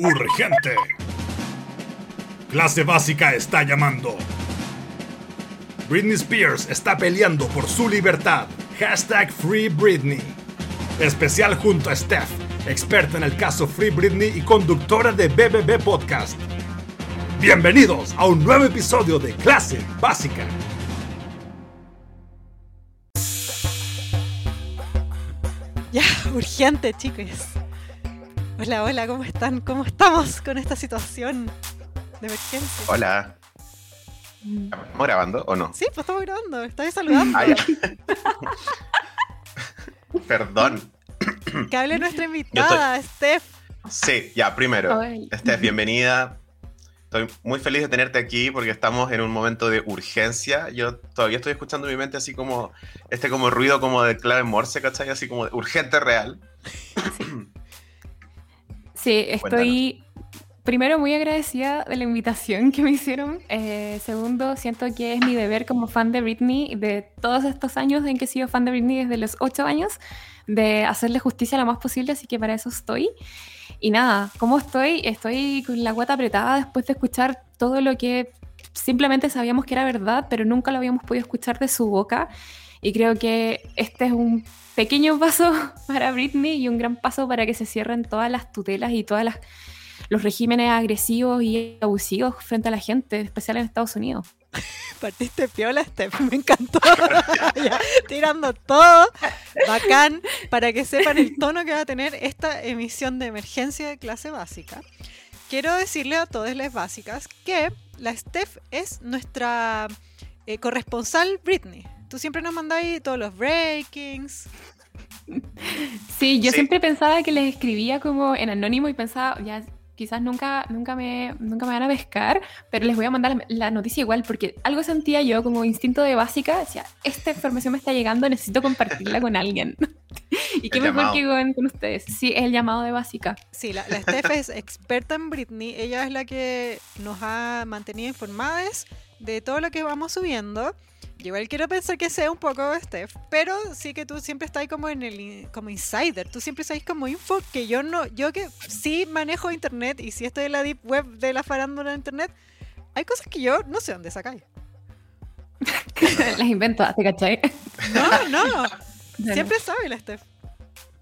Urgente. Clase básica está llamando. Britney Spears está peleando por su libertad. Hashtag Free Britney. Especial junto a Steph, experta en el caso Free Britney y conductora de BBB Podcast. Bienvenidos a un nuevo episodio de Clase Básica. Ya, urgente, chicos. Hola, hola, ¿cómo están? ¿Cómo estamos con esta situación de emergencia? Hola. ¿Estamos grabando o no? Sí, pues estamos grabando, estoy saludando. Ah. Perdón. Que hable nuestra invitada, Steph. Sí, ya, primero. Ay. Estás bienvenida. Estoy muy feliz de tenerte aquí porque estamos en un momento de urgencia. Yo todavía estoy escuchando en mi mente así como este como ruido como de clave morse, ¿cachai? Así como de urgente real. Sí, estoy primero muy agradecida de la invitación que me hicieron. Eh, segundo, siento que es mi deber como fan de Britney, de todos estos años en que he sido fan de Britney desde los ocho años, de hacerle justicia lo más posible, así que para eso estoy. Y nada, ¿cómo estoy? Estoy con la guata apretada después de escuchar todo lo que simplemente sabíamos que era verdad, pero nunca lo habíamos podido escuchar de su boca. Y creo que este es un pequeño paso para Britney y un gran paso para que se cierren todas las tutelas y todos los regímenes agresivos y abusivos frente a la gente, especial en Estados Unidos. Partiste piola, Steph, me encantó. Ya, tirando todo, bacán, para que sepan el tono que va a tener esta emisión de emergencia de clase básica. Quiero decirle a todas las básicas que la Steph es nuestra eh, corresponsal Britney. Tú siempre nos mandáis todos los breakings. Sí, yo Sí. siempre pensaba que les escribía como en anónimo y pensaba, ya quizás nunca, nunca, me, nunca me van a pescar, pero les voy a mandar la, la noticia igual, porque algo sentía yo como instinto de básica, decía, esta información me está llegando, necesito compartirla con alguien. y qué El mejor llamado. que con, con ustedes. Sí, es el llamado de básica. Sí, la, la Steph es experta en Britney. Ella es la que nos ha mantenido informadas de todo lo que vamos subiendo. Yo igual quiero pensar que sea un poco Steph, pero sí que tú siempre estás ahí como en el como insider. Tú siempre sabes como info que yo no, yo que sí manejo internet y sí estoy en la deep web de la farándula de internet, hay cosas que yo no sé dónde sacáis. Las invento, ¿te cachai? No, no. Siempre sabe la Steph.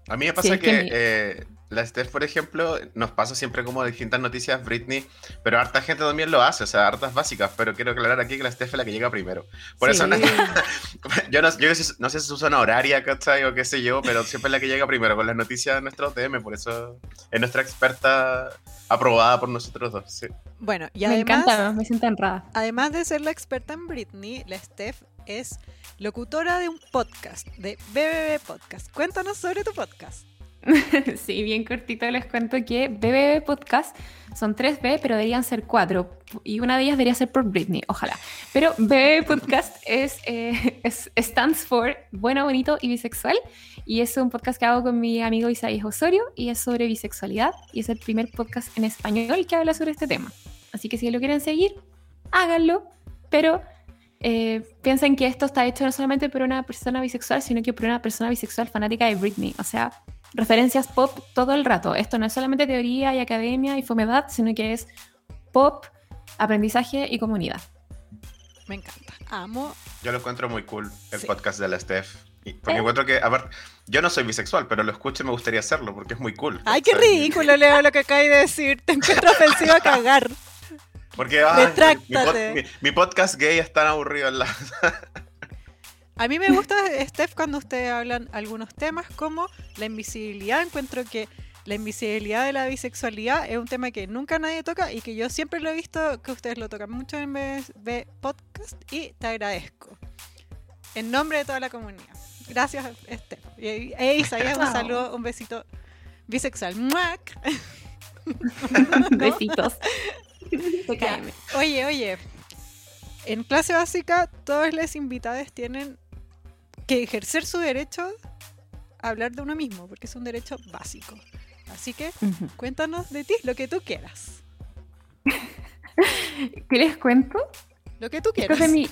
A mí me pasa que que mi- eh, la Steph, por ejemplo, nos pasa siempre como distintas noticias Britney, pero harta gente también lo hace, o sea, hartas básicas, pero quiero aclarar aquí que la Steph es la que llega primero. Por eso Sí. yo, no, yo no sé si su zona horaria, ¿cachai? O qué sé yo, pero siempre es la que llega primero con las noticias de nuestro TM, por eso es nuestra experta aprobada por nosotros dos. sí. Bueno, y me además encanta, me siento honrada. Además de ser la experta en Britney, la Steph es locutora de un podcast, de BBB Podcast. Cuéntanos sobre tu podcast. Sí, bien cortito les cuento que BBB Podcast son tres B, pero deberían ser cuatro. Y una de ellas debería ser por Britney, ojalá. Pero BBB Podcast es, eh, es- stands for Bueno, Bonito y Bisexual. Y es un podcast que hago con mi amigo Isaías Osorio y es sobre bisexualidad. Y es el primer podcast en español que habla sobre este tema. Así que si lo quieren seguir, háganlo. Pero eh, piensen que esto está hecho no solamente por una persona bisexual, sino que por una persona bisexual fanática de Britney. O sea, referencias pop todo el rato. Esto no es solamente teoría y academia y fomedad, sino que es pop, aprendizaje y comunidad. Me encanta. Amo. Yo lo encuentro muy cool, el Sí. podcast de la Steph. Porque ¿Eh? encuentro que, a ver, yo no soy bisexual, pero lo escucho y me gustaría hacerlo porque es muy cool. Ay, qué ridículo, Leo, lo que acabas de decir. Te encuentro ofensivo a cagar. Porque ay, mi, mi- mi podcast gay es tan aburrido en la... A mí me gusta, Steph, cuando ustedes hablan algunos temas como la invisibilidad. Encuentro que la invisibilidad de la bisexualidad es un tema que nunca nadie toca y que yo siempre lo he visto que ustedes lo tocan mucho en BB Podcast y te agradezco. En nombre de toda la comunidad. Gracias, Steph. Y e Isaías, un saludo, un besito bisexual. ¡Muac! Besitos. Oye, oye. En clase básica, todos los invitados tienen que ejercer su derecho a hablar de uno mismo, porque es un derecho básico. Así que cuéntanos de ti lo que tú quieras. ¿Qué les cuento? Lo que tú Esto es quieras. de mi,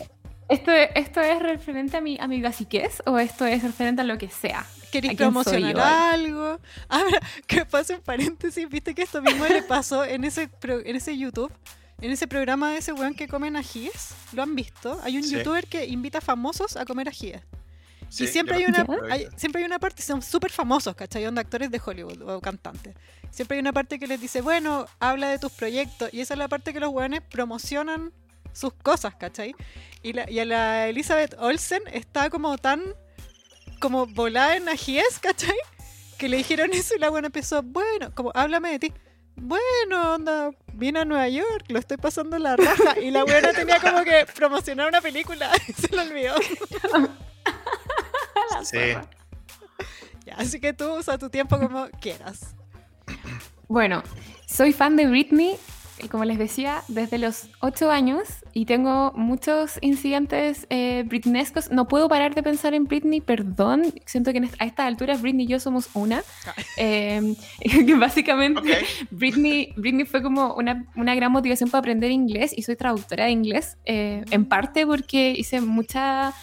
¿Esto, ¿Esto es referente a mi, a mi basiquez o esto es referente a lo que sea? ¿Queréis ¿A soy promocionar algo? Ahora, que pase un paréntesis, viste que esto mismo le pasó en ese, pro- en ese YouTube, en ese programa de ese weón que comen ajíes. ¿Lo han visto? Hay un Sí. youtuber que invita famosos a comer ajíes. Sí, y siempre hay, una, hay- siempre hay una parte, son súper famosos, ¿cachai? Onda actores de Hollywood o cantantes. Siempre hay una parte que les dice, bueno, habla de tus proyectos. Y esa es la parte que los weones promocionan sus cosas, ¿cachai? Y, la, y a la Elizabeth Olsen está como tan como volada en ajíes, ¿cachai? Que le dijeron eso y la buena empezó, bueno, como háblame de ti. Bueno, onda, vine a Nueva York, lo estoy pasando la raja. Y la buena tenía como que promocionar una película y se lo olvidó. Sí. Ya, así que tú usa tu tiempo como quieras. Bueno, soy fan de Britney, como les decía, desde los 8 años y tengo muchos incidentes eh, britnescos. No puedo parar de pensar en Britney, perdón. Siento que en est- a estas alturas Britney y yo somos una. Eh, que básicamente. Britney, Britney fue como una, una gran motivación para aprender inglés y soy traductora de inglés, eh, en parte porque hice mucha,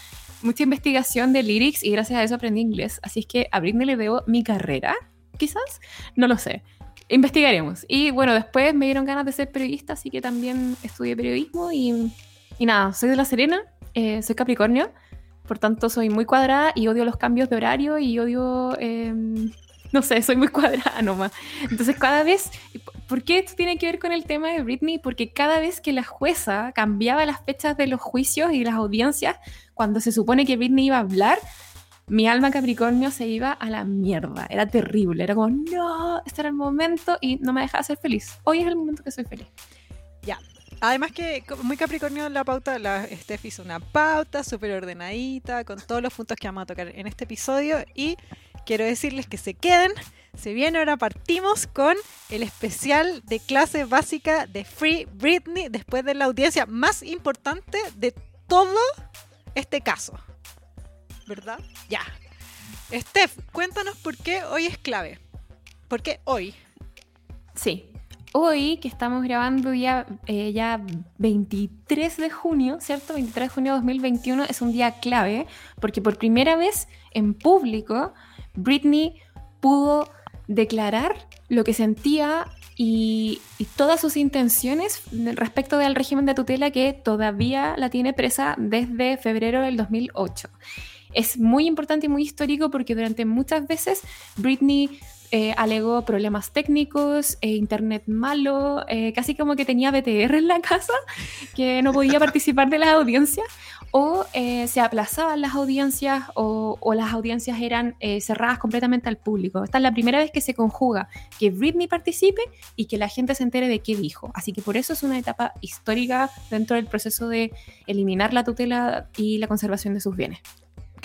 mucha investigación de lyrics y gracias a eso aprendí inglés. Así es que a Britney le debo mi carrera, quizás, no lo sé. Investigaremos. Y bueno, después me dieron ganas de ser periodista, así que también estudié periodismo y, y nada, soy de La Serena, eh, soy Capricornio, por tanto soy muy cuadrada y odio los cambios de horario y odio... em, no sé, soy muy cuadrada nomás. Entonces cada vez, ¿por qué esto tiene que ver con el tema de Britney? Porque cada vez que la jueza cambiaba las fechas de los juicios y las audiencias, cuando se supone que Britney iba a hablar, mi alma Capricornio se iba a la mierda. Era terrible. Era como, no, este era el momento y no me dejaba ser feliz. Hoy es el momento que soy feliz. Además que muy Capricornio la pauta, la Steph hizo una pauta súper ordenadita con todos los puntos que vamos a tocar en este episodio y quiero decirles que se queden. Se viene ahora partimos con el especial de clase básica de Free Britney después de la audiencia más importante de todo este caso. ¿Verdad? Ya. Steph, cuéntanos por qué hoy es clave. ¿Por qué hoy? Sí. Hoy, que estamos grabando ya, eh, ya 23 de junio, ¿cierto? 23 de junio de 2021 es un día clave porque por primera vez en público Britney pudo declarar lo que sentía y, todas sus intenciones respecto del régimen de tutela que todavía la tiene presa desde febrero del 2008. Es muy importante y muy histórico porque durante muchas veces Britney eh, alegó problemas técnicos, eh, internet malo, eh, casi como que tenía BTR en la casa, que no podía participar de las audiencias, o se aplazaban las audiencias o, o las audiencias eran cerradas completamente al público. Esta es la primera vez que se conjuga que Britney participe y que la gente se entere de qué dijo. Así que por eso es una etapa histórica dentro del proceso de eliminar la tutela y la conservación de sus bienes.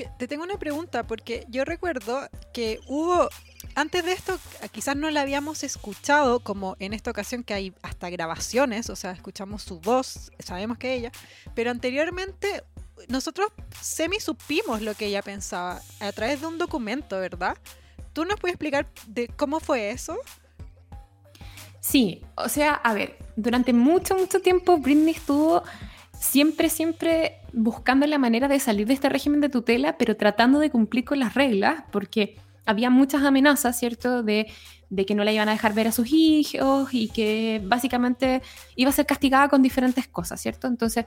Te tengo una pregunta, porque yo recuerdo que hubo, antes de esto, quizás no la habíamos escuchado, como en esta ocasión que hay hasta grabaciones, o sea, escuchamos su voz, sabemos que ella, pero anteriormente nosotros semi supimos lo que ella pensaba a través de un documento, ¿verdad? ¿Tú nos puedes explicar de cómo fue eso? Sí, o sea, a ver, durante mucho, mucho tiempo Britney estuvo siempre, siempre buscando la manera de salir de este régimen de tutela, pero tratando de cumplir con las reglas, porque había muchas amenazas, ¿cierto?, de, de que no la iban a dejar ver a sus hijos y que básicamente iba a ser castigada con diferentes cosas, ¿cierto? Entonces,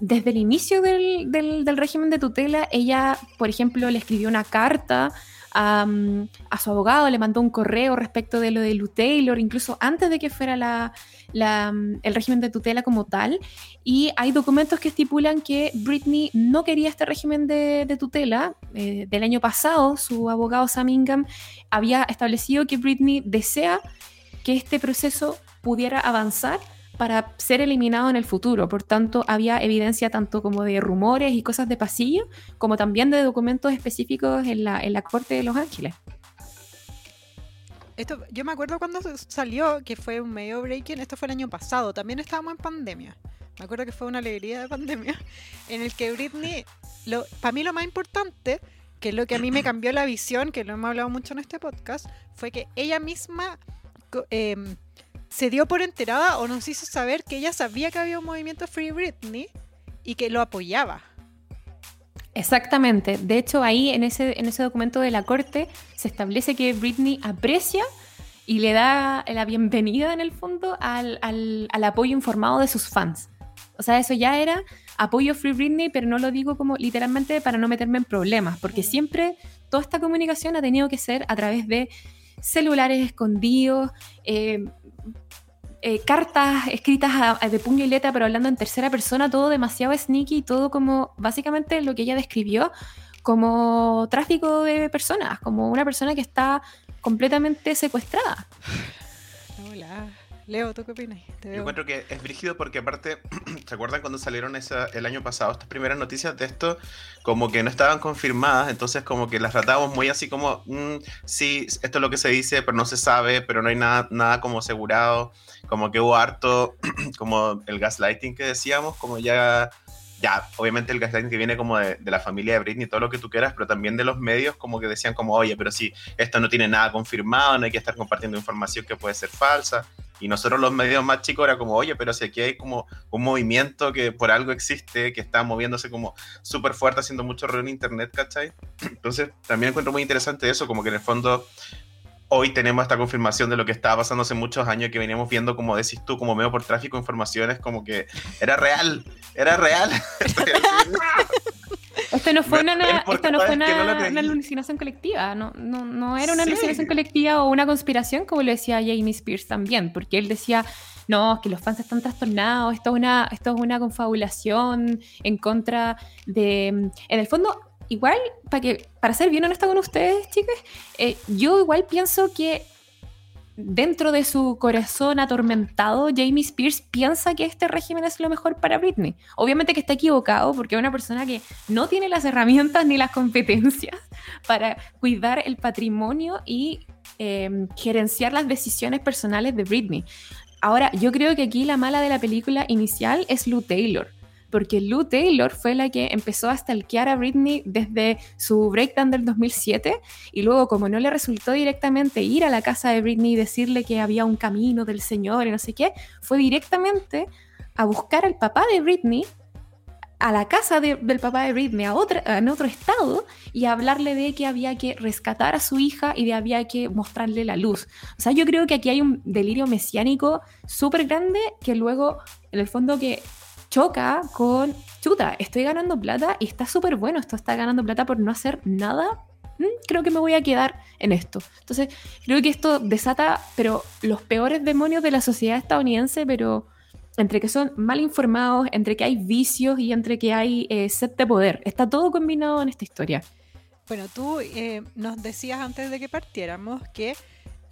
desde el inicio del, del- del régimen de tutela, ella, por ejemplo, le escribió una carta a, a su abogado, le mandó un correo respecto de lo de Lou Taylor, incluso antes de que fuera la, el régimen de tutela como tal. Y hay documentos que estipulan que Britney no quería este régimen de, de tutela. Eh, del año pasado, su abogado Sam Ingham había establecido que Britney desea que este proceso pudiera avanzar para ser eliminado en el futuro. Por tanto, había evidencia tanto como de rumores y cosas de pasillo, como también de documentos específicos en la, en la Corte de Los Ángeles. Esto, yo me acuerdo cuando salió, que fue un medio breaking, esto fue el año pasado, también estábamos en pandemia. Me acuerdo que fue una alegría de pandemia, en el que Britney, para mí lo más importante, que es lo que a mí me cambió la visión, que lo hemos hablado mucho en este podcast, fue que ella misma em, se dio por enterada o nos hizo saber que ella sabía que había un movimiento Free Britney y que lo apoyaba. Exactamente. De hecho, ahí en ese, en ese documento de la corte se establece que Britney aprecia y le da la bienvenida en el fondo al, al, apoyo informado de sus fans. O sea, eso ya era apoyo Free Britney, pero no lo digo como literalmente para no meterme en problemas, porque siempre toda esta comunicación ha tenido que ser a través de celulares escondidos, eh, eh, cartas escritas de puño y letra, pero hablando en tercera persona, todo demasiado sneaky, todo como básicamente lo que ella describió como tráfico de personas, como una persona que está completamente secuestrada. Hola. Leo, ¿tú qué opinas? Yo encuentro que es brígido porque aparte, ¿se acuerdan cuando salieron esa, el año pasado estas primeras noticias de esto? Como que no estaban confirmadas, entonces como que las tratábamos muy así como, mm, sí, esto es lo que se dice, pero no se sabe, pero no hay nada, nada como asegurado, como que hubo harto, como el gaslighting que decíamos, como ya ya, obviamente el gaslighting que viene como de, de, la familia de Britney, todo lo que tú quieras, pero también de los medios como que decían como, oye, pero si esto no tiene nada confirmado, no hay que estar compartiendo información que puede ser falsa. Y nosotros los medios más chicos era como, oye, pero si aquí hay como un movimiento que por algo existe, que está moviéndose como súper fuerte, haciendo mucho ruido en internet, ¿cachai? Entonces, también encuentro muy interesante eso, como que en el fondo hoy tenemos esta confirmación de lo que estaba pasando hace muchos años que veníamos viendo, como decís tú, como medio por tráfico de informaciones, como que era real, era real. Esto no fue una, esto no fue una, no una, alucinación colectiva, no, no, no era una sí. alucinación colectiva o una conspiración, como lo decía Jamie Spears también, porque él decía, no, es que los fans están trastornados, esto es una, esto es una confabulación en contra de... En el fondo, igual, para, que, para ser bien honesta con ustedes, chicas, eh, yo igual pienso que dentro de su corazón atormentado, Jamie Spears piensa que este régimen es lo mejor para Britney. Obviamente que está equivocado porque es una persona que no tiene las herramientas ni las competencias para cuidar el patrimonio y eh, gerenciar las decisiones personales de Britney. Ahora, yo creo que aquí la mala de la película inicial es Lou Taylor porque Lou Taylor fue la que empezó a stalkear a Britney desde su breakdown del 2007 y luego como no le resultó directamente ir a la casa de Britney y decirle que había un camino del Señor y no sé qué, fue directamente a buscar al papá de Britney a la casa de, del papá de Britney a otra, en otro estado y a hablarle de que había que rescatar a su hija y de había que mostrarle la luz. O sea, yo creo que aquí hay un delirio mesiánico súper grande que luego, en el fondo, que choca con, chuta, estoy ganando plata y está súper bueno, esto está ganando plata por no hacer nada, mm, creo que me voy a quedar en esto. Entonces, creo que esto desata, pero los peores demonios de la sociedad estadounidense, pero entre que son mal informados, entre que hay vicios y entre que hay eh, sed de poder. Está todo combinado en esta historia. Bueno, tú eh, nos decías antes de que partiéramos que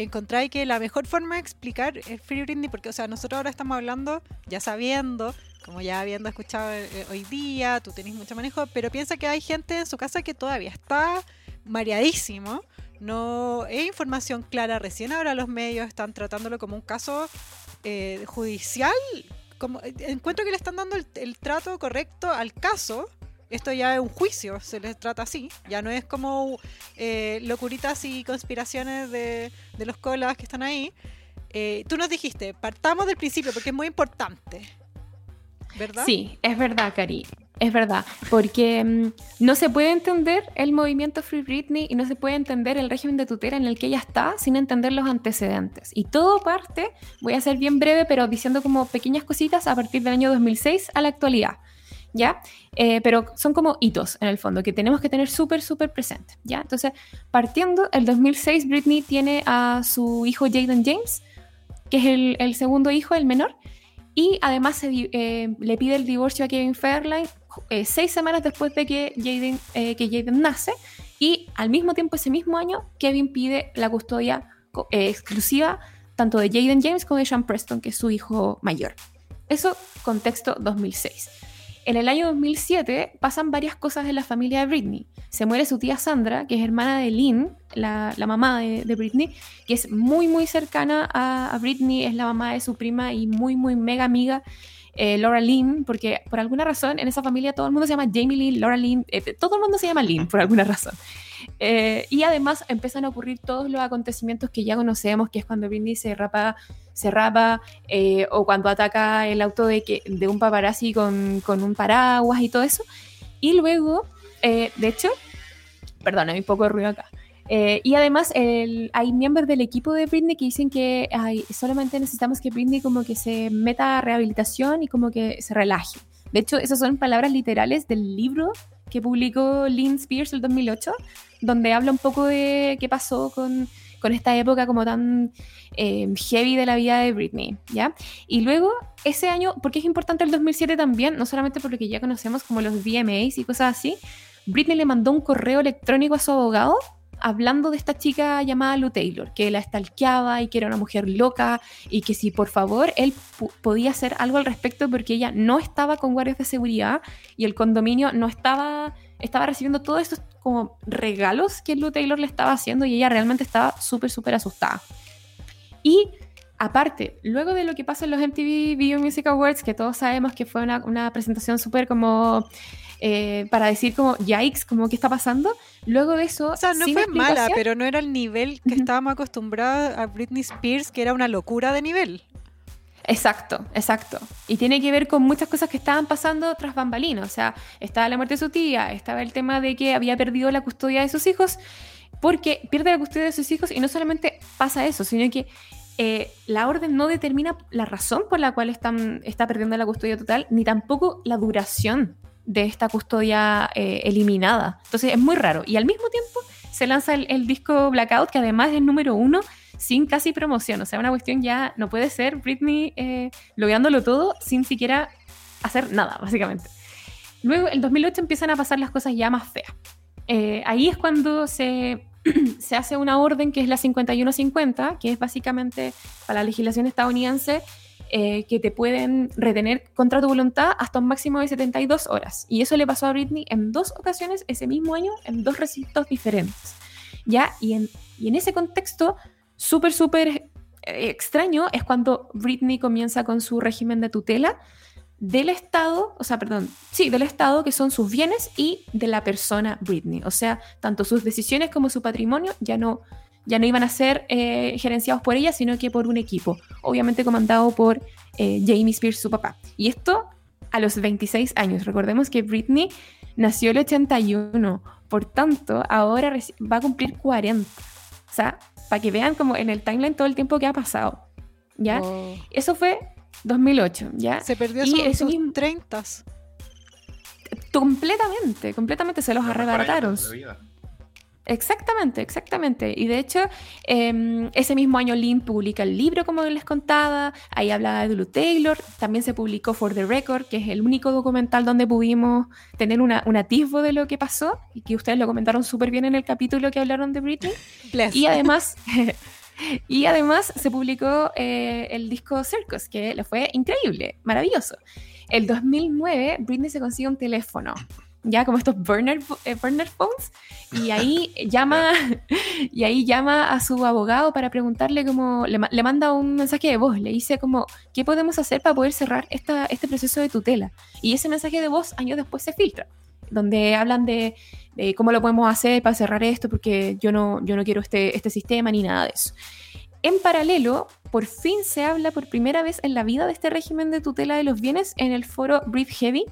encontráis que la mejor forma de explicar el Free Britney, porque, o sea, nosotros ahora estamos hablando ya sabiendo como ya habiendo escuchado eh, hoy día, tú tenés mucho manejo, pero piensa que hay gente en su casa que todavía está mareadísimo. No es información clara. Recién ahora los medios están tratándolo como un caso eh, judicial. Como, eh, encuentro que le están dando el, trato correcto al caso. Esto ya es un juicio, se les trata así. Ya no es como eh, locuritas y conspiraciones de, de, los colas que están ahí. Eh, tú nos dijiste, partamos del principio porque es muy importante. ¿verdad? Sí, es verdad, Cari. Es verdad, porque mmm, no se puede entender el movimiento Free Britney y no se puede entender el régimen de tutela en el que ella está sin entender los antecedentes. Y todo parte, voy a ser bien breve, pero diciendo como pequeñas cositas a partir del año 2006 a la actualidad. ¿Ya? Eh, pero son como hitos en el fondo que tenemos que tener súper, súper presentes, ¿ya? Entonces, partiendo, el 2006 Britney tiene a su hijo Jaden James, que es el, el segundo hijo, el menor, y además se, eh, le pide el divorcio a Kevin Fairline eh, seis semanas después de que Jaden, eh, que Jaden nace. Y al mismo tiempo, ese mismo año, Kevin pide la custodia eh, exclusiva tanto de Jaden James como de Sean Preston, que es su hijo mayor. Eso, contexto 2006. En el año 2007 pasan varias cosas en la familia de Britney. Se muere su tía Sandra, que es hermana de Lynn, la, la mamá de, Britney, que es muy, muy cercana a, a, Britney, es la mamá de su prima y muy, muy mega amiga. Eh, Laura Lynn, porque por alguna razón en esa familia todo el mundo se llama Jamie Lynn, Laura Lynn, eh, todo el mundo se llama Lynn por alguna razón. Eh, y además empiezan a ocurrir todos los acontecimientos que ya conocemos, que es cuando Britney se rapa, se rapa eh, o cuando ataca el auto de, que, de un paparazzi con, con un paraguas y todo eso. Y luego, eh, de hecho, perdón, hay un poco de ruido acá. Eh, y además el, hay miembros del equipo de Britney que dicen que ay, solamente necesitamos que Britney como que se meta a rehabilitación y como que se relaje. De hecho, esas son palabras literales del libro que publicó Lynn Spears el 2008, donde habla un poco de qué pasó con, con esta época como tan eh, heavy de la vida de Britney, ¿ya? Y luego, ese año, porque es importante el 2007 también, no solamente por lo que ya conocemos como los VMAs y cosas así, Britney le mandó un correo electrónico a su abogado hablando de esta chica llamada Lou Taylor, que la estalqueaba y que era una mujer loca y que si por favor él podía hacer algo al respecto porque ella no estaba con guardias de seguridad y el condominio no estaba, estaba recibiendo todos estos como regalos que Lou Taylor le estaba haciendo y ella realmente estaba súper, súper asustada. Y aparte, luego de lo que pasa en los MTV Video Music Awards, que todos sabemos que fue una, una presentación súper como eh, para decir como, yikes, como qué está pasando. Luego de eso... O sea, no fue mala, pero no era el nivel que estábamos acostumbrados a Britney Spears, que era una locura de nivel. Exacto, exacto. Y tiene que ver con muchas cosas que estaban pasando tras bambalinas. O sea, estaba la muerte de su tía, estaba el tema de que había perdido la custodia de sus hijos, porque pierde la custodia de sus hijos y no solamente pasa eso, sino que eh, la orden no determina la razón por la cual están, está perdiendo la custodia total, ni tampoco la duración de esta custodia eh, eliminada. Entonces es muy raro. Y al mismo tiempo se lanza el, disco Blackout, que además es número uno sin casi promoción. O sea, una cuestión ya no puede ser Britney eh, todo sin siquiera hacer nada, básicamente. Luego, en 2008 empiezan a pasar las cosas ya más feas. Eh, ahí es cuando se, se hace una orden que es la 5150, que es básicamente para la legislación estadounidense eh, que te pueden retener contra tu voluntad hasta un máximo de 72 horas. Y eso le pasó a Britney en dos ocasiones ese mismo año, en dos recintos diferentes. ¿Ya? Y en, y en ese contexto, súper, súper eh, extraño, es cuando Britney comienza con su régimen de tutela del Estado, o sea, perdón, sí, del Estado, que son sus bienes y de la persona Britney. O sea, tanto sus decisiones como su patrimonio ya no ya no iban a ser eh, gerenciados por ella, sino que por un equipo, obviamente comandado por eh, Jamie Spears, su papá. Y esto a los 26 años. Recordemos que Britney nació el 81, por tanto, ahora va a cumplir 40. O sea, para que vean como en el timeline todo el tiempo que ha pasado. ¿Ya? Eso fue 2008, ¿ya? Se perdió y sus 30. Completamente, completamente se los arrebataron. Exactamente, exactamente. Y de hecho, em, ese mismo año Lynn publica el libro, como les contaba, ahí hablaba de Lou Taylor, también se publicó For the Record, que es el único documental donde pudimos tener una, un atisbo de lo que pasó, y que ustedes lo comentaron súper bien en el capítulo que hablaron de Britney. Y además... y además se publicó eh, el disco Circus, que le fue increíble, maravilloso. El 2009, Britney se consigue un teléfono ya como estos burner, eh, burner phones, y ahí llama y ahí llama a su abogado para preguntarle como, le, le, manda un mensaje de voz, le dice como, ¿qué podemos hacer para poder cerrar esta, este proceso de tutela? Y ese mensaje de voz años después se filtra, donde hablan de, de cómo lo podemos hacer para cerrar esto, porque yo no, yo no quiero este, este sistema ni nada de eso. En paralelo, por fin se habla por primera vez en la vida de este régimen de tutela de los bienes en el foro Breathe Heavy,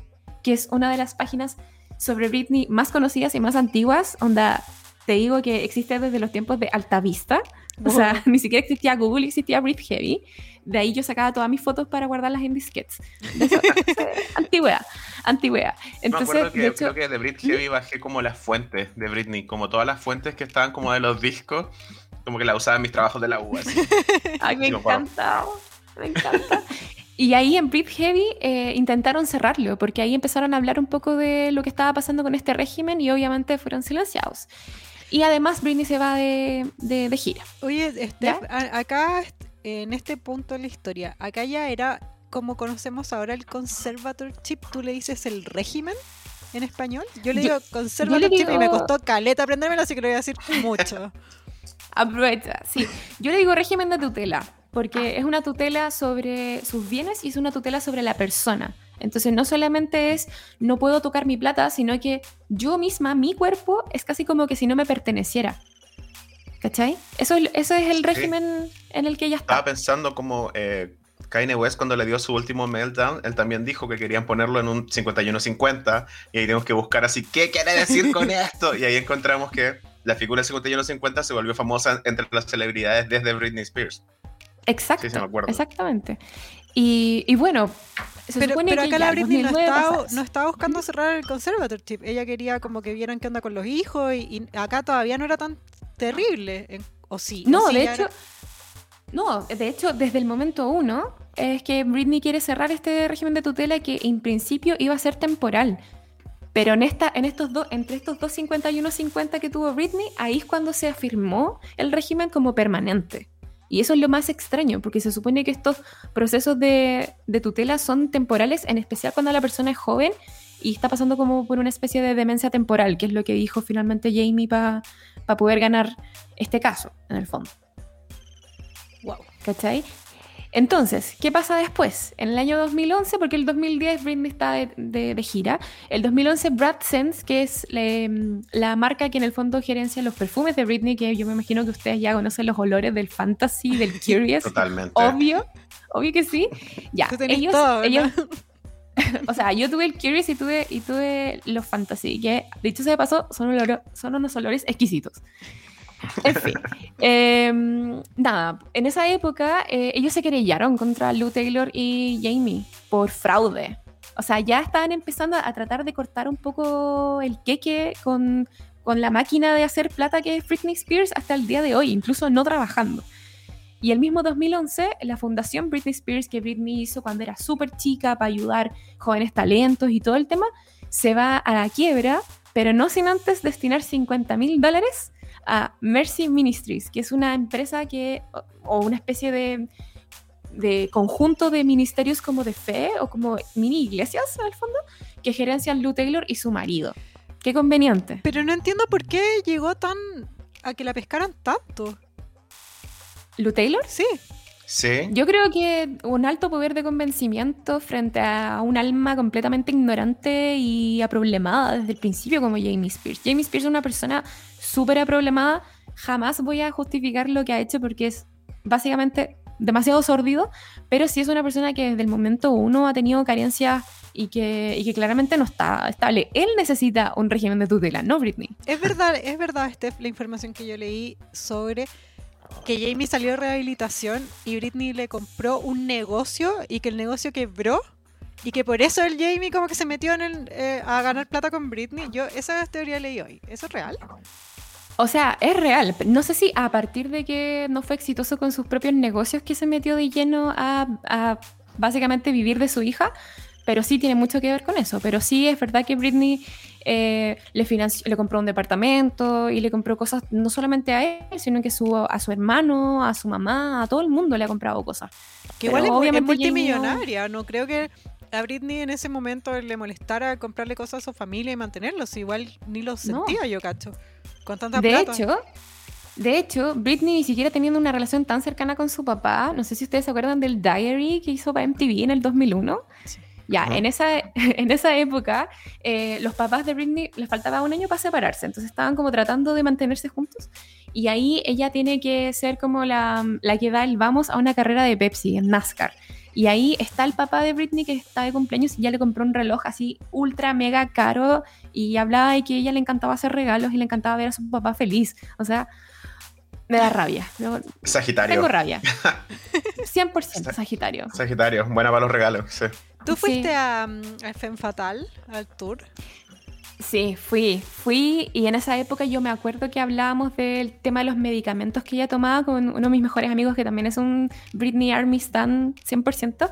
que es una de las páginas sobre Britney más conocidas y más antiguas, onda, te digo que existe desde los tiempos de Alta Vista, o sea, ni siquiera existía Google, existía Brit Heavy. De ahí yo sacaba todas mis fotos para guardarlas en disquetes. antigüedad, antigüedad. Entonces, Me acuerdo que, creo que de Brit Heavy bajé como las fuentes de Britney, como todas las fuentes que estaban como de los discos, como que la usaba en mis trabajos de la U. Ay, me encanta, me encanta. Y ahí en Breathe Heavy eh, intentaron cerrarlo, porque ahí empezaron a hablar un poco de lo que estaba pasando con este régimen y obviamente fueron silenciados. Y además Britney se va de, de, gira. Oye, Steph, acá en este punto de la historia, acá ya era como conocemos ahora el conservatorship, tú le dices el régimen en español. Yo le digo conservatorship y me costó caleta aprendérmelo, así que lo voy a decir mucho. Aprovecha, sí. Yo le digo régimen de tutela porque es una tutela sobre sus bienes y es una tutela sobre la persona. Entonces no solamente es no puedo tocar mi plata, sino que yo misma, mi cuerpo, es casi como que si no me perteneciera. ¿Cachai? Eso, es- eso es el régimen en el que ella Estaba está. pensando como eh, Kanye West cuando le dio su último meltdown, él también dijo que querían ponerlo en un 51-50 y ahí tenemos que buscar así, ¿qué quiere decir con esto? Y ahí encontramos que la figura del 51-50 se volvió famosa entre las celebridades desde Britney Spears. Exacto. Sí, sí, me acuerdo. Exactamente. Y, y bueno, se Pero, supone pero que acá la Britney no 2009 estaba, no estaba buscando cerrar el conservatorship. Ella quería como que vieran qué onda con los hijos y, y acá todavía no era tan terrible. ¿O sí? ¿O No, sí de hecho, era? no, de hecho, desde el momento uno es que Britney quiere cerrar este régimen de tutela que en principio iba a ser temporal. Pero en esta, en estos dos, entre estos dos 51-50 que tuvo Britney, ahí es cuando se afirmó el régimen como permanente. Y eso es lo más extraño, porque se supone que estos procesos de, de tutela son temporales, en especial cuando la persona es joven y está pasando como por una especie de demencia temporal, que es lo que dijo finalmente Jamie para poder ganar este caso, en el fondo. Wow. ¿Cachai? Entonces, ¿qué pasa después? En el año 2011, porque el 2010 Britney está de, de- de gira, el 2011 Brad Sense, que es le- la marca que en el fondo gerencia los perfumes de Britney, que yo me imagino que ustedes ya conocen los olores del Fantasy, del Curious, Totalmente. obvio, obvio que sí. Ya, ellos, todo, o sea, yo tuve el Curious y tuve, y tuve los Fantasy, que dicho sea de paso, son, olor- son unos olores exquisitos. En fin, em, nada, en esa época eh, ellos se querellaron contra Lou Taylor y Jamie por fraude. O sea, ya estaban empezando a tratar de cortar un poco el queque con, con la máquina de hacer plata que es Britney Spears hasta el día de hoy, incluso no trabajando. Y el mismo 2011, la fundación Britney Spears que Britney hizo cuando era súper chica para ayudar jóvenes talentos y todo el tema, se va a la quiebra, pero no sin antes destinar 50 mil dólares a Mercy Ministries, que es una empresa que, o, una especie de, de conjunto de ministerios como de fe o como mini iglesias, en el fondo, que gerencian Lou Taylor y su marido. Qué conveniente. Pero no entiendo por qué llegó tan a que la pescaran tanto. ¿Lou Taylor? Sí. Sí. Yo creo que un alto poder de convencimiento frente a un alma completamente ignorante y aproblemada desde el principio como Jamie Spears. Jamie Spears es una persona súper aproblemada. Jamás voy a justificar lo que ha hecho porque es básicamente demasiado sórdido, pero sí es una persona que desde el momento uno ha tenido carencias y que, y que claramente no está estable. Él necesita un régimen de tutela, no Britney. Es verdad, es verdad, Steph, la información que yo leí sobre que Jamie salió de rehabilitación y Britney le compró un negocio y que el negocio quebró y que por eso el Jamie como que se metió en el, eh, a ganar plata con Britney. Yo esa teoría leí hoy. ¿Eso es real? O sea, es real. No sé si a partir de que no fue exitoso con sus propios negocios que se metió de lleno a, a básicamente vivir de su hija, pero sí tiene mucho que ver con eso. Pero sí es verdad que Britney eh, le, financió- le compró un departamento y le compró cosas no solamente a él, sino que su, a su hermano, a su mamá, a todo el mundo le ha comprado cosas. Que Pero igual es, no- multimillonaria. No creo que a Britney en ese momento le molestara comprarle cosas a su familia y mantenerlos. Igual ni los No. sentía yo, cacho. Con tanta De plata. hecho, de hecho, Britney ni siquiera teniendo una relación tan cercana con su papá, no sé si ustedes se acuerdan del diary que hizo para MTV en el 2001. Sí. Ya, en esa, en esa época, eh, los papás de Britney les faltaba un año para separarse, entonces estaban como tratando de mantenerse juntos. Y ahí ella tiene que ser como la, la que da el vamos a una carrera de Pepsi en NASCAR. Y ahí está el papá de Britney que está de cumpleaños y ya le compró un reloj así ultra mega caro y hablaba de que a ella le encantaba hacer regalos y le encantaba ver a su papá feliz. O sea, me da rabia. Yo Sagitario. tengo rabia. 100% Sagitario. Sagitario, buena para los regalos. Sí. ¿Tú Sí. fuiste a, mm, a Femme Fatal, al tour? Sí, fui, fui y en esa época yo me acuerdo que hablábamos del tema de los medicamentos que ella tomaba con uno de mis mejores amigos que también es un Britney Army Stan 100%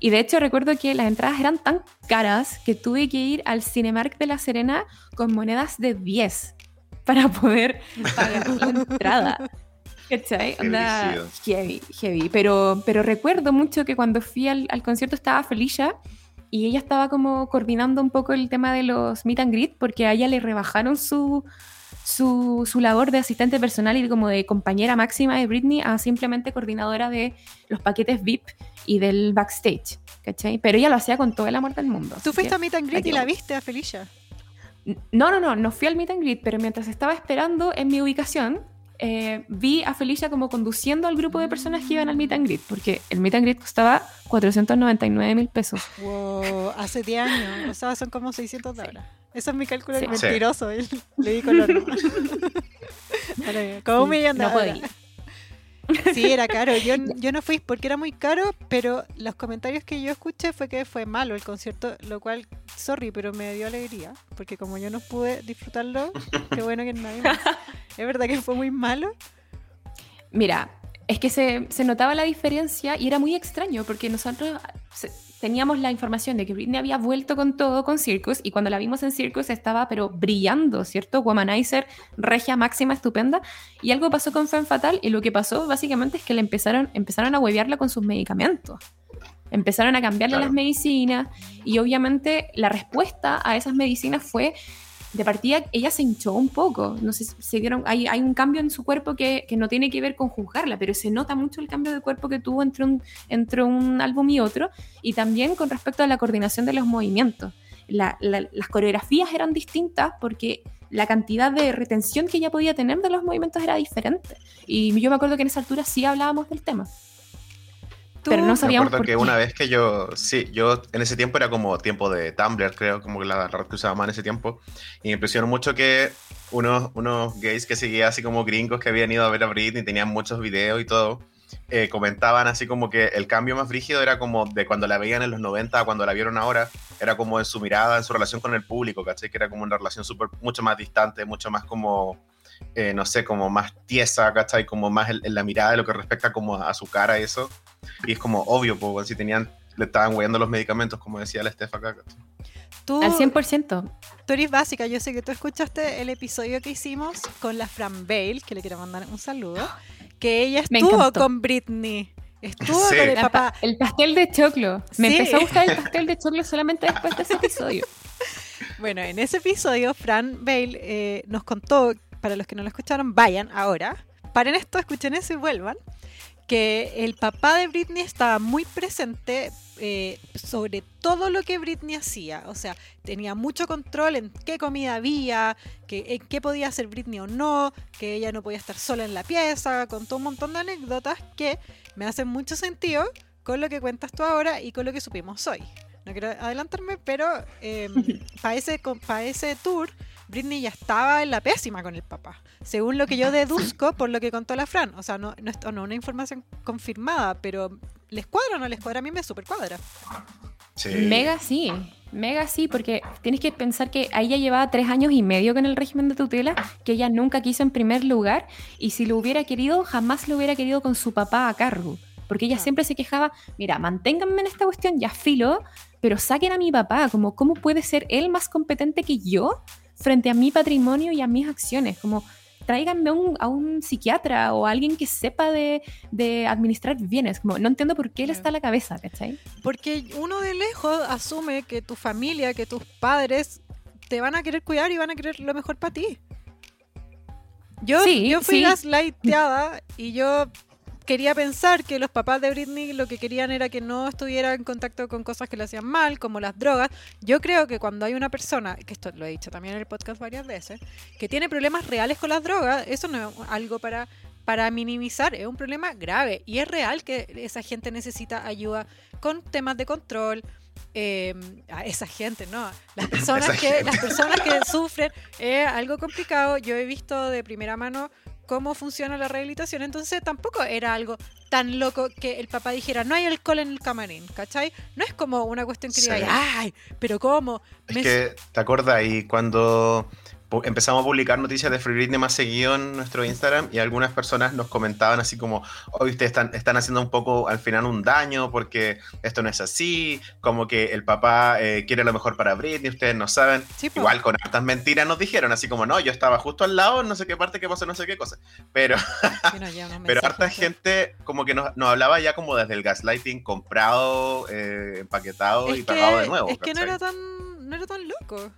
y de hecho recuerdo que las entradas eran tan caras que tuve que ir al Cinemark de La Serena con monedas de 10 para poder pagar la entrada. ¿Cachai? Onda heavy, heavy. Pero, pero recuerdo mucho que cuando fui al, al concierto estaba Felicia y ella estaba como coordinando un poco el tema de los meet and greet porque a ella le rebajaron su, su, su, labor de asistente personal y como de compañera máxima de Britney a simplemente coordinadora de los paquetes VIP y del backstage, ¿cachai? Pero ella lo hacía con todo el amor del mundo. ¿Tú fuiste a Meet and Greet y la viste a Felicia? No, no, no, no fui al Meet and Greet, pero mientras estaba esperando en mi ubicación, eh, vi a Felicia como conduciendo al grupo de personas que iban al Meet and Greet, porque el Meet and Greet costaba 499 mil pesos. Wow, hace 10 años, o sea, son como 600 dólares. Eso es mi cálculo sí. mentiroso, sí. le di color. como un millón de no dólares. Sí, era caro. Yo, yo no fui porque era muy caro, pero los comentarios que yo escuché fue que fue malo el concierto, lo cual, sorry, pero me dio alegría, porque como yo no pude disfrutarlo, qué bueno que nadie más. ¿Es verdad que fue muy malo? Mira, es que se, se notaba la diferencia y era muy extraño, porque nosotros teníamos la información de que Britney había vuelto con todo con Circus y cuando la vimos en Circus estaba pero brillando, ¿cierto? Womanizer, regia máxima, estupenda. Y algo pasó con Femme Fatal y lo que pasó básicamente es que le empezaron, empezaron a huevearla con sus medicamentos. Empezaron a cambiarle claro. las medicinas y obviamente la respuesta a esas medicinas fue de partida ella se hinchó un poco. No sé, se dieron, hay, un cambio en su cuerpo que, no tiene que ver con juzgarla, pero se nota mucho el cambio de cuerpo que tuvo entre un, entre un álbum y otro, y también con respecto a la coordinación de los movimientos. La, la, las coreografías eran distintas porque la cantidad de retención que ella podía tener de los movimientos era diferente. Y yo me acuerdo que en esa altura sí hablábamos del tema. Pero no sabíamos Me acuerdo por que qué. una vez que yo, sí, yo en ese tiempo era como tiempo de Tumblr, creo, como la red que usaba más en ese tiempo, y me impresionó mucho que unos, unos gays que seguía así como gringos que habían ido a ver a Britney, tenían muchos videos y todo, eh, comentaban así como que el cambio más frígido era como de cuando la veían en los 90 a cuando la vieron ahora, era como en su mirada, en su relación con el público, ¿cachai? Que era como una relación super, mucho más distante, mucho más como... Eh, no sé, como más tiesa, ¿cachai? Como más en, en, la mirada de lo que respecta como a, a su cara, eso. Y es como obvio, pues, si tenían, le estaban hueando los medicamentos, como decía la Estefa acá. Tú, Al 100%. tú eres básica, yo sé que tú escuchaste el episodio que hicimos con la Fran Bale, que le quiero mandar un saludo, que ella estuvo con Britney. Estuvo Sí. con el papá. pa- el pastel de choclo. Me Sí. empezó a gustar el pastel de choclo solamente después de ese episodio. Bueno, en ese episodio, Fran Bale eh, nos contó, para los que no lo escucharon, vayan ahora, paren esto, escuchen eso y vuelvan, que el papá de Britney estaba muy presente eh, sobre todo lo que Britney hacía. O sea, tenía mucho control en qué comida había, que, en qué podía hacer Britney o no, que ella no podía estar sola en la pieza, contó un montón de anécdotas que me hacen mucho sentido con lo que cuentas tú ahora y con lo que supimos hoy. No quiero adelantarme, pero para ese, pa ese tour, Britney ya estaba en la pésima con el papá. Según lo que yo deduzco por lo que contó la Fran. O sea, no, no es no, una información confirmada, pero ¿les cuadra o no les cuadra? A mí me super cuadra. Sí. Mega sí, mega sí, porque tienes que pensar que ella llevaba tres años y medio con el régimen de tutela, que ella nunca quiso en primer lugar, y si lo hubiera querido, jamás lo hubiera querido con su papá a cargo. Porque ella Ah. siempre se quejaba, mira, manténganme en esta cuestión, ya filo, pero saquen a mi papá, como cómo puede ser él más competente que yo frente a mi patrimonio y a mis acciones, como tráiganme un, a un psiquiatra o a alguien que sepa de, de administrar bienes, como no entiendo por qué él está a la cabeza, ¿cachai? Porque uno de lejos asume que tu familia, que tus padres te van a querer cuidar y van a querer lo mejor para ti. Yo, Sí, yo fui sí. gaslighteada y yo quería pensar que los papás de Britney lo que querían era que no estuviera en contacto con cosas que le hacían mal, como las drogas. Yo creo que cuando hay una persona, que esto lo he dicho también en el podcast varias veces, que tiene problemas reales con las drogas, eso no es algo para, para minimizar, es un problema grave. Y es real que esa gente necesita ayuda con temas de control. eh, a esa gente, no. Las personas, Esa que, gente. las personas que sufren es algo complicado. Yo he visto de primera mano cómo funciona la rehabilitación, entonces tampoco era algo tan loco que el papá dijera, no hay alcohol en el camarín, ¿cachai? No es como una cuestión que Sí. diga, ay, pero ¿cómo? Es Me- que, ¿te acuerdas? Y cuando empezamos a publicar noticias de Free Britney más seguido en nuestro Instagram y algunas personas nos comentaban así como, hoy ustedes están, están haciendo un poco al final un daño porque esto no es así, como que el papá eh, quiere lo mejor para Britney, ustedes no saben. Sí. Igual con hartas mentiras nos dijeron, así como, no, yo estaba justo al lado, no sé qué parte, qué pasó, no sé qué cosa. Pero, Sí, pero harta gente como que nos, nos hablaba ya como desde el gaslighting comprado, eh, empaquetado y Es pagado que, de nuevo. es que no era tan, no era tan loco.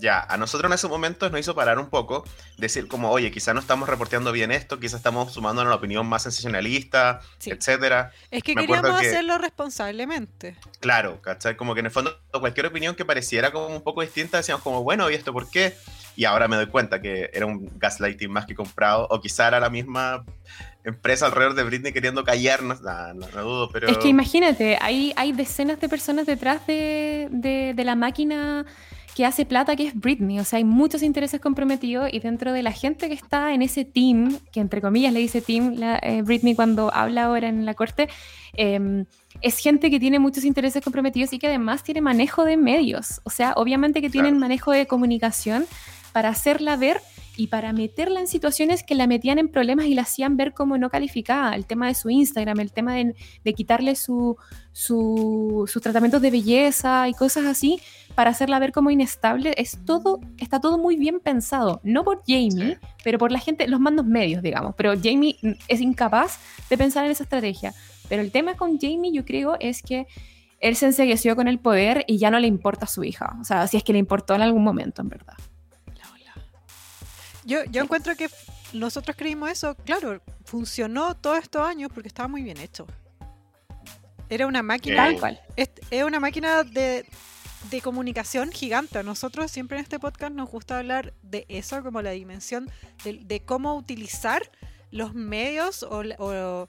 Ya, a nosotros en ese momento nos hizo parar un poco, decir como, oye, quizá no estamos reporteando bien esto, quizá estamos sumando a una opinión más sensacionalista, Sí. etcétera. Es que Me queríamos que- hacerlo responsablemente. Claro, ¿cachai? Como que en el fondo cualquier opinión que pareciera como un poco distinta decíamos como, bueno, ¿y esto por qué? Y ahora me doy cuenta que era un gaslighting más que comprado, o quizá era la misma empresa alrededor de Britney queriendo callarnos, no, no, no dudo, pero... Es que imagínate, hay, hay decenas de personas detrás de, de- de la máquina que hace plata, que es Britney. O sea, hay muchos intereses comprometidos y dentro de la gente que está en ese team, que entre comillas le dice team la, eh, Britney cuando habla ahora en la corte, eh, es gente que tiene muchos intereses comprometidos y que además tiene manejo de medios. O sea, obviamente que tienen Claro. manejo de comunicación para hacerla ver y para meterla en situaciones que la metían en problemas y la hacían ver como no calificada. El tema de su Instagram, el tema de, de quitarle su, su- sus tratamientos de belleza y cosas así para hacerla ver como inestable, es todo, está todo muy bien pensado. No por Jamie, Sí. pero por la gente, los mandos medios, digamos. Pero Jamie es incapaz de pensar en esa estrategia. Pero el tema con Jamie, yo creo, es que él se ensegueció con el poder y ya no le importa a su hija. O sea, si es que le importó en algún momento, en verdad. Yo, yo encuentro que nosotros creímos eso, claro, funcionó todos estos años porque estaba muy bien hecho. Era una máquina, Tal cual. es, es una máquina de, de comunicación gigante. A nosotros siempre en este podcast nos gusta hablar de eso, como la dimensión de, de cómo utilizar los medios o, la- o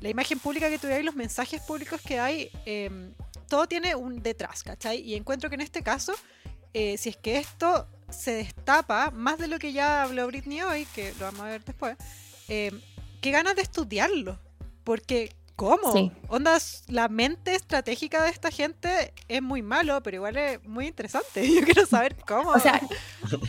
la imagen pública que tú y los mensajes públicos que hay. eh, todo tiene un detrás, ¿cachai? Y encuentro que en este caso, eh, si es que esto se destapa, más de lo que ya habló Britney hoy, que lo vamos a ver después, eh, qué ganas de estudiarlo. Porque, ¿cómo? Sí. Ondas, la mente estratégica de esta gente es muy malo, pero igual es muy interesante. Yo quiero saber cómo. O sea,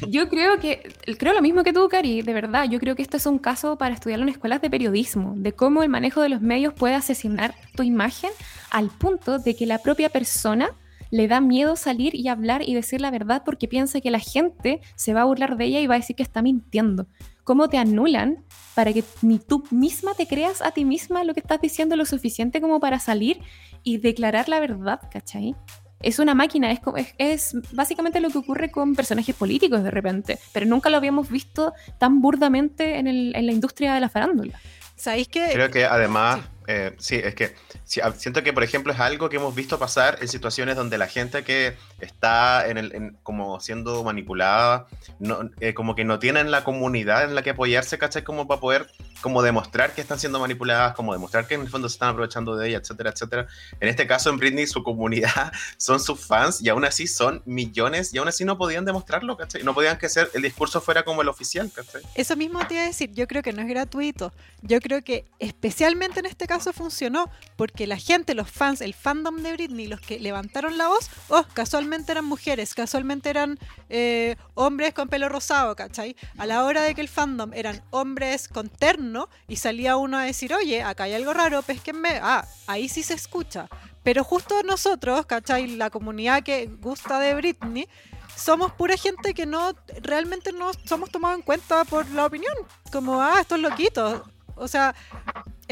yo creo que, creo lo mismo que tú, Cari, de verdad. Yo creo que esto es un caso para estudiarlo en escuelas de periodismo, de cómo el manejo de los medios puede asesinar tu imagen al punto de que la propia persona le da miedo salir y hablar y decir la verdad porque piensa que la gente se va a burlar de ella y va a decir que está mintiendo. ¿Cómo te anulan para que ni tú misma te creas a ti misma lo que estás diciendo lo suficiente como para salir y declarar la verdad, ¿cachai? Es una máquina, es, es, es básicamente lo que ocurre con personajes políticos de repente, pero nunca lo habíamos visto tan burdamente en, el- en la industria de la farándula. ¿sabéis que Creo que además, eh, sí, es que siento que, por ejemplo, es algo que hemos visto pasar en situaciones donde la gente que está en el, en- como siendo manipulada, no, eh, como que no tienen la comunidad en la que apoyarse, ¿cachai? Como para poder como demostrar que están siendo manipuladas, como demostrar que en el fondo se están aprovechando de ella, etcétera, etcétera. En este caso, en Britney, su comunidad son sus fans y aún así son millones y aún así no podían demostrarlo, ¿cachai? No podían que ser, el discurso fuera como el oficial, ¿cachai? Eso mismo te iba a decir, yo creo que no es gratuito. Yo creo que especialmente en este caso funcionó porque la gente, los fans, el fandom de Britney, los que levantaron la voz, oh, casualmente eran mujeres, casualmente eran eh, hombres con pelo rosado, ¿cachai? A la hora de que el fandom eran hombres con terno y salía uno a decir, oye, acá hay algo raro, pesquenme, ah, ahí sí se escucha. Pero justo nosotros, ¿cachai? La comunidad que gusta de Britney, somos pura gente que no realmente no somos tomados en cuenta por la opinión. Como, ah, estos loquitos. O sea,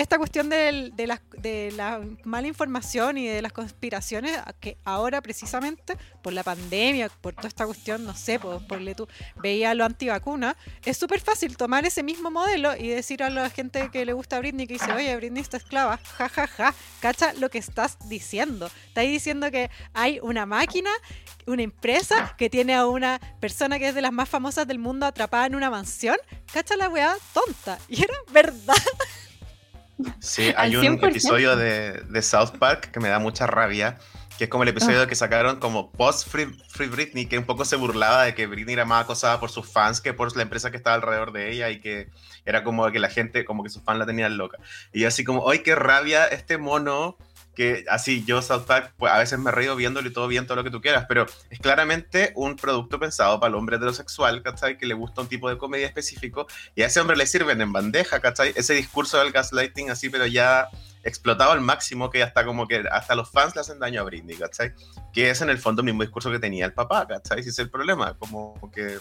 esta cuestión del- de, la, de la mala información y de las conspiraciones, que ahora precisamente por la pandemia, por toda esta cuestión, no sé, por, por le tú, veía lo antivacuna, es súper fácil tomar ese mismo modelo y decir a la gente que le gusta a Britney que dice, oye, Britney está esclava, ja, ja, ja, cacha lo que estás diciendo. Estás diciendo que hay una máquina una empresa que tiene a una persona que es de las más famosas del mundo atrapada en una mansión, cacha la weá tonta. Y era verdad. Sí, hay un 100%. episodio de, de South Park que me da mucha rabia, que es como el episodio que sacaron como post Free, Free Britney, que un poco se burlaba de que Britney era más acosada por sus fans que por la empresa que estaba alrededor de ella y que era como que la gente, como que sus fans la tenían loca. Y yo así como, ¡ay, qué rabia este mono! Que así yo South Park, pues a veces me río viéndolo y todo bien, todo lo que tú quieras, pero es claramente un producto pensado para el hombre heterosexual, ¿cachai? Que le gusta un tipo de comedia específico y a ese hombre le sirven en bandeja, ¿cachai? Ese discurso del gaslighting así, pero ya explotado al máximo, que hasta como que hasta los fans le hacen daño a Britney, ¿cachai? Que es en el fondo el mismo discurso que tenía el papá, ¿cachai? Ese es el problema, como que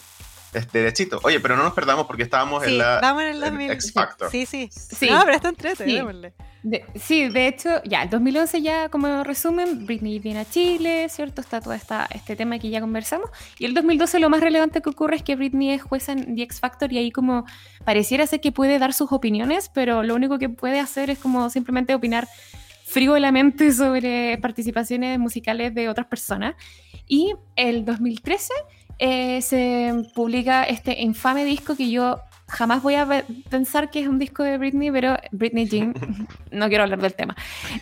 es derechito. Oye, pero no nos perdamos porque estábamos Sí, en la vamos en en mil- X Factor. Sí, sí. Sí. No, pero está entrete, Sí. démosle. De- sí, de hecho, ya, el 2011 ya como resumen, Britney viene a Chile, ¿cierto? Está todo esta, este tema que ya conversamos. Y el 2012 lo más relevante que ocurre es que Britney es jueza en The X Factor y ahí como pareciera ser que puede dar sus opiniones, pero lo único que puede hacer es como simplemente opinar frívolamente sobre participaciones musicales de otras personas. Y el 2013 eh, se publica este infame disco que yo jamás voy a pensar que es un disco de Britney, pero Britney Jean, no quiero hablar del tema.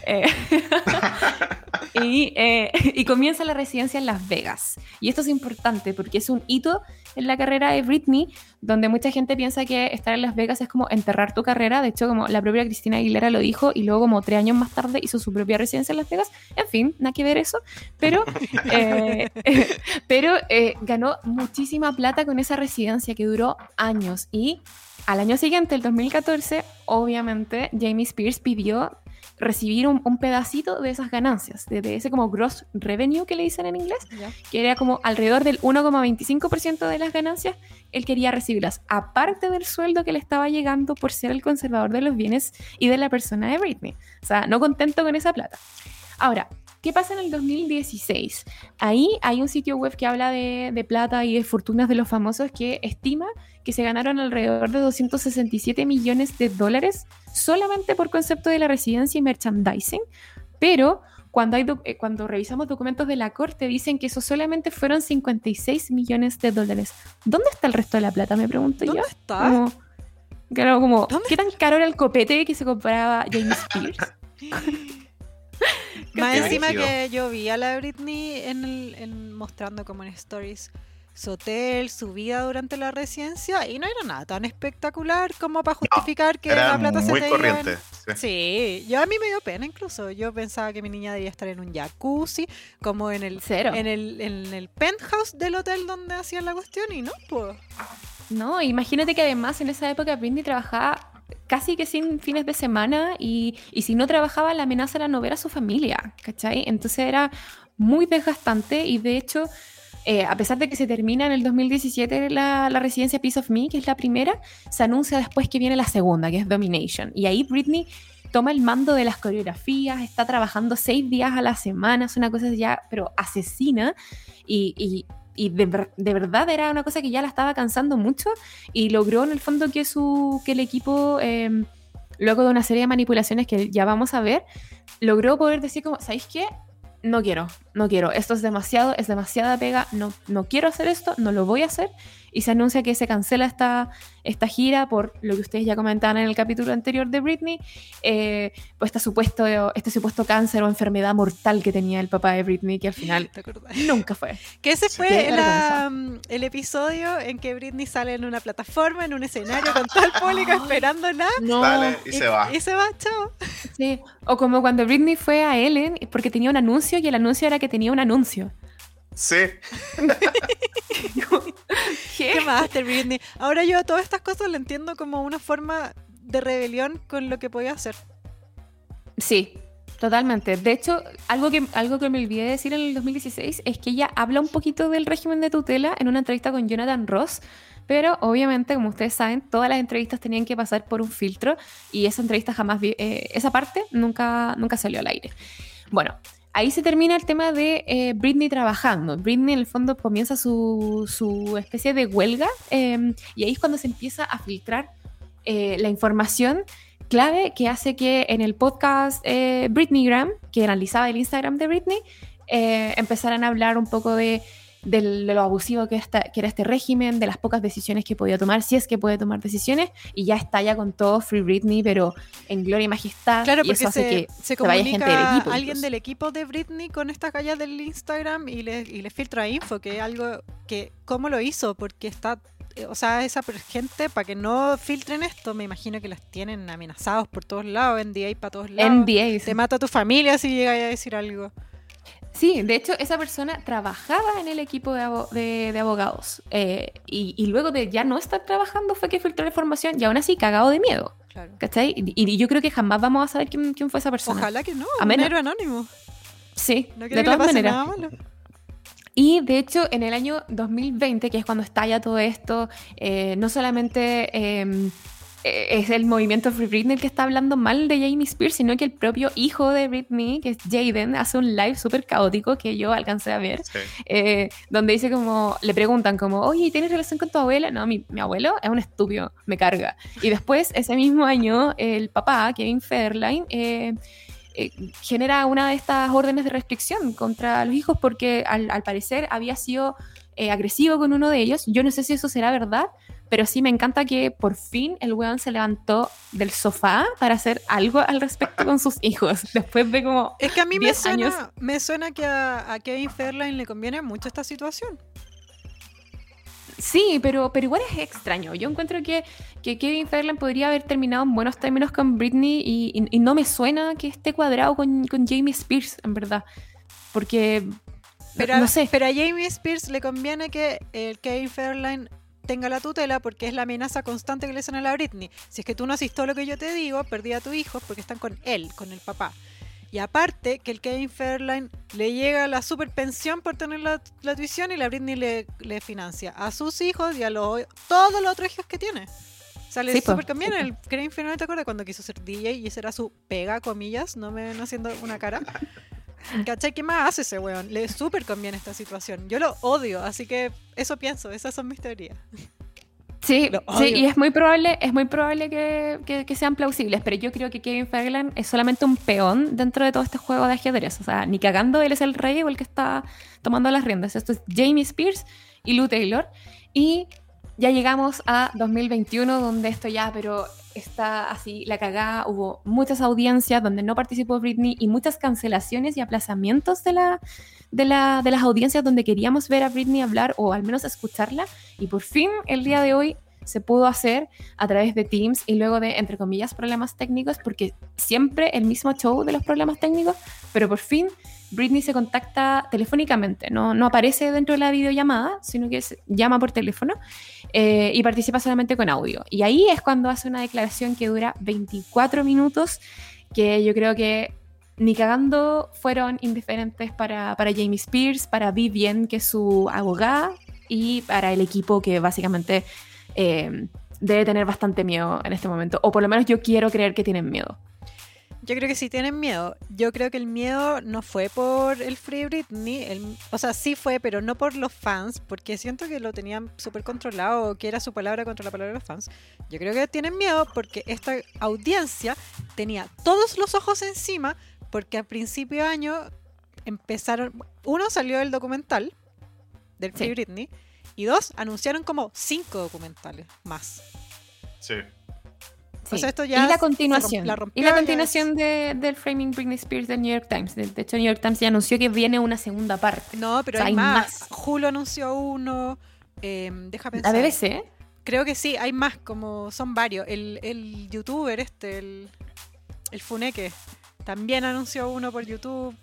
Eh, y, eh, y comienza la residencia en Las Vegas. Y esto es importante porque es un hito en la carrera de Britney, donde mucha gente piensa que estar en Las Vegas es como enterrar tu carrera. De hecho, como la propia Cristina Aguilera lo dijo, y luego como tres años más tarde hizo su propia residencia en Las Vegas. En fin, nada que ver eso. Pero, eh, pero eh, ganó muchísima plata con esa residencia que duró años. Y al año siguiente, el 2014, obviamente Jamie Spears pidió recibir un, un pedacito de esas ganancias, de, de ese como gross revenue que le dicen en inglés, que era como alrededor del 1,25% de las ganancias, él quería recibirlas, aparte del sueldo que le estaba llegando por ser el conservador de los bienes y de la persona de Britney. O sea, no contento con esa plata. Ahora, ¿qué pasa en el 2016? Ahí hay un sitio web que habla de, de plata y de fortunas de los famosos que estima que se ganaron alrededor de 267 millones de dólares solamente por concepto de la residencia y merchandising, pero cuando, hay doc- eh, cuando revisamos documentos de la corte dicen que eso solamente fueron 56 millones de dólares. ¿Dónde está el resto de la plata? Me pregunto ¿Dónde yo. está? Como, claro, como, ¿Dónde ¿qué tan caro era el copete que se compraba James Spears? Más encima que yo vi a la Britney en el, en- mostrando como en stories su hotel, su vida durante la residencia y no era nada tan espectacular como para justificar que la plata se muy te iba en- corriente. sí. Sí, yo a mí me dio pena incluso. Yo pensaba que mi niña debía estar en un jacuzzi, como en el Cero. en el, en el penthouse del hotel donde hacían la cuestión y no, pues. No, imagínate que además en esa época Britney trabajaba casi que sin fines de semana y, y si no trabajaba la amenaza era no ver a su familia, ¿cachai? Entonces era muy desgastante y de hecho, eh, a pesar de que se termina en el 2017 la, residencia Piece of Me, que es la primera, se anuncia después que viene la segunda, que es Domination. Y ahí Britney toma el mando de las coreografías, está trabajando seis días a la semana, es una cosa ya, pero asesina y... de, ver- de verdad era una cosa que ya la estaba cansando mucho y logró en el fondo que su que el equipo eh, luego de una serie de manipulaciones que ya vamos a ver logró poder decir como ¿sabéis qué? No quiero, no quiero, esto es demasiado, es demasiada pega, no, no quiero hacer esto, no lo voy a hacer y se anuncia que se cancela esta, esta gira por lo que ustedes ya comentaban en el capítulo anterior de Britney, eh, pues este supuesto, este supuesto cáncer o enfermedad mortal que tenía el papá de Britney que al final ¿Te acordás? nunca fue. Que ese fue la, mm, el episodio en que Britney sale en una plataforma, en un escenario con todo el público esperando nada. No, Sale y se va. Y se va, chao. Sí, o como cuando Britney fue a Ellen porque tenía un anuncio y el anuncio era que tenía un anuncio. Sí, ¿Qué más, Britney? Ahora yo a todas estas cosas lo entiendo como una forma de rebelión con lo que podía hacer. Sí, totalmente. De hecho, algo que, algo que me olvidé de decir en el 2016 es que ella habla un poquito del régimen de tutela en una entrevista con Jonathan Ross, pero obviamente, como ustedes saben, todas las entrevistas tenían que pasar por un filtro y esa entrevista jamás, vi- eh, esa parte nunca, nunca salió al aire. Bueno, ahí se termina el tema de eh, Britney trabajando. Britney en el fondo comienza su, su especie de huelga eh, y ahí es cuando se empieza a filtrar eh, la información clave que hace que en el podcast eh, Britneygram, que analizaba el Instagram de Britney, empezaran a hablar un poco de, de lo abusivo que, esta- que era este régimen, de las pocas decisiones que podía tomar, si es que puede tomar decisiones, y ya está ya con todo Free Britney, pero en gloria y majestad. Claro, y porque eso hace se, que se vaya gente del comunica equipo, alguien incluso. del equipo de Britney con estas gallas del Instagram y le, y le filtra info, que es algo que, ¿cómo lo hizo? Porque está, eh, o sea, esa gente, para que no filtren esto, me imagino que las tienen amenazados por todos lados, NDA para todos lados. NDA. Te mata a tu familia si llegas a decir algo. Sí, de hecho, esa persona trabajaba en el equipo de, abo- de- de abogados. eh, y, y luego de ya no estar trabajando fue que filtró la información y aún así cagado de miedo. Claro. ¿Cachai? Y, y yo creo que jamás vamos a saber quién, quién fue esa persona. Ojalá que no, A menos- anónimo. Sí, No de todas maneras. Y de hecho, en el año 2020, que es cuando estalla todo esto, eh, no solamente eh, es el movimiento Free Britney el que está hablando mal de Jamie Spears, sino que el propio hijo de Britney, que es Jaden, hace un live súper caótico que yo alcancé a ver, Sí. eh, donde dice como, le preguntan como, oye, ¿tienes relación con tu abuela? No, mi, mi abuelo es un estúpido, me carga. Y después, ese mismo año, el papá, Kevin Federline, eh, eh, genera una de estas órdenes de restricción contra los hijos porque al, al parecer había sido eh, agresivo con uno de ellos. Yo no sé si eso será verdad, pero sí me encanta que por fin el weón se levantó del sofá para hacer algo al respecto con sus hijos. Después de como... Es que a mí me 10 suena, años. me suena que a, a Kevin Fairline le conviene mucho esta situación. Sí, pero, pero igual es extraño. Yo encuentro que, que Kevin Fairland podría haber terminado en buenos términos con Britney y, y- y no me suena que esté cuadrado con, con Jamie Spears, en verdad. Porque, Pero, no a- sé, pero a Jamie Spears le conviene que el Kevin Fairline tenga la tutela porque es la amenaza constante que le hacen a la Britney. Si es que tú no haces todo lo que yo te digo, perdí a tu hijo porque están con él, con el papá. Y aparte que el Kevin Fairline le llega la super pensión por tener la, la tuición y la Britney le, le financia a sus hijos y a los, todos los otros hijos que tiene. O sea, le Sí, po, súper conviene. sí. El Kevin Fairline, ¿te acuerdas cuando quiso ser DJ y esa era su pega, comillas? No me ven haciendo una cara. ¿Cachai? ¿Qué más hace ese weón? Le súper conviene esta situación. Yo lo odio, así que eso pienso, esas son mis teorías. Sí, sí, y es muy probable, es muy probable que, que- que sean plausibles, pero yo creo que Kevin Fairland es solamente un peón dentro de todo este juego de ajedrez. O sea, ni cagando él es el rey o el que está tomando las riendas. Esto es Jamie Spears y Lou Taylor. Y ya llegamos a 2021, donde esto ya, pero está así, la cagada. Hubo muchas audiencias donde no participó Britney y muchas cancelaciones y aplazamientos de, la, de, la, de las audiencias donde queríamos ver a Britney hablar o al menos escucharla. Y por fin, el día de hoy, se pudo hacer a través de Teams y luego de, entre comillas, problemas técnicos, porque siempre el mismo show de los problemas técnicos, pero por fin Britney se contacta telefónicamente, no, no aparece dentro de la videollamada, sino que se llama por teléfono eh, y participa solamente con audio. Y ahí es cuando hace una declaración que dura 24 minutos, que yo creo que ni cagando fueron indiferentes para, para Jamie Spears, para Vivian, que es su abogada, y para el equipo que básicamente eh, debe tener bastante miedo en este momento. O por lo menos yo quiero creer que tienen miedo. Yo creo que sí tienen miedo. Yo creo que el miedo no fue por el Free Britney. el- o sea, sí fue, pero no por los fans, porque siento que lo tenían súper controlado, que era su palabra contra la palabra de los fans. Yo creo que tienen miedo porque esta audiencia tenía todos los ojos encima, porque a principio de año empezaron. Uno salió el documental del Free Sí. Britney, y dos, anunciaron como cinco documentales más. Sí. O sea, esto ya y la continuación. la rompió, y la continuación de- del Framing Britney Spears del New York Times. De, hecho, New York Times ya anunció que viene una segunda parte. No, pero O sea, hay, hay más. más. Hulu anunció uno. eh, deja La pensar. BBC. Creo que sí, hay más, como son varios. El, el youtuber este, el, el Funeke, también anunció uno por YouTube.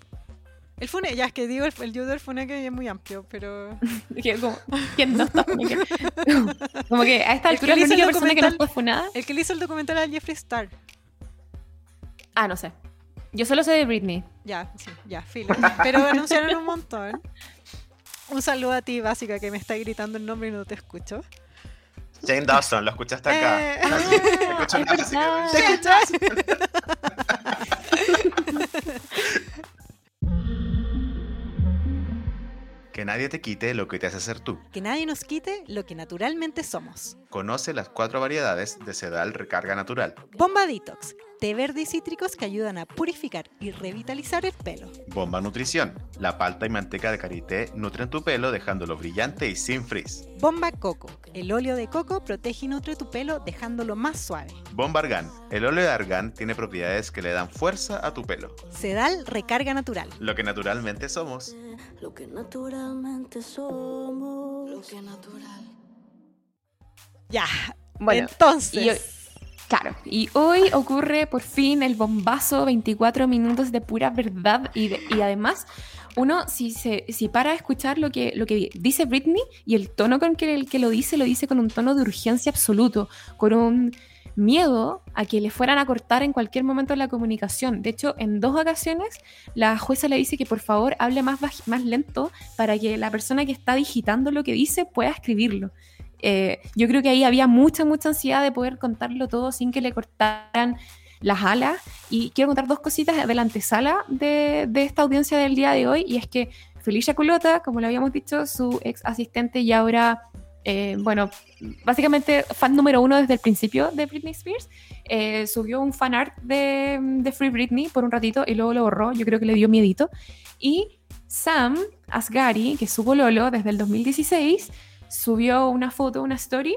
El Funeke, ya es que digo el, el youtuber Funeke es muy amplio, pero... que como, ¿Quién no está? Como que, como que a esta El que altura la única persona que no fue funada. El que le hizo el documental a Jeffree Star. Ah, no sé. Yo solo sé de Britney. Ya, sí, ya, filo. Pero anunciaron un montón. Un saludo a ti, básica, que me está gritando el nombre y no te escucho. Jane Dawson, lo escuchaste acá. Eh, Escucho es acá, así que- verdad. ¿Te escuchas? Que nadie te quite lo que te hace ser tú. Que nadie nos quite lo que naturalmente somos. Conoce las cuatro variedades de Sedal Recarga Natural. Bomba Detox, té verde y cítricos que ayudan a purificar y revitalizar el pelo. Bomba Nutrición. La palta y manteca de karité nutren tu pelo dejándolo brillante y sin frizz. Bomba Coco, el óleo de coco protege y nutre tu pelo dejándolo más suave. Bomba Argán. El óleo de argán tiene propiedades que le dan fuerza a tu pelo. Sedal Recarga Natural. Lo que naturalmente somos. Lo que naturalmente somos. Lo que natural. Ya, Bueno, entonces... y hoy- Claro, y hoy ocurre por fin el bombazo, 24 minutos de pura verdad y, de- y además uno si, se, si para a escuchar lo que, lo que dice Britney y el tono con que, el que lo dice, lo dice con un tono de urgencia absoluto, con un miedo a que le fueran a cortar en cualquier momento la comunicación. De hecho, en dos ocasiones la jueza le dice que por favor hable más, más lento para que la persona que está digitando lo que dice pueda escribirlo. Eh, yo creo que ahí había mucha, mucha ansiedad de poder contarlo todo sin que le cortaran las alas. Y quiero contar dos cositas de la antesala de, de esta audiencia del día de hoy, y es que Felicia Culota, como le habíamos dicho, su ex asistente y ahora, eh, bueno, básicamente fan número uno desde el principio de Britney Spears, eh, subió un fan art de, Free Britney por un ratito y luego lo borró, yo creo que le dio miedito. Y Sam Asghari, que es su desde el 2016, subió una foto, una story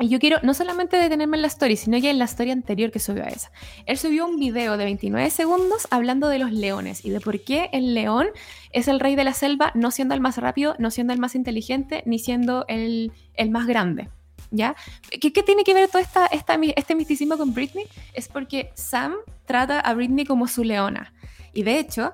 y yo quiero no solamente detenerme en la story, sino que en la story anterior que subió a esa. Él subió un video de 29 segundos hablando de los leones y de por qué el león es el rey de la selva, no siendo el más rápido, no siendo el más inteligente, ni siendo el, el más grande. ¿Ya? ¿Qué, ¿Qué, tiene que ver todo esta, esta, este misticismo con Britney? Es porque Sam trata a Britney como su leona. Y de hecho,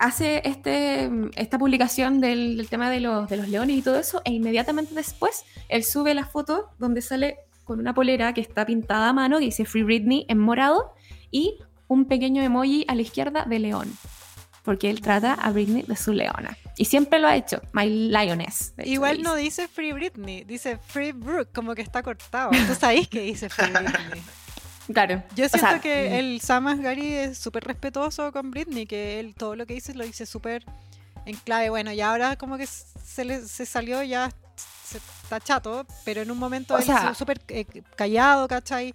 hace este, esta publicación del, del, tema de los, de los leones y todo eso, e inmediatamente después él sube la foto donde sale con una polera que está pintada a mano, que dice Free Britney en morado, y un pequeño emoji a la izquierda de león. Porque él trata a Britney de su leona. Y siempre lo ha hecho, My Lioness. Hecho, Igual no dice Free Britney, dice Free Brooke, como que está cortado. Tú sabéis que dice Free Britney. Claro. Yo siento o sea, que el Sam Asghari es súper respetuoso con Britney, que él todo lo que dice lo dice súper en clave. Bueno, y ahora como que se, le, se salió ya, se, está chato, pero en un momento o él súper eh, callado, ¿cachai?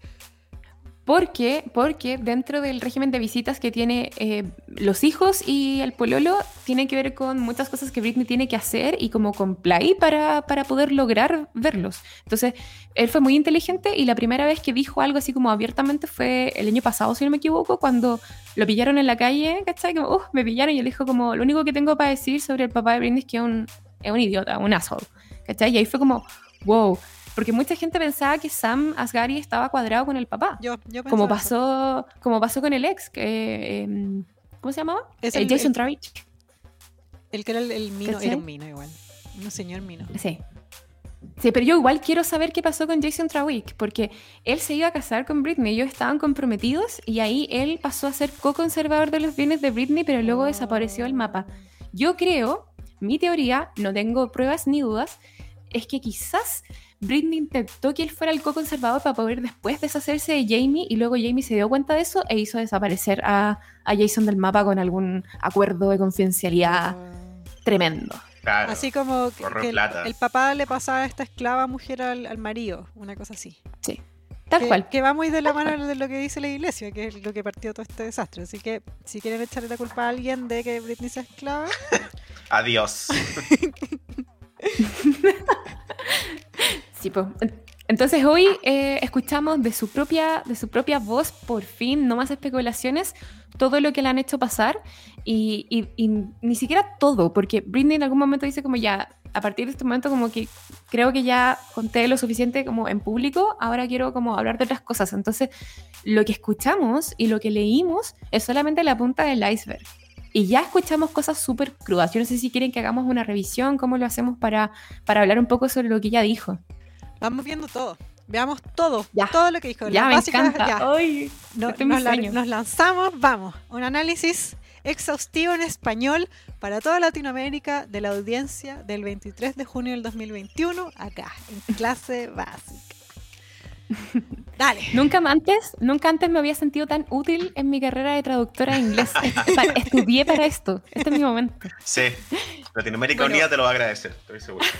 Porque, porque dentro del régimen de visitas que tiene eh, los hijos y el pololo, tiene que ver con muchas cosas que Britney tiene que hacer y como con play para, para poder lograr verlos. Entonces, él fue muy inteligente y la primera vez que dijo algo así como abiertamente fue el año pasado, si no me equivoco, cuando lo pillaron en la calle, ¿cachai? Como, uh, me pillaron y él dijo como, lo único que tengo para decir sobre el papá de Britney es que es un, es un idiota, un asshole, ¿cachai? Y ahí fue como, wow. Porque mucha gente pensaba que Sam Asghari estaba cuadrado con el papá. Yo, yo como pasó, eso. como pasó con el ex, que, eh, ¿cómo se llamaba? Es el, el Jason Travich. El que era el, el mino, era un mino igual. Un señor mino. Sí. Sí, pero yo igual quiero saber qué pasó con Jason Trawick, porque él se iba a casar con Britney, ellos estaban comprometidos y ahí él pasó a ser co-conservador de los bienes de Britney, pero luego desapareció del mapa. Yo creo, mi teoría, no tengo pruebas ni dudas, es que quizás Britney intentó que él fuera el co-conservador para poder después deshacerse de Jamie y luego Jamie se dio cuenta de eso e hizo desaparecer a, a Jason del mapa con algún acuerdo de confidencialidad tremendo. Claro, así como que el, el, papá le pasaba a esta esclava mujer al, al marido, una cosa así. Sí. Tal que, cual. Que va muy de la mano de lo que dice la iglesia, que es lo que partió todo este desastre. Así que si quieren echarle la culpa a alguien de que Britney sea esclava. Adiós. sí, pues. Entonces hoy eh, escuchamos de su, propia, de su propia voz, por fin, no más especulaciones, todo lo que le han hecho pasar y, y, y, ni siquiera todo, porque Britney en algún momento dice como ya, a partir de este momento como que creo que ya conté lo suficiente como en público, ahora quiero como hablar de otras cosas. Entonces lo que escuchamos y lo que leímos es solamente la punta del iceberg. Y ya escuchamos cosas súper crudas. Yo no sé si quieren que hagamos una revisión, cómo lo hacemos para, para hablar un poco sobre lo que ella dijo. Vamos viendo todo. Veamos todo. Ya. Todo lo que dijo. Ya, me básicas, encanta. ya. Ay, No- este nos, la- sueño. nos lanzamos, vamos. Un análisis exhaustivo en español para toda Latinoamérica de la audiencia del 23 de junio del 2021, acá, en clase básica. Dale. Nunca antes, nunca antes me había sentido tan útil en mi carrera de traductora de inglés. Estudié para esto. Este es mi momento. Sí. Latinoamérica Bueno. Unida te lo va a agradecer, estoy seguro.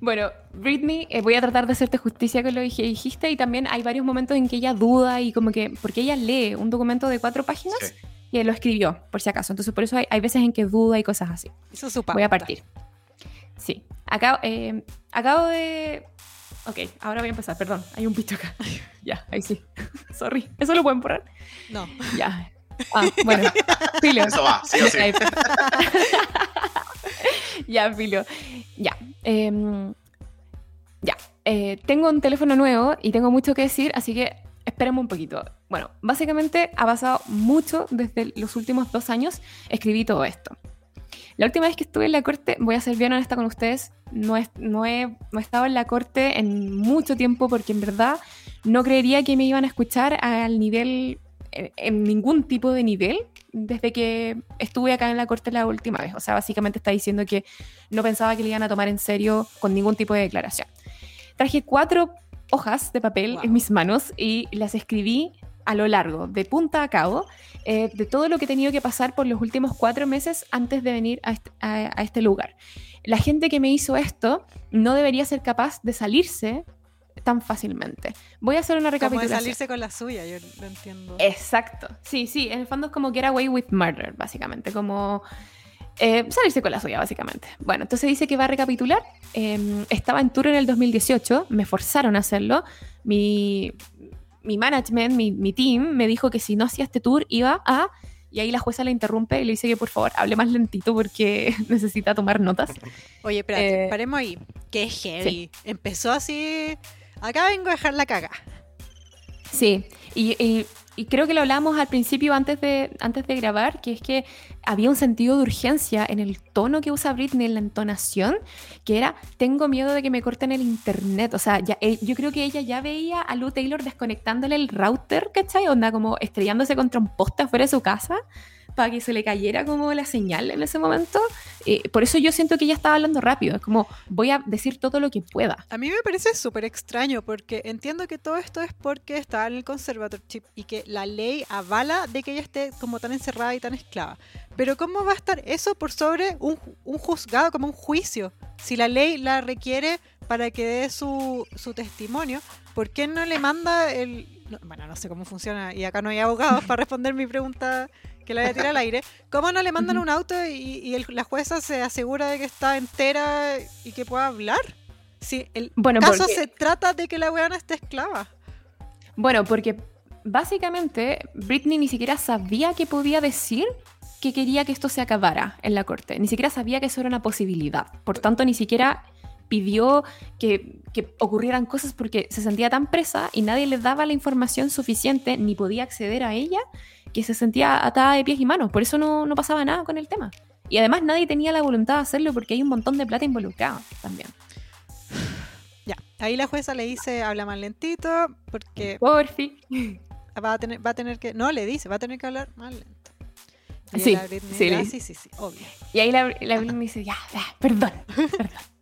Bueno, Britney, eh, voy a tratar de hacerte justicia con lo que dijiste y también hay varios momentos en que ella duda y como que, porque ella lee un documento de cuatro páginas Sí. y lo escribió, por si acaso. Entonces por eso hay, hay veces en que duda y cosas así. Hizo su Voy a partir. Sí. Acabo, eh, acabo de... Ok, ahora voy a empezar, perdón. Hay un bicho acá. ya, ahí sí. Sorry. ¿Eso lo pueden borrar? No. Ya. Ah, bueno. Filo. Eso va, sí o sí. Ya, filo. Ya. em, ya. Eh, tengo un teléfono nuevo y tengo mucho que decir, así que esperemos un poquito. Bueno, básicamente ha pasado mucho desde los últimos dos años. Escribí todo esto. La última vez que estuve en la corte, voy a ser bien honesta con ustedes, no he, no he, no he estado en la corte en mucho tiempo porque en verdad no creería que me iban a escuchar al nivel, en, en ningún tipo de nivel desde que estuve acá en la corte la última vez. O sea, básicamente está diciendo que no pensaba que le iban a tomar en serio con ningún tipo de declaración. Traje cuatro hojas de papel Wow. en mis manos y las escribí a lo largo, de punta a cabo, eh, de todo lo que he tenido que pasar por los últimos cuatro meses antes de venir a este, a- a este lugar. La gente que me hizo esto no debería ser capaz de salirse tan fácilmente. Voy a hacer una Como de recapitulación. salirse con la suya, yo lo entiendo. Exacto. Sí, sí, en el fondo es como get away with murder, básicamente. Como eh, salirse con la suya, básicamente. Bueno, entonces dice que va a recapitular. Eh, estaba en tour en el 2018, me forzaron a hacerlo. Mi, mi management, mi, mi team, me dijo que si no hacía este tour iba a... Y ahí la jueza le interrumpe y le dice que por favor hable más lentito porque necesita tomar notas. Oye, espérate, Eh, paremos ahí. Que heavy. Empezó así. Acá vengo a dejar la caga. Sí, y, y- y creo que lo hablábamos al principio antes de, antes de grabar, que es que había un sentido de urgencia en el tono que usa Britney, en la entonación, que era, tengo miedo de que me corten el internet. O sea, ya, eh, yo creo que ella ya veía a Lou Taylor desconectándole el router, ¿cachai? Onda como estrellándose contra un poste afuera de su casa para que se le cayera como la señal en ese momento. Eh, por eso yo siento que ella estaba hablando rápido, es como, voy a decir todo lo que pueda. A mí me parece súper extraño porque entiendo que todo esto es porque está en el conservatorship y que la ley avala de que ella esté como tan encerrada y tan esclava. Pero ¿cómo va a estar eso por sobre un, un juzgado, como un juicio? Si la ley la requiere para que dé su, su testimonio, ¿por qué no le manda el... no, bueno, no sé cómo funciona y acá no hay abogados para responder mi pregunta que la voy a tirar al aire. ¿Cómo no le mandan un auto y, y el- la jueza se asegura de que está entera y que pueda hablar? Si el Bueno, caso porque- se trata de que la weona esté esclava. Bueno, porque básicamente Britney ni siquiera sabía que podía decir que quería que esto se acabara en la corte. Ni siquiera sabía que eso era una posibilidad. Por tanto, ni siquiera pidió que, que ocurrieran cosas porque se sentía tan presa y nadie le daba la información suficiente ni podía acceder a ella que se sentía atada de pies y manos. Por eso no, no pasaba nada con el tema. Y además nadie tenía la voluntad de hacerlo porque hay un montón de plata involucrada también. Ya, ahí la jueza le dice, habla más lentito, porque Por fin. va a tener, va a tener que, no, le dice, va a tener que hablar más lento. Y Sí, sí, "Ya, le- sí, sí, sí, obvio. Y ahí la, la Britney dice, ya, ya, perdón, perdón.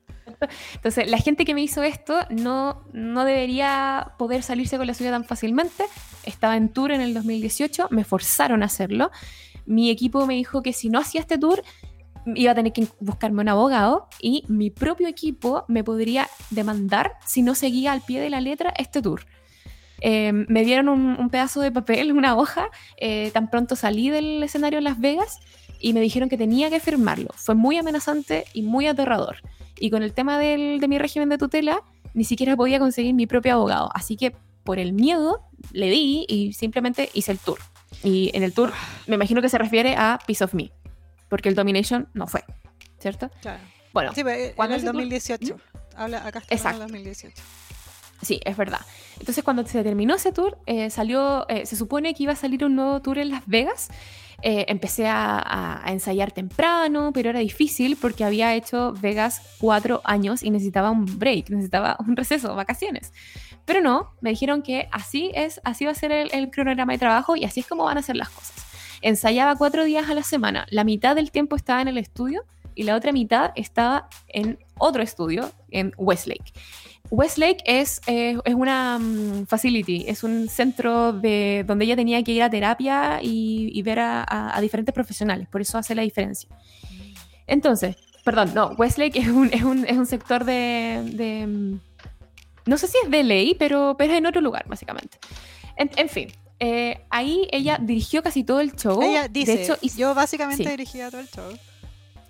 Entonces, la gente que me hizo esto no, no debería poder salirse con la suya tan fácilmente. Estaba en tour en el 2018, me forzaron a hacerlo. Mi equipo me dijo que si no hacía este tour, iba a tener que buscarme un abogado y mi propio equipo me podría demandar si no seguía al pie de la letra este tour. Eh, me dieron un, un pedazo de papel, una hoja, eh, tan pronto salí del escenario en Las Vegas y me dijeron que tenía que firmarlo. Fue muy amenazante y muy aterrador. Y con el tema del- de mi régimen de tutela, ni siquiera podía conseguir mi propio abogado. Así que por el miedo le di y simplemente hice el tour. Y en el tour me imagino que se refiere a Piece of Me, porque el Domination no fue, ¿cierto? Claro. Bueno, Sí, pero, eh, en ¿cuándo el ese tour? 2018. Habla, acá está Exacto. en el 2018. Sí, es verdad. Entonces, cuando se terminó ese tour, eh, salió, eh, se supone que iba a salir un nuevo tour en Las Vegas. Eh, empecé a, ensayar temprano, pero era difícil porque había hecho Vegas cuatro años y necesitaba un break, necesitaba un receso, vacaciones. Pero no, me dijeron que así es, así va a ser el, el cronograma de trabajo y así es como van a ser las cosas. Ensayaba cuatro días a la semana. La mitad del tiempo estaba en el estudio y la otra mitad estaba en otro estudio en Westlake. Westlake es, eh, es una mm, facility, es un centro de, donde ella tenía que ir a terapia y, y ver a, a- a diferentes profesionales, por eso hace la diferencia. Entonces, perdón, no, Westlake es un, es un, es un sector de, de, mm, No sé si es de ley, pero, pero es en otro lugar, básicamente. En, en fin, eh, ahí ella dirigió casi todo el show. Ella dice, de hecho, yo básicamente sí. dirigía todo el show.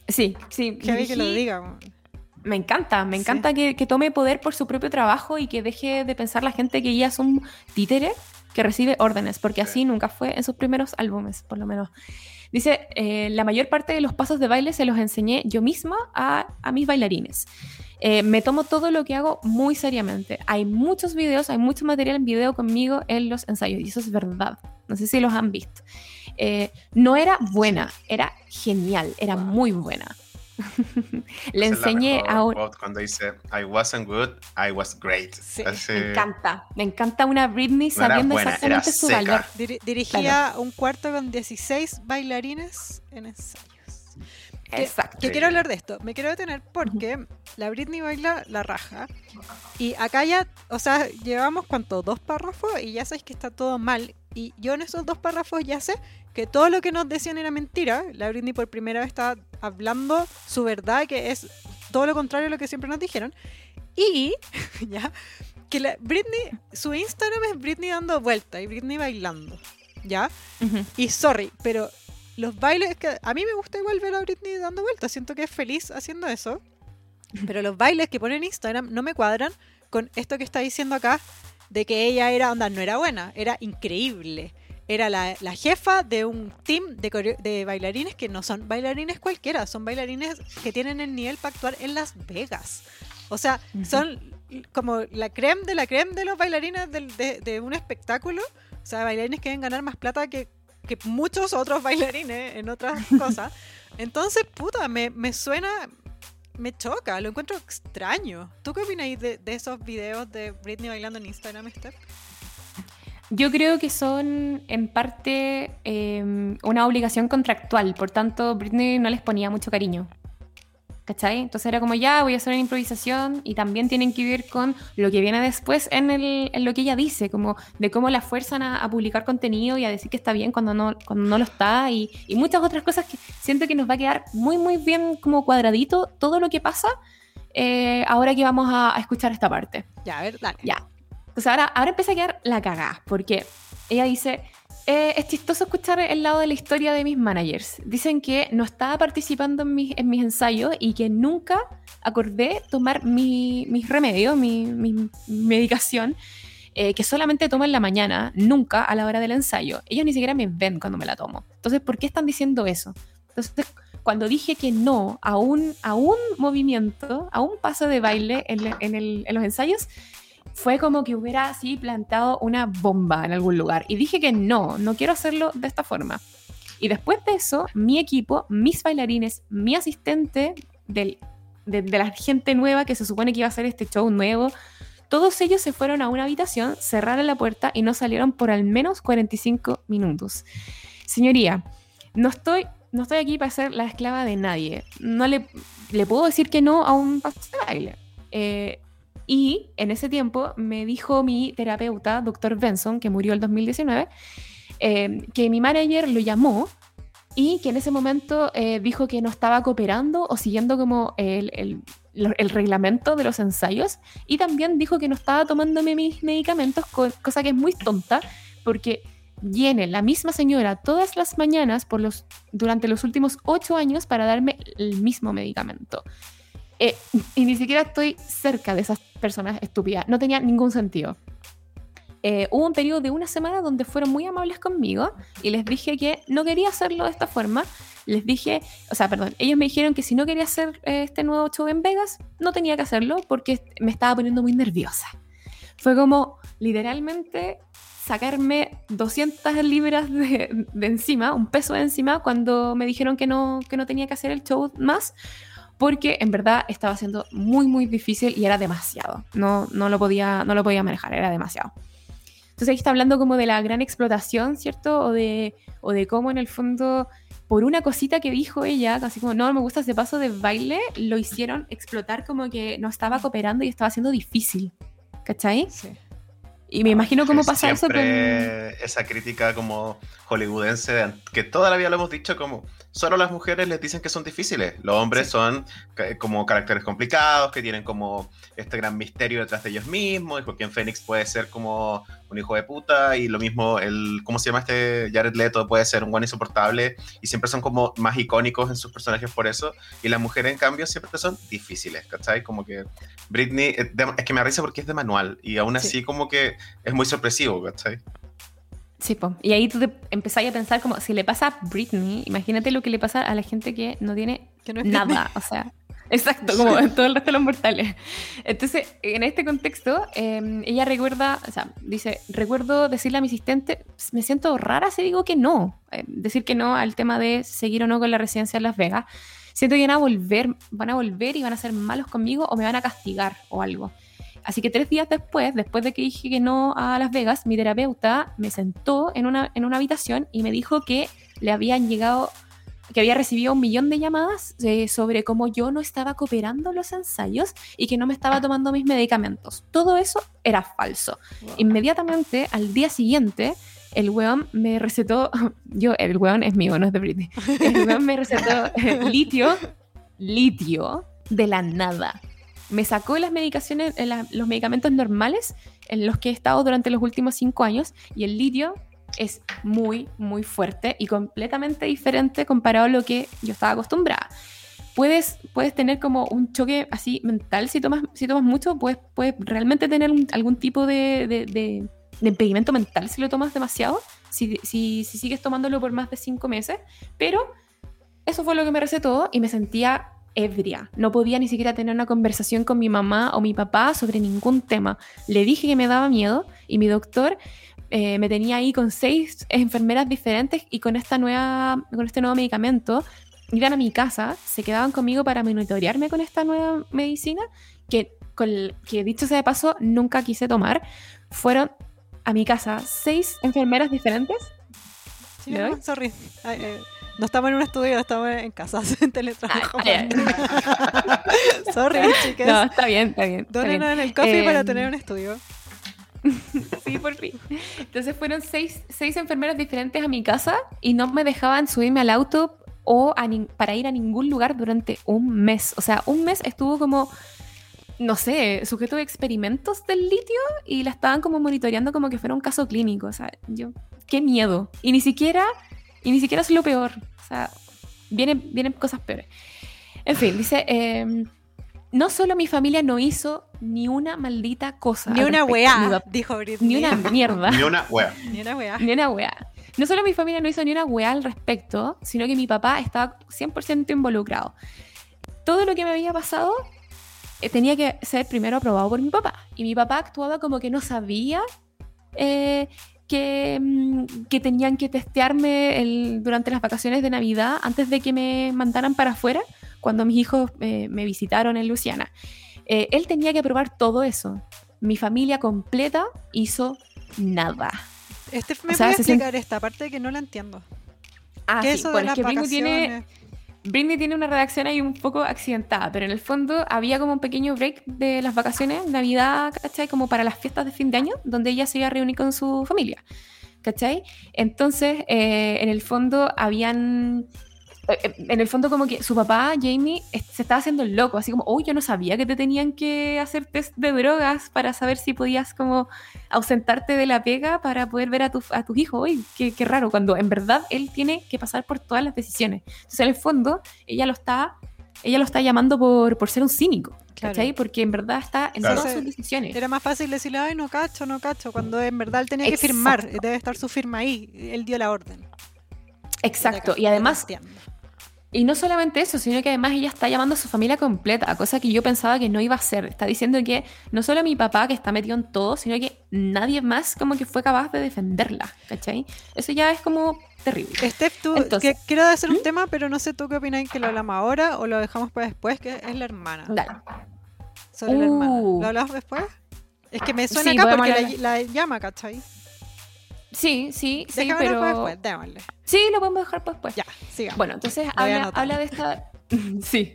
sí, sí. Que que lo dirigí- diga. Me encanta, me Sí. encanta que, que tome poder por su propio trabajo y que deje de pensar la gente que ella es un títere que recibe órdenes, porque así nunca fue en sus primeros álbumes, por lo menos. Dice, eh, la mayor parte de los pasos de baile se los enseñé yo misma a, a mis bailarines. Eh, me tomo todo lo que hago muy seriamente. Hay muchos videos, hay mucho material en video conmigo en los ensayos, y eso es verdad. No sé si los han visto. Eh, no era buena, era genial, era Wow. muy buena. Le Esa enseñé a un... Cuando dice, I wasn't good, I was great. Sí, Así- Me encanta, me encanta una Britney No sabiendo buena, exactamente era su seca. valor. Diri- dirigía un cuarto con 16 bailarines en ensayos. Exacto. Que quiero hablar de esto. Me quiero detener porque la Britney baila la raja. Y acá ya, o sea, llevamos cuánto, dos párrafos y ya sabéis que está todo mal. Y yo en esos dos párrafos ya sé que todo lo que nos decían era mentira. La Britney por primera vez está hablando su verdad, que es todo lo contrario a lo que siempre nos dijeron. Y, ya, que la Britney, su Instagram es Britney dando vuelta y Britney bailando. ¿Ya? Y sorry, pero los bailes que a mí me gusta igual ver a Britney dando vueltas, siento que es feliz haciendo eso. Pero los bailes que pone en Instagram no me cuadran con esto que está diciendo acá de que ella era, onda, no era buena, era increíble. Era la, la jefa de un team de, de bailarines que no son bailarines cualquiera, son bailarines que tienen el nivel para actuar en Las Vegas. O sea, son como la creme de la creme de los bailarines de, de un espectáculo. O sea, bailarines que deben ganar más plata que, que muchos otros bailarines en otras cosas. Entonces, puta, me, me suena, me choca, lo encuentro extraño. ¿Tú qué opináis de, de esos videos de Britney bailando en Instagram, Steph? Yo creo que son en parte eh, una obligación contractual, por tanto Britney no les ponía mucho cariño. ¿Cachai? Entonces era como ya voy a hacer una improvisación y también tienen que ver con lo que viene después en, el- en lo que ella dice, como de cómo la fuerzan a, a publicar contenido y a decir que está bien cuando no, cuando no lo está y, y muchas otras cosas que siento que nos va a quedar muy muy bien como cuadradito todo lo que pasa eh, ahora que vamos a- a escuchar esta parte. Ya, a ver, dale. Ya. Entonces ahora, ahora empieza a quedar la cagada, porque ella dice, eh, es chistoso escuchar el lado de la historia de mis managers. Dicen que no estaba participando en mis, en mis ensayos y que nunca acordé tomar mi- mis remedios, mi, mi medicación, eh, que solamente tomo en la mañana, nunca a la hora del ensayo. Ellos ni siquiera me ven cuando me la tomo. Entonces, ¿por qué están diciendo eso? Entonces, cuando dije que no a un, a un movimiento, a un paso de baile en, en el- en los ensayos, fue como que hubiera así plantado una bomba en algún lugar. Y dije que no, no quiero hacerlo de esta forma. Y después de eso, mi equipo, mis bailarines, mi asistente de la gente nueva que se supone que iba a hacer este show nuevo, todos ellos se fueron a una habitación, cerraron la puerta y no salieron por al menos 45 minutos. Señoría, no estoy, no estoy aquí para ser la esclava de nadie. No le, le puedo decir que no a un paso de baile. Eh, y en ese tiempo me dijo mi terapeuta, doctor Benson, que murió el 2019, eh, que mi manager lo llamó y que en ese momento eh, dijo que no estaba cooperando o siguiendo como el, el- el reglamento de los ensayos y también dijo que no estaba tomándome mis medicamentos, co- cosa que es muy tonta porque viene la misma señora todas las mañanas por los, durante los últimos ocho años para darme el mismo medicamento. Eh, y ni siquiera estoy cerca de esas personas estúpidas. No tenía ningún sentido. Eh, hubo un periodo de una semana donde fueron muy amables conmigo y les dije que no quería hacerlo de esta forma. Les dije, o sea, perdón, ellos me dijeron que si no quería hacer eh, este nuevo show en Vegas, no tenía que hacerlo porque me estaba poniendo muy nerviosa. Fue como literalmente sacarme 200 libras de, de encima, un peso de encima, cuando me dijeron que no, que no tenía que hacer el show más, porque en verdad estaba siendo muy, muy difícil y era demasiado. No, no, lo, podía, no lo podía manejar, era demasiado. Entonces ahí está hablando como de la gran explotación, ¿cierto? O de, o de cómo en el fondo, por una cosita que dijo ella, así como, no, me gusta ese paso de baile, lo hicieron explotar como que no estaba cooperando y estaba siendo difícil. ¿Cachai? Sí. Y me imagino cómo pasa eso con... Esa crítica como hollywoodense, que toda la vida lo hemos dicho como, solo las mujeres les dicen que son difíciles, los hombres Sí. son como caracteres complicados, que tienen como este gran misterio detrás de ellos mismos, y Joaquín Phoenix puede ser como un hijo de puta, y lo mismo, el, ¿cómo se llama este? Jared Leto puede ser un buen insoportable, y siempre son como más icónicos en sus personajes por eso, y las mujeres en cambio siempre son difíciles, ¿cachai? Como que Britney, eh, es que me da risa porque es de manual, y aún Sí. así como que es muy sorpresivo, ¿cachai? Sí, po. y ahí tú te empezás a pensar como, si le pasa a Britney, imagínate lo que le pasa a la gente que no tiene Que no Britney. nada, o sea, exacto, como en todo el resto de los mortales. Entonces, en este contexto, eh, ella recuerda, o sea, dice, recuerdo decirle a mi asistente, me siento rara si digo que no, Eh, decir que no al tema de seguir o no con la residencia en Las Vegas. siento que van a volver, van a volver y van a ser malos conmigo o me van a castigar o algo. Así que tres días después, después de que dije que no a Las Vegas, mi terapeuta me sentó en una, en una habitación y me dijo que le habían llegado, que había recibido un millón de llamadas eh, sobre cómo yo no estaba cooperando los ensayos y que no me estaba tomando mis medicamentos. Todo eso era falso. Inmediatamente, al día siguiente, el weón me recetó, yo, el weón es mío, no es de Britney, el weón me recetó eh, litio, litio de la nada. Me sacó las medicaciones, los medicamentos normales en los que he estado durante los últimos cinco años y el litio es muy, muy fuerte y completamente diferente comparado a lo que yo estaba acostumbrada. Puedes, puedes tener como un choque así mental si tomas, si tomas mucho, puedes, puedes realmente tener algún tipo de impedimento mental si lo tomas demasiado, si, si, si sigues tomándolo por más de cinco meses, pero eso fue lo que me recetó y me sentía ebria. No podía ni siquiera tener una conversación con mi mamá o mi papá sobre ningún tema. Le dije que me daba miedo y mi doctor eh, me tenía ahí con seis enfermeras diferentes y con, esta nueva, con este nuevo medicamento iban a mi casa, se quedaban conmigo para monitorearme con esta nueva medicina que, con que dicho sea de paso nunca quise tomar. Fueron a mi casa seis enfermeras diferentes Sí, ¿Le no, sorry. Eh, no estamos en un estudio, estamos en casa, en teletrabajo. Ay, sorry, chicas. No, está bien, está bien. Dónenos en el coffee para Em, tener un estudio. Sí, por fin. Entonces fueron seis, seis enfermeras diferentes a mi casa y no me dejaban subirme al auto o a para ir a ningún lugar durante un mes. O sea, un mes estuvo como, no sé, sujeto de experimentos del litio y la estaban como monitoreando como que fuera un caso clínico. O sea, yo, qué miedo. Y ni siquiera, y ni siquiera es lo peor. O sea, vienen, vienen cosas peores. En fin, dice, em, no solo mi familia no hizo ni una maldita cosa. Ni una weá, dijo Britney. ni una mierda. Ni una wea. Ni una weá. Ni una weá. No solo mi familia no hizo ni una weá al respecto, sino que mi papá estaba 100% involucrado. Todo lo que me había pasado eh, tenía que ser primero aprobado por mi papá. Y mi papá actuaba como que no sabía eh, que, mm, que tenían que testearme el- durante las vacaciones de Navidad antes de que me mandaran para afuera, cuando mis hijos eh, me visitaron en Luciana. Eh, él tenía que aprobar todo eso. Mi familia completa hizo nada. Este me O sea, puede explicar esta parte que no la entiendo. Ah, ¿Qué sí. es eso Bueno, de es las que tiene? Britney tiene una redacción ahí un poco accidentada, pero en el fondo había como un pequeño break de las vacaciones, Navidad, ¿cachai? Como para las fiestas de fin de año, donde ella se iba a reunir con su familia, ¿cachai? Entonces, eh, en el fondo habían... eh, eh, En el fondo como que su papá, Jamie, se estaba haciendo el loco, así como, uy, yo no sabía que te tenían que hacer test de drogas para saber si podías como ausentarte de la pega para poder ver a, tu- a tus hijos. Uy, qué, qué raro, cuando en verdad él tiene que pasar por todas las decisiones. Entonces, en el fondo, ella lo está, ella lo está llamando por, por ser un cínico, Claro. ¿cachai? Porque en verdad está en Claro. todas sus decisiones. Era más fácil decirle, ay, no cacho, no cacho, cuando en verdad él tenía que firmar, debe estar su firma ahí, él dio la orden. Exacto, y además. Y no solamente eso, sino que además ella está llamando a su familia completa, cosa que yo pensaba que no iba a hacer. Está diciendo que no solo mi papá, que está metido en todo, sino que nadie más como que fue capaz de defenderla, ¿cachai? Eso ya es como terrible. Steph, tú, Entonces- que quiero hacer un tema, pero no sé tú qué opinas que lo hablamos ahora o lo dejamos para después, que es la hermana. Dale. Sobre la hermana. Uh. ¿Lo hablamos después? Es que me suena Sí, acá porque la, la llama, ¿cachai? Sí, sí, sí, pero... después, démosle. Sí, lo podemos dejar para después. Ya, siga. Bueno, entonces habla, habla de esta... sí,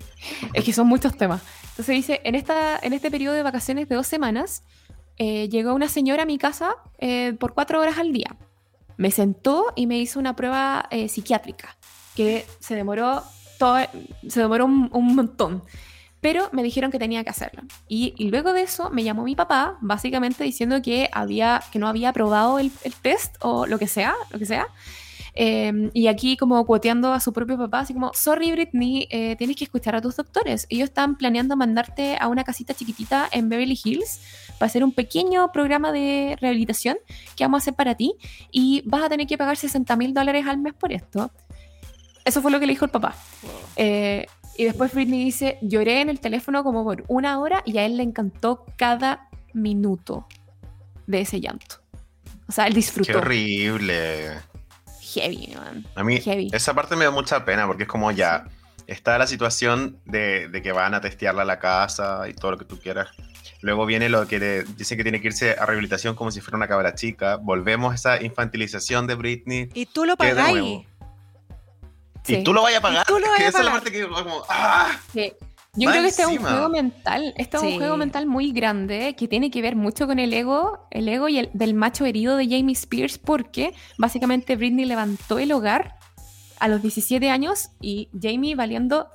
es que son muchos temas. Entonces dice, en, esta, en este periodo de vacaciones de dos semanas, eh, llegó una señora a mi casa eh, por cuatro horas al día. Me sentó y me hizo una prueba eh, psiquiátrica, que se demoró, todo, se demoró un, un montón. Pero me dijeron que tenía que hacerlo. Y, y luego de eso me llamó mi papá, básicamente diciendo que, había, que no había aprobado el, el test o lo que sea, lo que sea. Eh, y aquí como cuoteando a su propio papá, así como, sorry Britney, eh, tienes que escuchar a tus doctores. Ellos están planeando mandarte a una casita chiquitita en Beverly Hills para hacer un pequeño programa de rehabilitación que vamos a hacer para ti y vas a tener que pagar 60 mil dólares al mes por esto. Eso fue lo que le dijo el papá. Eh, y después Britney dice, lloré en el teléfono como por una hora y a él le encantó cada minuto de ese llanto. O sea, él Qué disfrutó. horrible. Heavy, man. A mí Heavy. esa parte me da mucha pena porque es como ya, está la situación de, de que van a testearla a la casa y todo lo que tú quieras. Luego viene lo que le- dicen que tiene que irse a rehabilitación como si fuera una cabra chica. Volvemos a esa infantilización de Britney. Y tú lo pagáis. Sí. Y tú lo vayas a pagar. tú lo que vayas a esa es la pagar. parte que como, ¡ah! Sí. Yo Va creo que este es un encima. juego mental, este es Sí. un juego mental muy grande que tiene que ver mucho con el ego, el ego y el del macho herido de Jamie Spears, porque básicamente Britney levantó el hogar a los 17 años y Jamie valiendo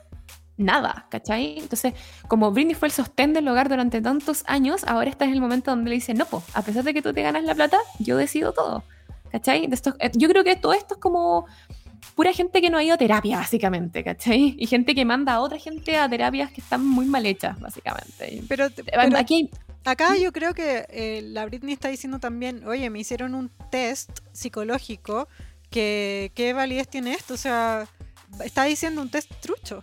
nada, ¿cachai? Entonces, como Britney fue el sostén del hogar durante tantos años, ahora está en el momento donde le dice, no, pues, a pesar de que tú te ganas la plata, yo decido todo, ¿cachai? De estos- eh, yo creo que todo esto es como pura gente que no ha ido a terapia, básicamente, ¿cachai? Y gente que manda a otra gente a terapias que están muy mal hechas, básicamente. Pero, pero Aquí acá yo creo que eh, la Britney está diciendo también, oye, me hicieron un test psicológico, que ¿qué validez tiene esto? O sea, está diciendo un test trucho.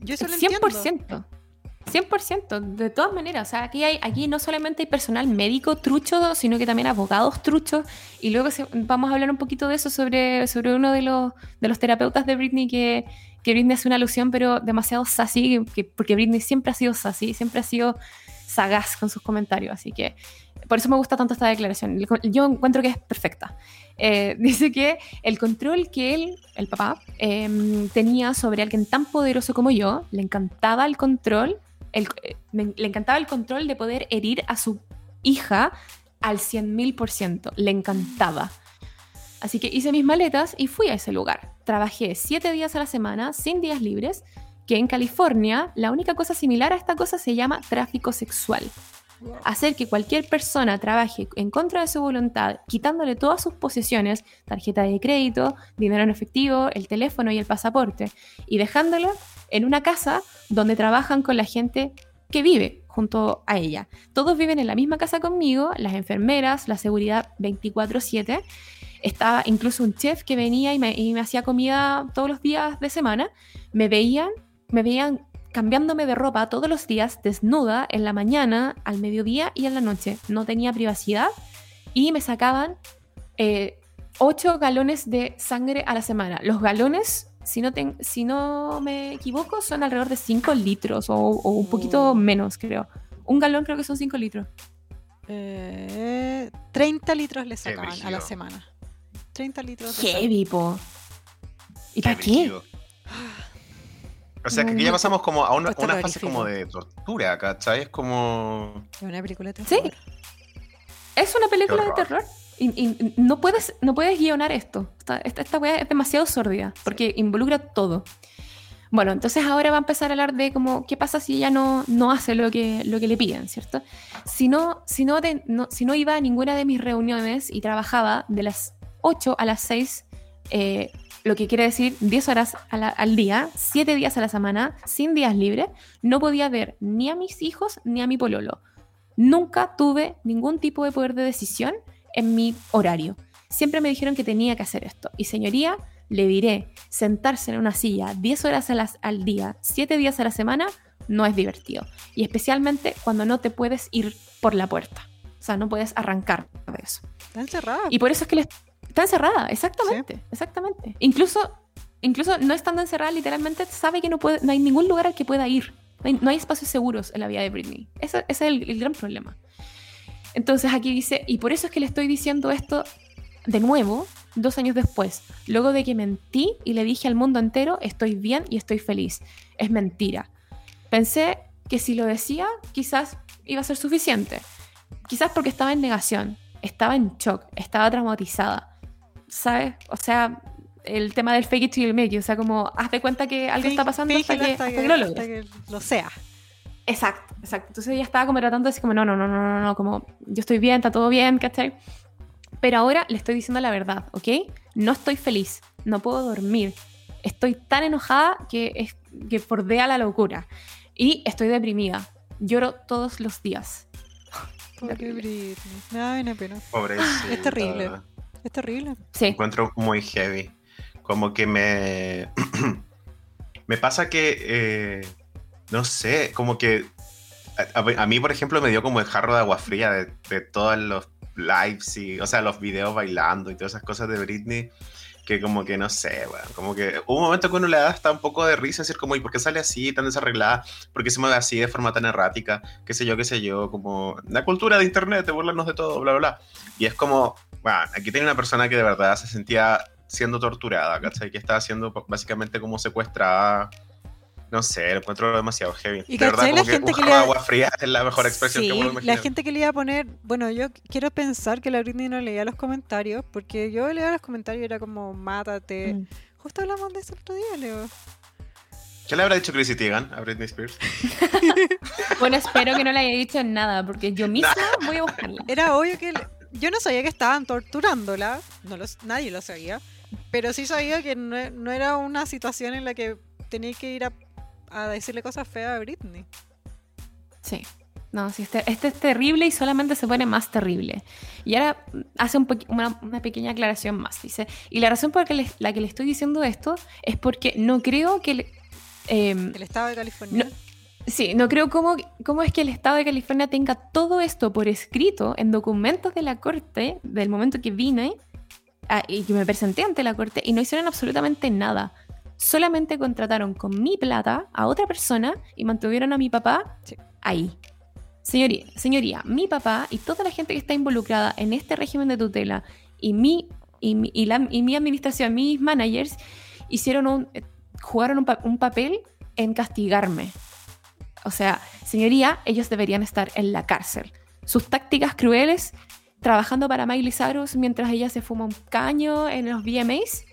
Yo eso lo entiendo. 100%. 100%, de todas maneras, o sea, aquí, hay, aquí no solamente hay personal médico trucho, sino que también abogados truchos, y luego vamos a hablar un poquito de eso sobre, sobre uno de los, de los terapeutas de Britney que, que Britney hace una alusión, pero demasiado sassy, que, porque Britney siempre ha sido sassy, siempre ha sido sagaz con sus comentarios, así que por eso me gusta tanto esta declaración, yo encuentro que es perfecta. Eh, dice que el control que él, el papá, em, tenía sobre alguien tan poderoso como yo, le encantaba el control, eh, me- le encantaba el control de poder herir a su hija al 100.000%, le encantaba. Así que hice mis maletas y fui a ese lugar. Trabajé siete días a la semana, sin días libres, que en California la única cosa similar a esta cosa se llama tráfico sexual hacer que cualquier persona trabaje en contra de su voluntad, quitándole todas sus posesiones, tarjeta de crédito, dinero en efectivo, el teléfono y el pasaporte, y dejándolo en una casa donde trabajan con la gente que vive junto a ella. Todos viven en la misma casa conmigo, las enfermeras, la seguridad 24/7. Estaba incluso un chef que venía y me, y me hacía comida todos los días de semana. Me veían, me veían cambiándome de ropa todos los días, desnuda, en la mañana, al mediodía y en la noche. No tenía privacidad y me sacaban eh, 8 galones de sangre a la semana. Los galones, si no, ten- si no me equivoco, son alrededor de 5 litros o, o un poquito Oh. menos, creo. Un galón creo que son 5 litros. Eh, 30 litros le sacaban a la semana. 30 litros de. Heavy, po. ¿Y para qué? O sea, que aquí ya pasamos como a una, una fase como de tortura, ¿cachai? Es como... Es una película de Sí. terror. Es una película de terror. Y, y no, puedes, no puedes guionar esto. Esta, esta, esta weá es demasiado sórdida porque involucra todo. Bueno, entonces ahora va a empezar a hablar de como qué pasa si ella no, no hace lo que, lo que le piden, ¿cierto? Si no, si, no- si no iba a ninguna de mis reuniones y trabajaba de las 8 a las 6, eh, lo que quiere decir 10 horas la- al día, 7 días a la semana, sin días libres, no podía ver ni a mis hijos ni a mi pololo. Nunca tuve ningún tipo de poder de decisión en mi horario. Siempre me dijeron que tenía que hacer esto. Y señoría, le diré, sentarse en una silla 10 horas a las- al día, 7 días a la semana, no es divertido. Y especialmente cuando no te puedes ir por la puerta. O sea, no puedes arrancar de eso. Está encerrada. Y por eso es que les... está encerrada, exactamente, exactamente. Incluso, incluso no estando encerrada, literalmente sabe que no, puede, no hay ningún lugar al que pueda ir. No hay, no hay espacios seguros en la vida de Britney. Ese, ese es el, el gran problema. Entonces aquí dice, y por eso es que le estoy diciendo esto de nuevo, dos años después, luego de que mentí y le dije al mundo entero, estoy bien y estoy feliz. Es mentira. Pensé que si lo decía, quizás iba a ser suficiente. Quizás porque estaba en negación, estaba en shock, estaba traumatizada. ¿Sabes? O sea, el tema del fake it till you make it, o sea, como haz de cuenta que algo está pasando hasta que, hasta hasta que- que lo hasta que lo sea. Exacto, exacto. Entonces ella estaba como tratando de decir como, no, no, no, no, no, no, como yo estoy bien, está todo bien, ¿cachai? Pero ahora le estoy diciendo la verdad, ¿ok? No estoy feliz, no puedo dormir, estoy tan enojada que, es, que bordea la locura y estoy deprimida, lloro todos los días. Pobre. Britney. Me da pena, pena. Pobrecita. Es terrible. Es terrible. Sí, encuentro muy heavy. Como que me. me pasa que. eh, no sé, como que. A, a- a mí, por ejemplo, me dio como el jarro de agua fría de, de todos los lives y. O sea, los videos bailando y todas esas cosas de Britney. que como que no sé, weón, como que hubo un momento que uno le da hasta un poco de risa, decir como, ¿y por qué sale así, tan desarreglada? ¿Por qué se mueve así de forma tan errática? ¿Qué sé yo, qué sé yo? Como la cultura de internet, de burlarnos de todo, bla, bla, bla. Y es como, bueno, aquí tiene una persona que de verdad se sentía siendo torturada, ¿cachai? Que estaba siendo básicamente como secuestrada. No sé, lo encuentro demasiado heavy. Y de verdad, La que gente que le agua fría es la mejor expresión Sí, que puedo la gente que le iba a poner, bueno, yo quiero pensar que la Britney no leía los comentarios, porque yo leía los comentarios y era como, mátate. Mm. Justo hablamos de eso el otro día, Leo. ¿Qué le habrá dicho Chrissy Teigen a Britney Spears? Bueno, espero que no le haya dicho nada, porque yo misma voy a buscarla. Era obvio que... Yo no sabía que estaban torturándola, no lo- nadie lo sabía, pero sí sabía que no, no era una situación en la que tenía que ir a, a decirle cosas feas a Britney. Sí. No, sí, este, este es terrible y solamente se pone más terrible. Y ahora hace un una, una pequeña aclaración más. Dice, y la razón por la que le, la que le estoy diciendo esto es porque no creo que... le- em, El estado de California. No, Sí, no creo cómo, cómo es que el Estado de California tenga todo esto por escrito en documentos de la Corte del momento que vine ah, y que me presenté ante la Corte y no hicieron absolutamente nada. Solamente contrataron con mi plata a otra persona y mantuvieron a mi papá Sí. ahí. Señoría, señoría, mi papá y toda la gente que está involucrada en este régimen de tutela y mi, y mi, y la- y mi administración, mis managers, hicieron un, eh, jugaron un, pa- un papel en castigarme. O sea, señoría, ellos deberían estar en la cárcel. Sus tácticas crueles, trabajando para Miley Cyrus mientras ella se fuma un caño en los VMAs.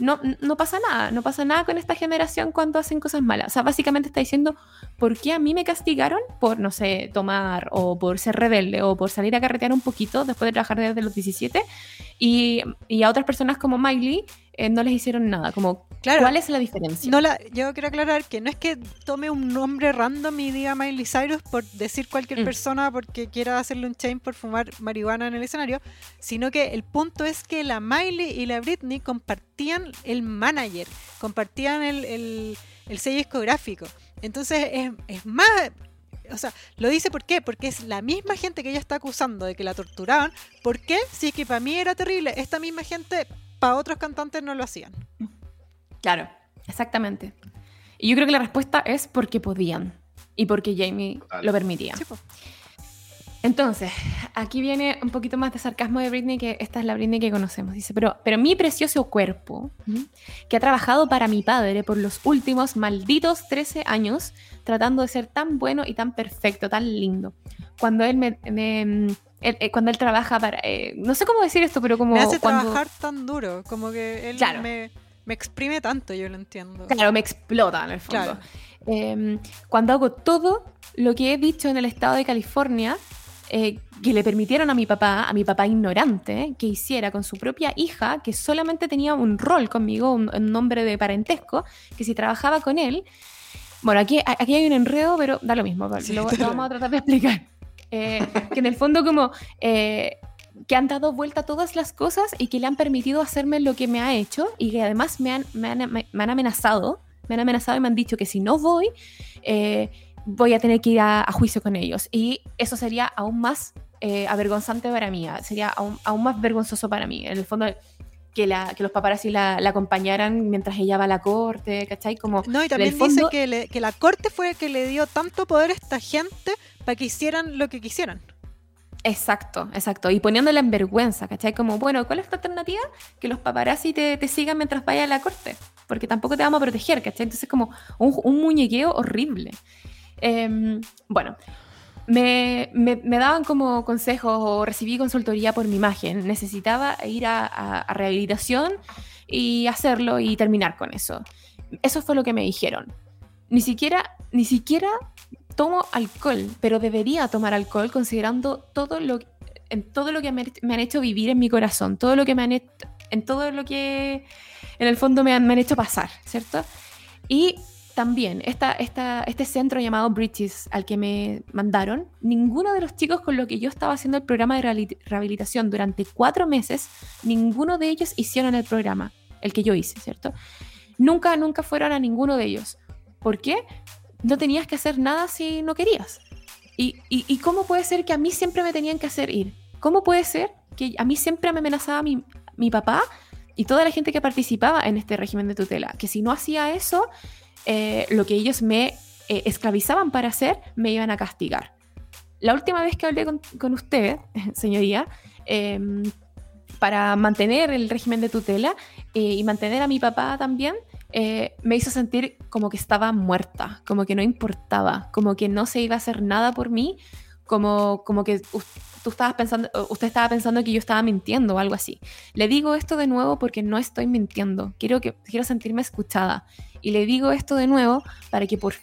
No, no pasa nada, no pasa nada con esta generación cuando hacen cosas malas. O sea, básicamente está diciendo, ¿por qué a mí me castigaron por, no sé, tomar o por ser rebelde o por salir a carretear un poquito después de trabajar desde los 17? Y, y a otras personas como Miley eh, no les hicieron nada. Como, Claro. ¿cuál es la diferencia? No la, yo quiero aclarar que no es que tome un nombre random y diga Miley Cyrus por decir cualquier Mm. persona porque quiera hacerle un chain por fumar marihuana en el escenario, sino que el punto es que la Miley y la Britney compartían el manager, compartían el, el- el sello discográfico. Entonces es, es más... O sea, lo dice por qué, porque es la misma gente que ella está acusando de que la torturaban. ¿Por qué? Si es que para mí era terrible, esta misma gente para otros cantantes no lo hacían. Claro, exactamente. Y yo creo que la respuesta es porque podían y porque Jamie Total. lo permitía. Sí. Entonces, aquí viene un poquito más de sarcasmo de Britney, que esta es la Britney que conocemos. Dice, pero, pero mi precioso cuerpo, que ha trabajado para mi padre por los últimos malditos 13 años, tratando de ser tan bueno y tan perfecto, tan lindo. Cuando él me... me- él- eh, cuando él trabaja para... eh, no sé cómo decir esto, pero como... me hace cuando, trabajar tan duro, como que él Claro. me, me exprime tanto, yo lo entiendo. Claro, me explota en el fondo. Claro. Eh, cuando hago todo lo que he dicho en el estado de California, eh, que le permitieron a mi papá, a mi papá ignorante, que hiciera con su propia hija, que solamente tenía un rol conmigo, un, un nombre de parentesco, que si trabajaba con él. Bueno, aquí, aquí hay un enredo, pero da lo mismo, Sí, lo vamos a tratar de explicar. Eh, que en el fondo, como. eh, que han dado vuelta a todas las cosas y que le han permitido hacerme lo que me ha hecho y que además me han, me han, me han amenazado, me han amenazado y me han dicho que si no voy, eh, voy a tener que ir a, a juicio con ellos. Y eso sería aún más eh, avergonzante para mí, ah, sería aún, aún más vergonzoso para mí. En el fondo, que, la, que los paparazzi la, la acompañaran mientras ella va a la corte, ¿cachai? Como, No, y también fondo- dice que, le- que la corte fue el que le dio tanto poder a esta gente para que hicieran lo que quisieran. Exacto, exacto. Y poniéndola en vergüenza, ¿cachai? Como, bueno, ¿cuál es tu alternativa? Que los paparazzi te, te sigan mientras vayas a la corte. Porque tampoco te vamos a proteger, ¿cachai? Entonces, como un, muñequeo horrible. Em, bueno, me, me- daban como consejos o recibí consultoría por mi imagen. Necesitaba ir a- a rehabilitación y hacerlo y terminar con eso. Eso fue lo que me dijeron. Ni siquiera, ni siquiera tomo alcohol, pero debería tomar alcohol considerando todo lo, en todo lo que me, han hecho vivir en mi corazón, todo lo que me han en todo lo que en el fondo me han, me han hecho pasar, ¿cierto? Y también esta, esta, este centro llamado British al que me mandaron, ninguno de los chicos con los que yo estaba haciendo el programa de rehabili- rehabilitación durante cuatro meses, ninguno de ellos hicieron el programa, el que yo hice, ¿cierto? Nunca, nunca fueron a ninguno de ellos. ¿Por qué? No tenías que hacer nada si no querías. ¿Y, cómo puede ser que a mí siempre me tenían que hacer ir? ¿Cómo puede ser que a mí siempre me amenazaba mi, mi papá y toda la gente que participaba en este régimen de tutela, que si no hacía eso, eh, lo que ellos me eh, esclavizaban para hacer, me iban a castigar. La última vez que hablé con, con usted, señoría, em, para mantener el régimen de tutela eh, y mantener a mi papá también, eh, me hizo sentir como que estaba muerta, como que no importaba, como que no se iba a hacer nada por mí, como, como que tú estabas pensando, usted estaba pensando que yo estaba mintiendo o algo así. Le digo esto de nuevo porque no estoy mintiendo, quiero, que, quiero sentirme escuchada. Y le digo esto de nuevo para que, por,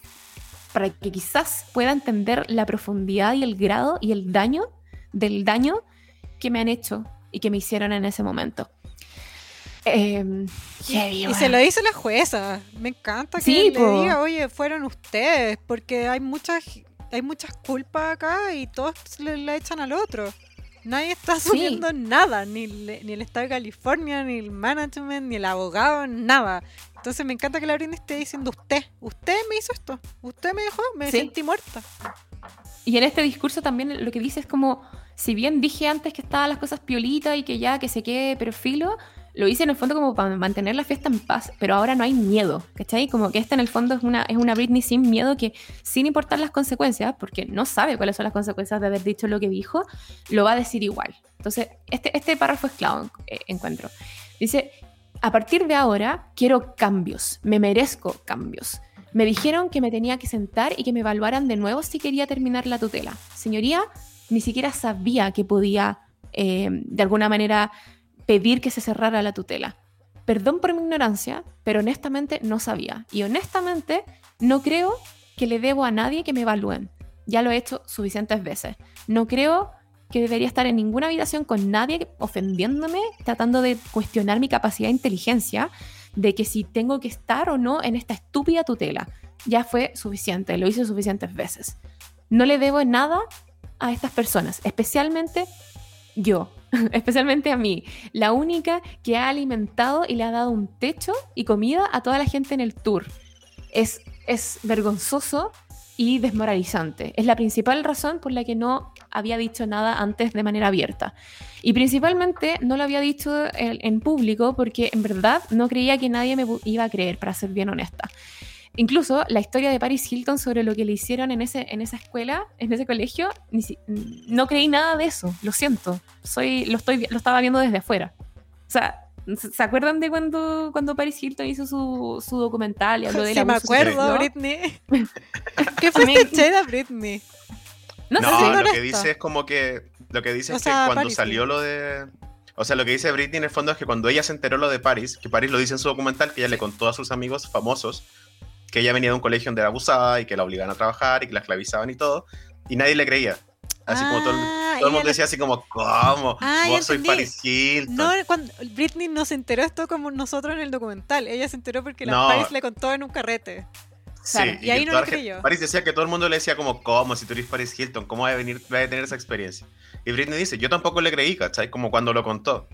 para que quizás pueda entender la profundidad y el grado y el daño del daño que me han hecho y que me hicieron en ese momento. Em, y, se lo dice la jueza. Me encanta que le diga, oye, fueron ustedes, porque hay muchas, hay muchas culpas acá y todos le, la echan al otro. Nadie está asumiendo nada, ni, ni el Estado de California, ni el management, ni el abogado, nada. Entonces me encanta que la Britney esté diciendo usted, usted me hizo esto, usted me dejó, me sentí muerta. Y en este discurso también lo que dice es como, si bien dije antes que estaban las cosas piolitas y que ya que se quede perfilo, lo hice en el fondo como para mantener la fiesta en paz, pero ahora no hay miedo, ¿cachai? Como que esta en el fondo es una, es una Britney sin miedo que, sin importar las consecuencias, porque no sabe cuáles son las consecuencias de haber dicho lo que dijo, lo va a decir igual. Entonces, este, este párrafo es clave, eh, encuentro. Dice, a partir de ahora quiero cambios, me merezco cambios. Me dijeron que me tenía que sentar y que me evaluaran de nuevo si quería terminar la tutela. Señoría, ni siquiera sabía que podía, eh, de alguna manera, pedir que se cerrara la tutela. Perdón por mi ignorancia, pero honestamente no sabía. Y honestamente no creo que le debo a nadie que me evalúen. Ya lo he hecho suficientes veces. No creo que debería estar en ninguna habitación con nadie ofendiéndome, tratando de cuestionar mi capacidad de inteligencia, de que si tengo que estar o no en esta estúpida tutela. Ya fue suficiente, lo hice suficientes veces. No le debo nada a estas personas, especialmente yo, especialmente a mí, la única que ha alimentado y le ha dado un techo y comida a toda la gente en el tour. Es, es vergonzoso y desmoralizante. Es la principal razón por la que no había dicho nada antes de manera abierta. Y principalmente no lo había dicho en, en público porque en verdad no creía que nadie me iba a creer, para ser bien honesta. Incluso la historia de Paris Hilton sobre lo que le hicieron en, ese, en esa escuela, en ese colegio, no creí nada de eso, lo siento. Soy, lo, estoy, lo estaba viendo desde afuera. O sea, ¿se acuerdan de cuando, cuando Paris Hilton hizo su, su documental y habló de la Sí, me acuerdo, Britney. ¿Qué fue de Britney? No, no lo que dice es como que. Lo que dice es que cuando salió lo de. O sea, lo que dice Britney en el fondo es que cuando ella se enteró lo de Paris, que Paris lo dice en su documental, que ella le contó a sus amigos famosos que ella venía de un colegio donde era abusada y que la obligaban a trabajar y que la esclavizaban y todo, y nadie le creía. Así como todo, ah, el mundo decía así como, ¿cómo? Ah, Vos soy Paris Hilton. No, cuando Britney no se enteró esto como nosotros en el documental. Ella se enteró porque la Paris le contó en un carrete. Sí, y, ahí no le creyó. Paris decía que todo el mundo le decía como, ¿cómo? Si tú eres Paris Hilton, ¿cómo va a, venir, va a tener esa experiencia? Y Britney dice, yo tampoco le creí, ¿cachai? Como cuando lo contó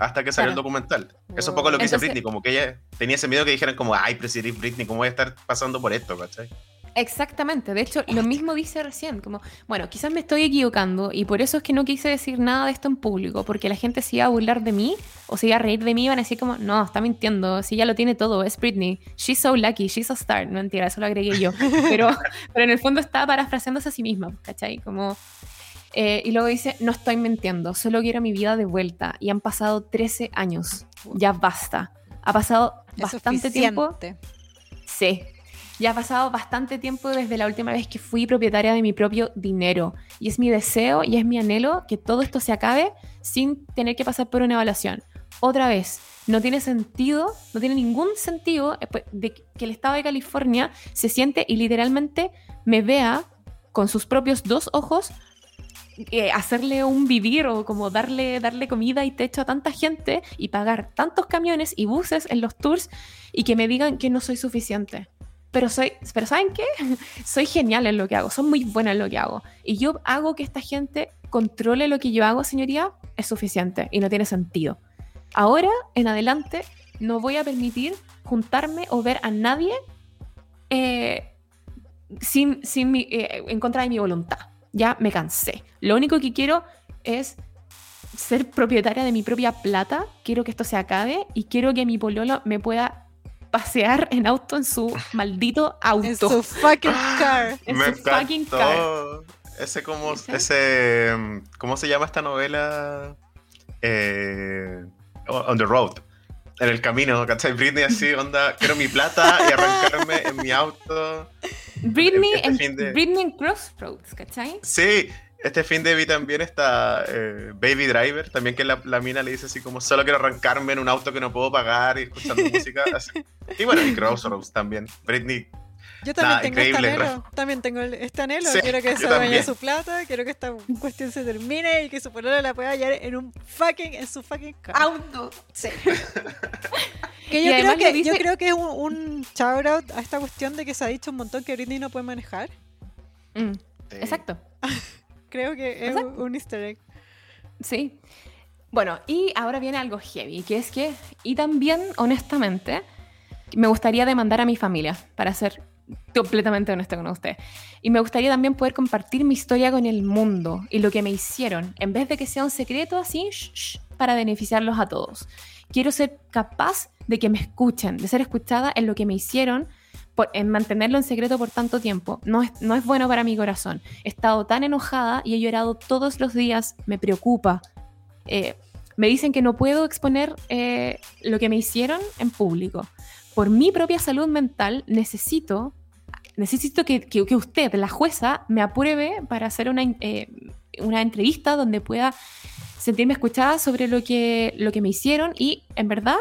hasta que salió el documental. Eso es un poco lo que dice Britney, como que ella tenía ese miedo que dijeran como, ay, si Britney, ¿cómo voy a estar pasando por esto, cachai? Exactamente, de hecho, lo mismo dice recién, como, bueno, quizás me estoy equivocando y por eso es que no quise decir nada de esto en público, porque la gente se iba a burlar de mí o se iba a reír de mí y iban a decir como, no, está mintiendo, si ya lo tiene todo, es Britney, she's so lucky, she's a star, no mentira, eso lo agregué yo, pero, pero en el fondo estaba parafraseándose a sí misma, ¿cachai? Como, eh, y luego dice, no estoy mintiendo, solo quiero mi vida de vuelta. Y han pasado 13 años. Ya basta. Ha pasado bastante tiempo. Sí. Ya ha pasado bastante tiempo desde la última vez que fui propietaria de mi propio dinero. Y es mi deseo y es mi anhelo que todo esto se acabe sin tener que pasar por una evaluación. Otra vez, no tiene sentido, no tiene ningún sentido eh, pues, de que el Estado de California se siente y literalmente me vea con sus propios dos ojos hacerle un vivir o como darle, darle comida y techo a tanta gente y pagar tantos camiones y buses en los tours y que me digan que no soy suficiente. Pero soy, pero ¿saben qué? soy genial en lo que hago, soy muy buena en lo que hago. Y yo hago que esta gente controle lo que yo hago, señoría, es suficiente y no tiene sentido. Ahora, en adelante, no voy a permitir juntarme o ver a nadie eh, sin, sin eh, en contra de mi voluntad ya me cansé. Lo único que quiero es ser propietaria de mi propia plata, quiero que esto se acabe y quiero que mi pololo me pueda pasear en auto en su maldito auto. En su fucking car. En Me su fucking encantó. Ese como, ese, mm, ¿cómo se llama esta novela? Eh, On the Road. En el camino, ¿cachai? Britney así, onda, quiero mi plata y arrancarme en mi auto. Britney, Este en, fin de- Britney en Crossroads, ¿cachai? Sí, este fin de vi también esta eh, Baby Driver, también que la, la mina le dice así como, solo quiero arrancarme en un auto que no puedo pagar y escuchando música. así. Y bueno, y Crossroads también. Britney, Yo también Nah, tengo este anhelo. También tengo el- este anhelo. Sí, quiero que se también. su plata. Quiero que esta cuestión se termine y que su pololo la pueda hallar en un fucking, en su fucking car. Auto. Sí. que yo, creo que, dice- yo creo que es un, un shout out a esta cuestión de que se ha dicho un montón que Britney no puede manejar. Mm, Sí. exacto. Creo que es un, Exacto. un easter egg. Sí. Bueno, y ahora viene algo heavy, que es que, y también, honestamente, me gustaría demandar a mi familia, para ser completamente honesta con usted. Y me gustaría también poder compartir mi historia con el mundo y lo que me hicieron, en vez de que sea un secreto así, para beneficiarlos a todos. Quiero ser capaz de que me escuchen, de ser escuchada en lo que me hicieron, por- en mantenerlo en secreto por tanto tiempo. No es, no es bueno para mi corazón. He estado tan enojada y he llorado todos los días, me preocupa. Eh, me dicen que no puedo exponer eh, lo que me hicieron en público. Por mi propia salud mental necesito, necesito que, que- que usted, la jueza, me apruebe para hacer una, eh, una entrevista donde pueda sentirme escuchada sobre lo que, lo que me hicieron y, en verdad,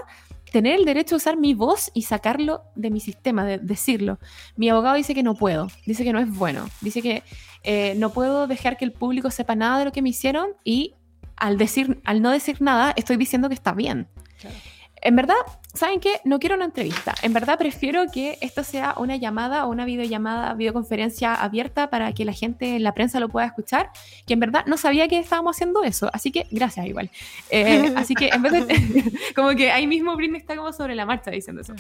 tener el derecho a usar mi voz y sacarlo de mi sistema, de decirlo. Mi abogado dice que no puedo, dice que no es bueno, dice que eh, no puedo dejar que el público sepa nada de lo que me hicieron y al, decir, al no decir nada estoy diciendo que está bien. Claro. En verdad, ¿saben qué? No quiero una entrevista. En verdad prefiero que esto sea una llamada o una videollamada, videoconferencia abierta para que la gente en la prensa lo pueda escuchar, que en verdad no sabía que estábamos haciendo eso, así que gracias igual. Eh, así que en vez de, como que ahí mismo Britney está como sobre la marcha diciendo eso.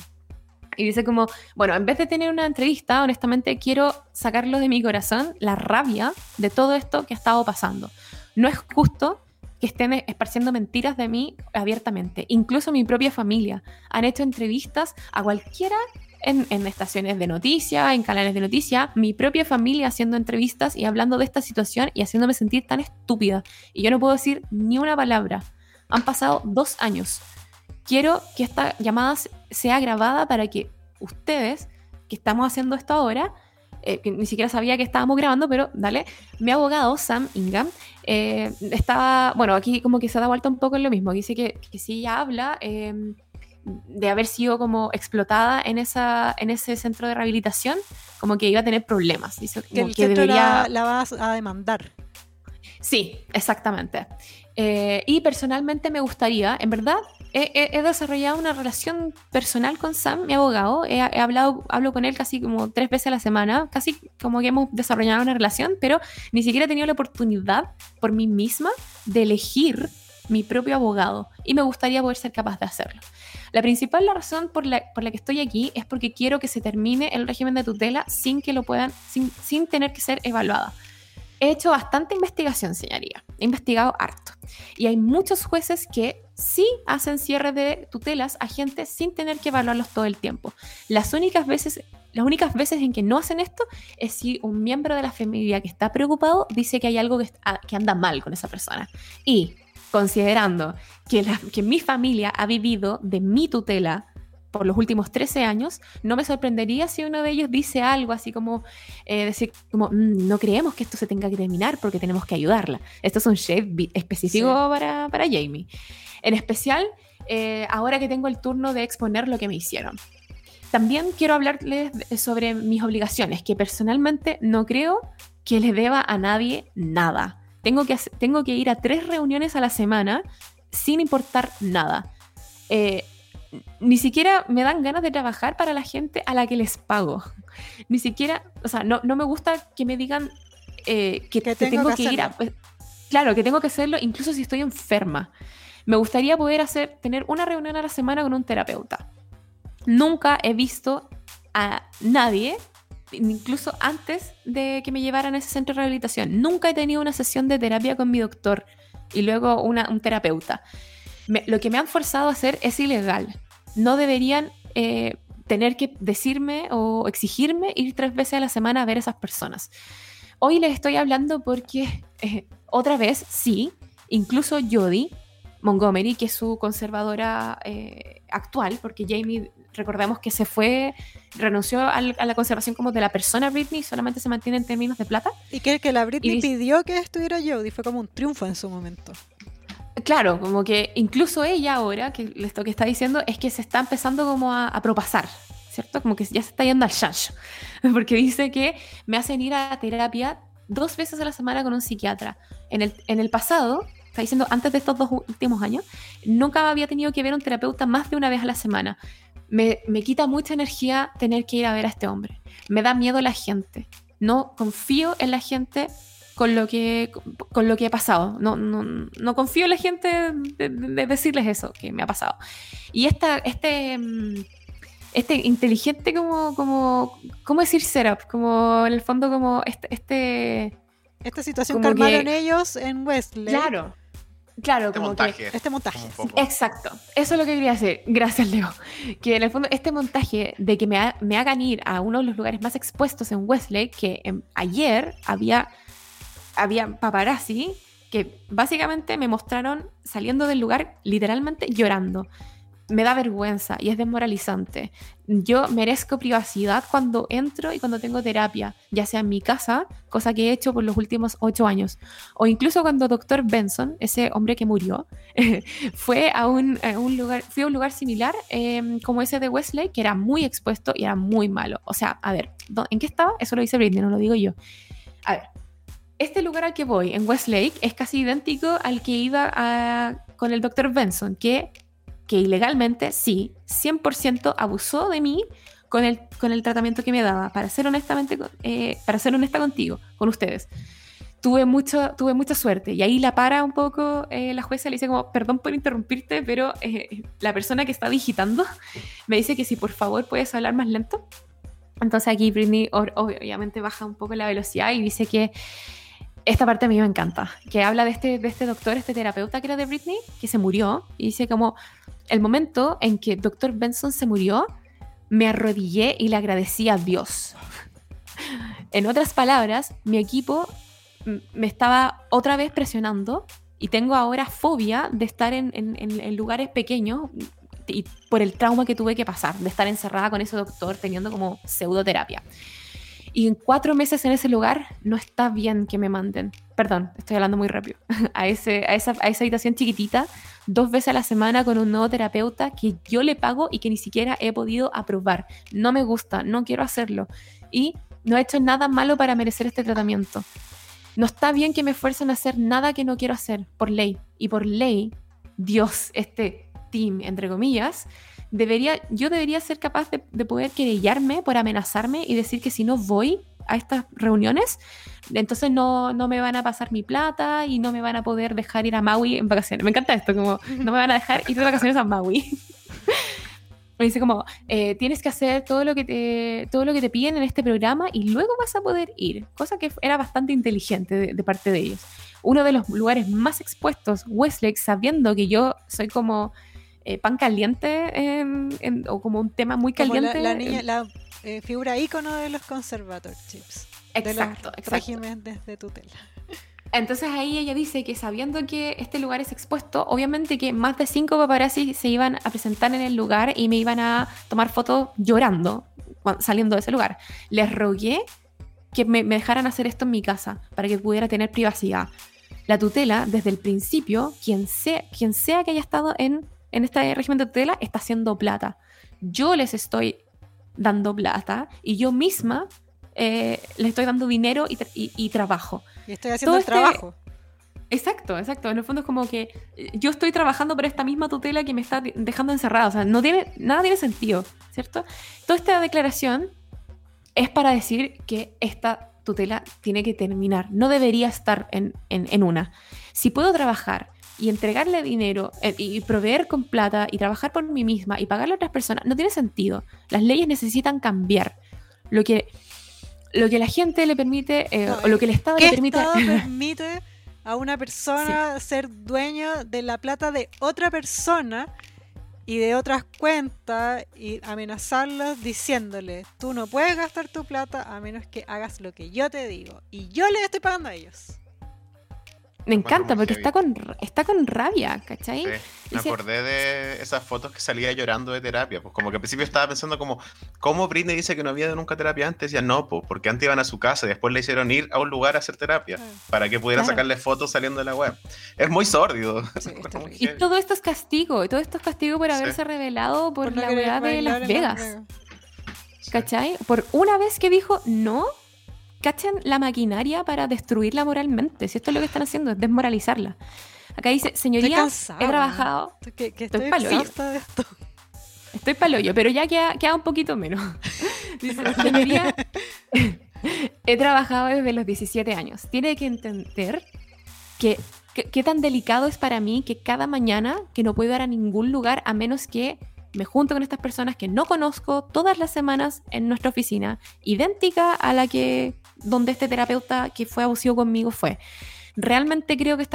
Y dice como, bueno, en vez de tener una entrevista, honestamente quiero sacarlo de mi corazón, la rabia de todo esto que ha estado pasando. No es justo que estén esparciendo mentiras de mí abiertamente. Incluso mi propia familia han hecho entrevistas a cualquiera en, estaciones de noticias, en canales de noticias, mi propia familia haciendo entrevistas y hablando de esta situación y haciéndome sentir tan estúpida. Y yo no puedo decir ni una palabra. Han pasado dos años. Quiero que esta llamada se- sea grabada para que ustedes, que estamos haciendo esto ahora, eh, que ni siquiera sabía que estábamos grabando, pero dale, mi abogado, Sam Ingham, eh, estaba, bueno, aquí como que se da vuelta un poco en lo mismo, dice que, que si ella habla eh, de haber sido como explotada en, esa, en ese centro de rehabilitación, como que iba a tener problemas, dice Que como el que centro debería... la, la vas a demandar. Sí, exactamente. Eh, y personalmente me gustaría, en verdad, he, desarrollado una relación personal con Sam, mi abogado. He, he hablado, hablo con él casi como tres veces a la semana, casi como que hemos desarrollado una relación, pero ni siquiera he tenido la oportunidad por mí misma de elegir mi propio abogado y me gustaría poder ser capaz de hacerlo. La principal razón por la, por la que estoy aquí es porque quiero que se termine el régimen de tutela sin que lo puedan, sin, sin tener que ser evaluada. He hecho bastante investigación, señoría. He investigado harto. Y hay muchos jueces que sí hacen cierre de tutelas a gente sin tener que evaluarlos todo el tiempo. Las únicas veces, las únicas veces en que no hacen esto es si un miembro de la familia que está preocupado dice que hay algo que, que anda mal con esa persona. Y considerando que, la- que mi familia ha vivido de mi tutela por los últimos 13 años, no me sorprendería si uno de ellos dice algo así como, eh, decir como, "Mm, no creemos que esto se tenga que terminar porque tenemos que ayudarla. Esto es un shade bi- específico Sí. para, para Jamie. En especial, eh, ahora que tengo el turno de exponer lo que me hicieron. También quiero hablarles sobre mis obligaciones, que personalmente no creo que le deba a nadie nada. Tengo que, tengo que ir a tres reuniones a la semana sin importar nada. Eh, ni siquiera me dan ganas de trabajar para la gente a la que les pago. Ni siquiera, o sea, no, no me gusta que me digan eh, que, Que te tengo que que, ir a... Claro, que tengo que hacerlo incluso si estoy enferma. Me gustaría poder hacer, tener una reunión a la semana con un terapeuta. Nunca he visto a nadie, incluso antes de que me llevaran a ese centro de rehabilitación, nunca he tenido una sesión de terapia con mi doctor. y luego una- un terapeuta. Me- lo que me han forzado a hacer es ilegal. No deberían eh, tener que decirme o exigirme ir tres veces a la semana a ver a esas personas. Hoy les estoy hablando porque eh, otra vez, sí, incluso Jodie Montgomery, que es su conservadora eh, actual, porque Jamie, recordemos que se fue, renunció al- a la conservación como de la persona Britney, solamente se mantiene en términos de plata. Y que, que la Britney pidió que estuviera Jodie fue como un triunfo en su momento. Claro, como que incluso ella ahora, que esto que está diciendo es que se está empezando como a, a propasar, ¿cierto? Como que ya se está yendo al chancho, porque dice que me hacen ir a terapia dos veces a la semana con un psiquiatra. En el, en el pasado, está diciendo antes de estos dos últimos años, nunca había tenido que ver a un terapeuta más de una vez a la semana. Me, me quita mucha energía tener que ir a ver a este hombre. Me da miedo la gente. No confío en la gente con lo que, con lo que he pasado. No, no, no confío en la gente de, de- de decirles eso que me ha pasado. Y esta, este, mm, este inteligente como, como, ¿cómo decir setup? Como en el fondo como este, este Esta situación Como que armaron que- ellos en Westlake. claro, claro, Este como que montaje. Este montaje. Exacto, eso es lo que quería decir. Gracias, Leo. Que en el fondo este montaje de que me, ha- me hagan ir a uno de los lugares más expuestos en Westlake, que em, ayer había, había paparazzi que básicamente me mostraron saliendo del lugar literalmente llorando. Me da vergüenza y es desmoralizante. Yo merezco privacidad cuando entro y cuando tengo terapia, ya sea en mi casa, cosa que he hecho por los últimos ocho años, o incluso cuando Dr. Benson, ese hombre que murió, fue a un, lugar, fui a un lugar similar eh, como ese de Westlake, que era muy expuesto y era muy malo. O sea, a ver, ¿dó- ¿en qué estaba? Eso lo dice Britney, no lo digo yo. A ver, este lugar al que voy, en Westlake, es casi idéntico al que iba a- con el Dr. Benson, que, que ilegalmente, sí, 100% abusó de mí con el, con el tratamiento que me daba, para ser, honestamente, eh, para ser honesta contigo, con ustedes tuve, mucho, tuve mucha suerte. Y ahí la para un poco eh, la jueza, le dice como, perdón por interrumpirte, pero eh, la persona que está digitando me dice que si por favor puedes hablar más lento. Entonces aquí Britney ob- obviamente baja un poco la velocidad y dice que esta parte a mí me encanta, que habla de este, de este doctor, este terapeuta que era de Britney, que se murió, y dice como, el momento en que Dr. Benson se murió, me arrodillé y le agradecí a Dios. En otras palabras, mi equipo me estaba otra vez presionando y tengo ahora fobia de estar en- en- en lugares pequeños y por el trauma que tuve que pasar, de estar encerrada con ese doctor teniendo como pseudoterapia. Y en cuatro meses en ese lugar no está bien que me manden, perdón, estoy hablando muy rápido, a, ese, a, esa, a esa habitación chiquitita dos veces a la semana con un nuevo terapeuta que yo le pago y que ni siquiera he podido aprobar. No me gusta, no quiero hacerlo. Y no he hecho nada malo para merecer este tratamiento. No está bien que me esfuercen a hacer nada que no quiero hacer, por ley. Y por ley, Dios, este team, entre comillas, debería, yo debería ser capaz de, de poder querellarme por amenazarme y decir que si no voy a estas reuniones, entonces no, no me van a pasar mi plata y no me van a poder dejar ir a Maui en vacaciones. Me encanta esto, como no me van a dejar ir de vacaciones a Maui. Me dice como, eh, tienes que hacer todo lo, que te, todo lo que te piden en este programa y luego vas a poder ir. Cosa que era bastante inteligente de, de parte de ellos. Uno de los lugares más expuestos, Westlake, sabiendo que yo soy como eh, pan caliente en- en- o como un tema muy Como caliente. la niña, la eh, figura ícono de los conservatorships. de los Exacto, exacto. regímenes de tutela. Entonces ahí ella dice que sabiendo que este lugar es expuesto, obviamente que más de cinco paparazzi se iban a presentar en el lugar y me iban a tomar fotos llorando saliendo de ese lugar. Les rogué que me, me dejaran hacer esto en mi casa para que pudiera tener privacidad. La tutela, desde el principio, quien sea, quien sea que haya estado en, en este régimen de tutela, está haciendo plata. Yo les estoy dando plata y yo misma eh, les estoy dando dinero y, tra- y- y trabajo. Y estoy haciendo Todo el este- trabajo. Exacto, exacto. En el fondo es como que eh, yo estoy trabajando por esta misma tutela que me está de- dejando encerrada. O sea, no tiene, nada tiene sentido, ¿cierto? Toda esta declaración es para decir que esta tutela tiene que terminar. No debería estar en, en- en una. Si puedo trabajar y entregarle dinero eh, y proveer con plata y trabajar por mí misma y pagarle a otras personas, no tiene sentido. Las leyes necesitan cambiar. Lo que, lo que la gente le permite, eh, No, o lo que el Estado ¿Qué le permite... Estado permite a una persona ser dueño de la plata de otra persona y de otras cuentas y amenazarlos diciéndole, tú no puedes gastar tu plata a menos que hagas lo que yo te digo. Y yo les estoy pagando a ellos. Me encanta porque heavy. está con, está con rabia, ¿cachai? Sí, me Dice- acordé de esas fotos que salía llorando de terapia. Pues como que al principio estaba pensando como, ¿cómo Britney dice que no había ido nunca a terapia antes? Decía, no, pues porque antes iban a su casa y después le hicieron ir a un lugar a hacer terapia Ah. para que pudiera Claro. sacarle fotos saliendo de la web. Es muy sórdido. Sí. Y todo esto es castigo, y todo esto es castigo por Sí. haberse revelado por, la weá de Las Vegas. ¿Cachai? Por una vez que dijo no, cachen la maquinaria para destruirla moralmente. Si esto es lo que están haciendo, es desmoralizarla. Acá dice, señoría, he trabajado, Estoy- Que, que Estoy estoy de esto. estoy paloyo, pero ya queda, queda un poquito menos. Dice, señoría, he trabajado desde los 17 años. Tiene que entender que- qué tan delicado es para mí que cada mañana que no puedo ir a ningún lugar a menos que me junto con estas personas que no conozco todas las semanas en nuestra oficina, idéntica a la que donde este terapeuta que fue abusivo conmigo fue. Realmente creo que,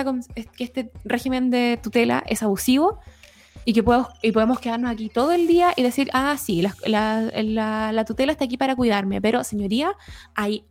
este régimen de tutela es abusivo y que puedo, y podemos quedarnos aquí todo el día y decir, ah, sí, la- la tutela está aquí para cuidarme, pero señoría, hay,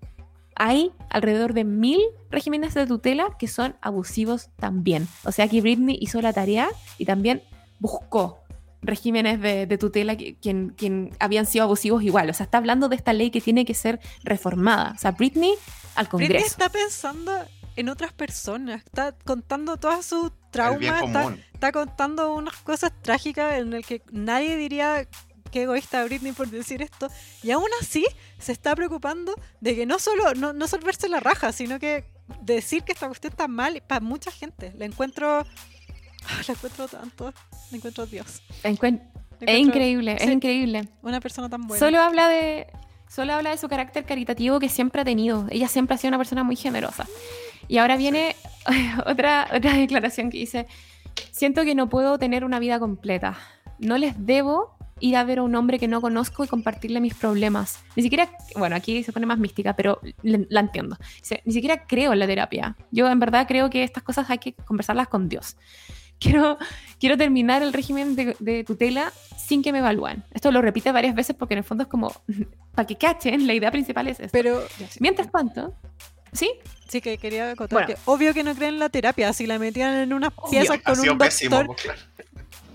hay alrededor de mil regímenes de tutela que son abusivos también. O sea que Britney hizo la tarea y también buscó regímenes de, de tutela que quien, quien habían sido abusivos igual. O sea, está hablando de esta ley que tiene que ser reformada. O sea, Britney al Britney Congreso. está pensando en otras personas, está contando todas sus traumas, está, está contando unas cosas trágicas en el que nadie diría qué egoísta Britney por decir esto, y aún así se está preocupando de que no solo no, no solo verse la raja, sino que decir que esta cuestión está mal para mucha gente. Le encuentro, la encuentro tanto, le encuentro Dios. Encuen- Le Es increíble, es sí. increíble. Una persona tan buena. Solo habla de solo habla de su carácter caritativo que siempre ha tenido. Ella siempre ha sido una persona muy generosa. Y ahora viene otra, otra declaración que dice, siento que no puedo tener una vida completa. No les debo ir a ver a un hombre que no conozco y compartirle mis problemas. Ni siquiera, bueno, aquí se pone más mística, pero le- la entiendo. Dice, ni siquiera creo en la terapia. Yo en verdad creo que estas cosas hay que conversarlas con Dios. Quiero, quiero terminar el régimen de, de tutela sin que me evalúen. Esto lo repite varias veces porque en el fondo es como, para que cachen, la idea principal es esto. Pero Mientras tanto, ¿sí? sí que quería acotar Bueno. que obvio que no creen en la terapia, si la metían en unas piezas con un doctor, claro.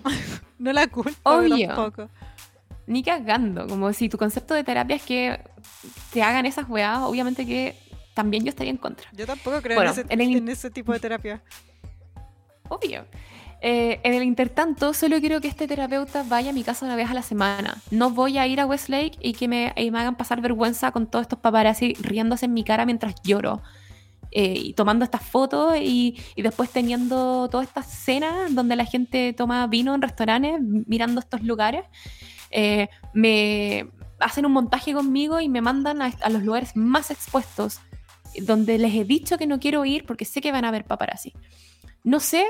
no la culpo Obvio. tampoco. Ni cagando. Como si tu concepto de terapia es que te hagan esas weas, obviamente que también yo estaría en contra. Yo tampoco creo Bueno, en, ese, en el- en ese tipo de terapia. Obvio. Eh, en el intertanto, solo quiero que este terapeuta vaya a mi casa una vez a la semana. No voy a ir a Westlake y que me, y me hagan pasar vergüenza con todos estos paparazzi riéndose en mi cara mientras lloro. Eh, y tomando estas fotos y, y después teniendo toda esta escena donde la gente toma vino en restaurantes, mirando estos lugares. Eh, me hacen un montaje conmigo y me mandan a, a los lugares más expuestos, donde les he dicho que no quiero ir porque sé que van a haber paparazzi. No sé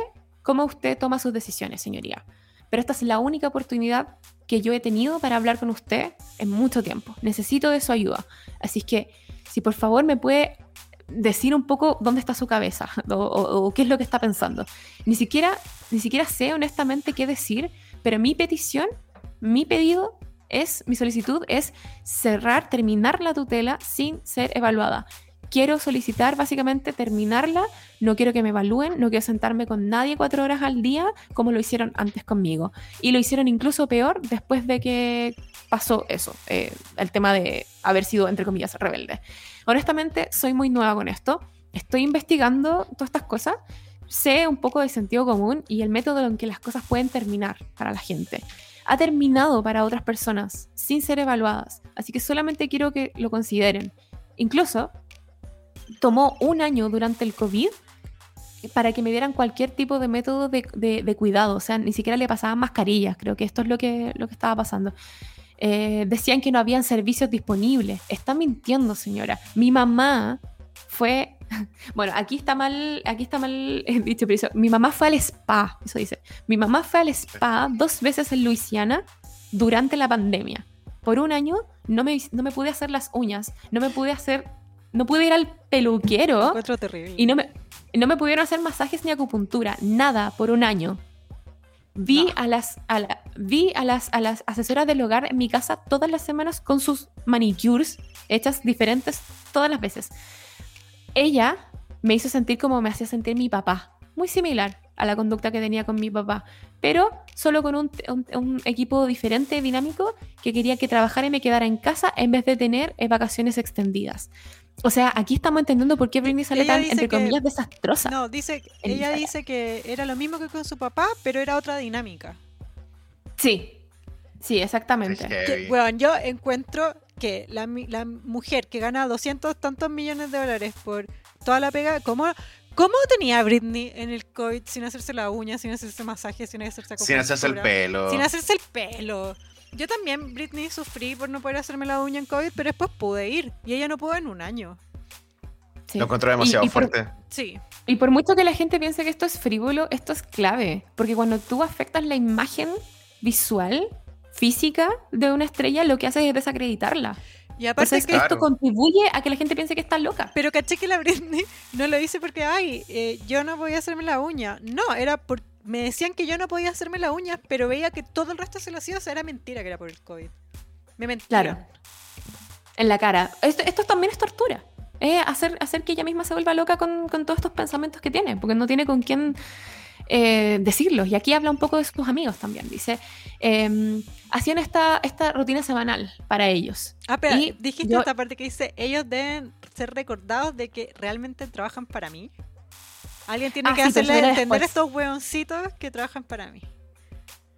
cómo usted toma sus decisiones, señoría, pero esta es la única oportunidad que yo he tenido para hablar con usted en mucho tiempo. Necesito de su ayuda. Así que, si por favor me puede decir un poco dónde está su cabeza o, o- o qué es lo que está pensando. Ni siquiera, ni siquiera sé honestamente qué decir, pero mi petición, mi pedido es, mi solicitud es cerrar, terminar la tutela sin ser evaluada. Quiero solicitar básicamente terminarla, no quiero que me evalúen, no quiero sentarme con nadie cuatro horas al día como lo hicieron antes conmigo. Y lo hicieron incluso peor después de que pasó eso, eh, el tema de haber sido, entre comillas, rebelde. Honestamente, soy muy nueva con esto, estoy investigando todas estas cosas, sé un poco de sentido común y el método en que las cosas pueden terminar para la gente. Ha terminado para otras personas sin ser evaluadas, así que solamente quiero que lo consideren. Incluso tomó un año durante el COVID para que me dieran cualquier tipo de método de, de- cuidado. O sea, ni siquiera le pasaban mascarillas. Creo que esto es lo que, lo que estaba pasando. Eh, decían que no habían servicios disponibles. Está mintiendo, señora. Mi mamá fue. Bueno, aquí está mal, aquí está mal eh, dicho, pero eso, mi mamá fue al spa, eso dice. Mi mamá fue al spa dos veces en Luisiana durante la pandemia. Por un año no me, no me pude hacer las uñas, no me pude hacer, no pude ir al peluquero terrible. y no me, No me pudieron hacer masajes ni acupuntura, nada, por un año. Vi, No. a, las, a, la- vi a, las, a las asesoras del hogar en mi casa todas las semanas con sus manicures hechas diferentes todas las veces. Ella me hizo sentir como me hacía sentir mi papá, muy similar a la conducta que tenía con mi papá, pero solo con un, un- un equipo diferente, dinámico, que quería que trabajara y me quedara en casa en vez de tener vacaciones extendidas. O sea, aquí estamos entendiendo por qué Britney sale Ella tan, entre que- comillas, desastrosa. No, dice, ella Instagram. dice que era lo mismo que con su papá, pero era otra dinámica. Sí, sí, exactamente. Que, weón, yo encuentro que la, mujer que gana 200 tantos millones de dólares por toda la pega, ¿cómo, ¿cómo tenía a Britney en el COVID sin hacerse la uña, sin hacerse masaje, sin hacerse Sin hacerse el pelo. Sin hacerse el pelo. Yo también, Britney, sufrí por no poder hacerme la uña en COVID, pero después pude ir. Y ella no pudo en un año. Sí. Lo encontré demasiado Y- y por- fuerte. Sí. Y por mucho que la gente piense que esto es frívolo, esto es clave. Porque cuando tú afectas la imagen visual, física de una estrella, lo que haces es desacreditarla. Y aparte Entonces, que... Claro. esto contribuye a que la gente piense que está loca. Pero caché que la Britney no lo hice porque, ay, eh, yo no voy a hacerme la uña. No, era por... Me decían que yo no podía hacerme la uña, pero veía que todo el resto se lo hacía. O sea, era mentira que era por el COVID. Me mentira. Claro. En la cara. Esto, esto también es tortura. Es hacer, hacer que ella misma se vuelva loca con, con todos estos pensamientos que tiene, porque no tiene con quién eh, decirlos. Y aquí habla un poco de sus amigos también. Dice, eh, hacían esta, esta rutina semanal para ellos. Ah, pero Y dijiste yo- esta parte que dice, ellos deben ser recordados de que realmente trabajan para mí. Alguien tiene Ah, que sí, hacerle entender a estos hueoncitos que trabajan para mí.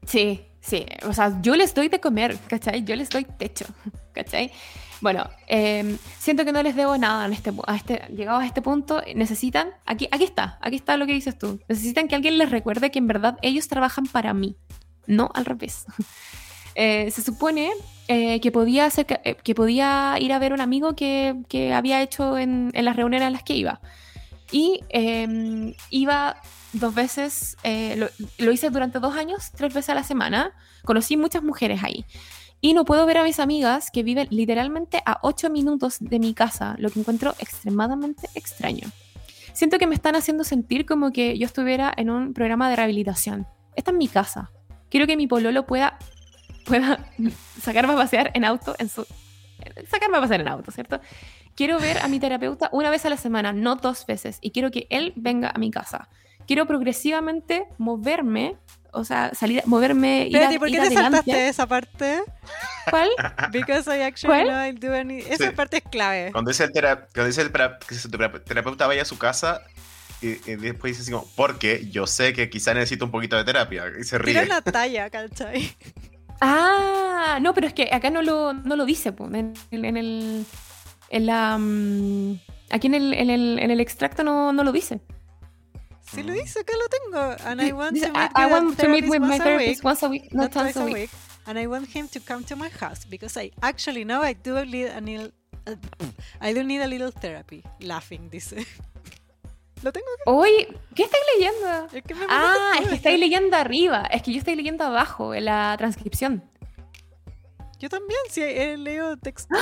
Sí, sí. O sea, yo les doy de comer, ¿cachai? Yo les doy techo, ¿cachai? Bueno, eh, siento que no les debo nada en este, a este, llegados a este punto. Necesitan, aquí, aquí está, aquí está lo que dices tú. Necesitan que alguien les recuerde que en verdad ellos trabajan para mí, no al revés. Eh, se supone eh, que, podía hacer, que, eh, que podía ir a ver un amigo que, que había hecho en, en las reuniones a las que iba. Y eh, iba dos veces, eh, lo, lo hice durante dos años, tres veces a la semana. Conocí muchas mujeres ahí. Y no puedo ver a mis amigas que viven literalmente a ocho minutos de mi casa, lo que encuentro extremadamente extraño. Siento que me están haciendo sentir como que yo estuviera en un programa de rehabilitación. Esta es mi casa. Quiero que mi pololo pueda, pueda sacarme a pasear en auto, en su, sacarme a pasear en auto, ¿cierto? Quiero ver a mi terapeuta una vez a la semana, no dos veces, y quiero que él venga a mi casa. Quiero progresivamente moverme, o sea, salir, moverme, ir, a- Espérate, ¿por qué ir te adelante. saltaste esa parte? ¿Cuál? Because I actually ¿Cuál? know I do any... Esa Sí. parte es clave. Cuando dice el, tera- cuando dice el que su tera- terapeuta vaya a su casa y, y después dice así como, porque yo sé que quizá necesito un poquito de terapia. Y se ríe. Tira una talla, ¿cachai? Ah, no, pero es que acá no lo, no lo dice, en, en el. En la, mm, aquí en el, en, el, en el extracto no, no lo dice. Sí lo dice, acá lo tengo. And I want Dice, to meet I, I want to meet with my therapist week, once a week, not not once twice a week. And I want him to come to my house because I actually know I do need a little, I do need a little therapy. Laughing, dice. Lo tengo. Uy, ¿qué estáis leyendo? Es que me Ah, es que estáis leyendo arriba. Es que yo estoy leyendo abajo, en la transcripción. Yo también, sí, he leído texto.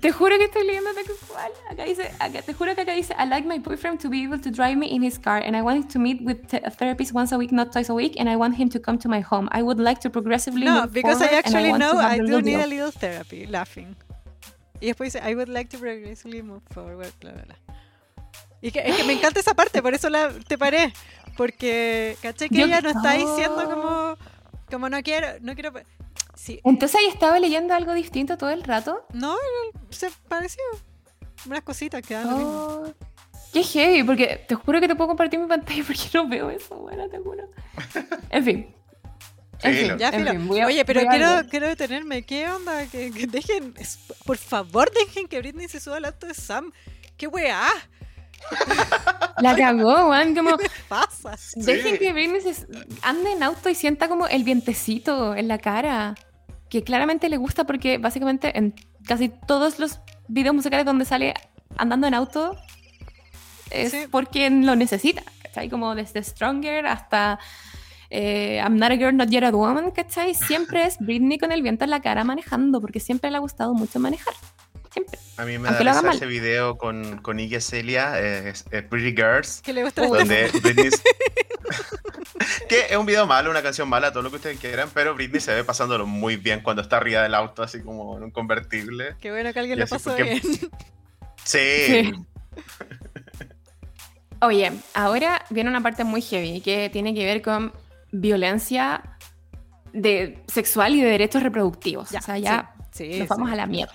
Te juro que estoy leyendo textual. Acá dice, acá, te juro que acá dice, I like my boyfriend to be able to drive me in his car, and I want him to meet with th- a therapist once a week, not twice a week, and I want him to come to my home. I would like to progressively No, move because I actually to know I do need deal." a little therapy. Laughing. Y después dice, I would like to progressively move forward, bla, bla, bla. Y que, es que me encanta esa parte, por eso la, te paré. Porque, caché que Yo- ella no está diciendo como, como no quiero, no quiero... Sí, Entonces ahí estaba leyendo algo distinto todo el rato. no, se pareció. Unas cositas que. Oh, qué heavy, porque te juro que te puedo compartir mi pantalla porque no veo eso, bueno, te juro. En fin. En fin, Ya, en fin, a- Oye, pero quiero, quiero detenerme. ¿Qué onda? Que, que dejen, por favor, dejen que Britney se suba al auto de Sam. ¿Qué weá? La cagó, man, como... ¿Qué pasa? Dejen que Britney se ande en auto y sienta como el vientecito en la cara. Que claramente le gusta porque básicamente en casi todos los videos musicales donde sale andando en auto es Sí. porque lo necesita. ¿Cachai? Como desde Stronger hasta eh, I'm not a girl, not yet a woman, ¿cachai? Siempre es Britney con el viento en la cara manejando porque siempre le ha gustado mucho manejar. Siempre. A mí me Aunque da risa mal. ese video con, con Iggy Celia, eh, eh, Pretty Girls, Que le gusta la donde Britney... que es un video malo, una canción mala, todo lo que ustedes quieran, pero Britney se ve pasándolo muy bien cuando está arriba del auto, así como en un convertible. Qué bueno que alguien Y lo pasó porque- bien. Sí. Sí. Oye, ahora viene una parte muy heavy que tiene que ver con violencia de, sexual y de derechos reproductivos. o sea, ya sí, sí, nos vamos sí. a la mierda.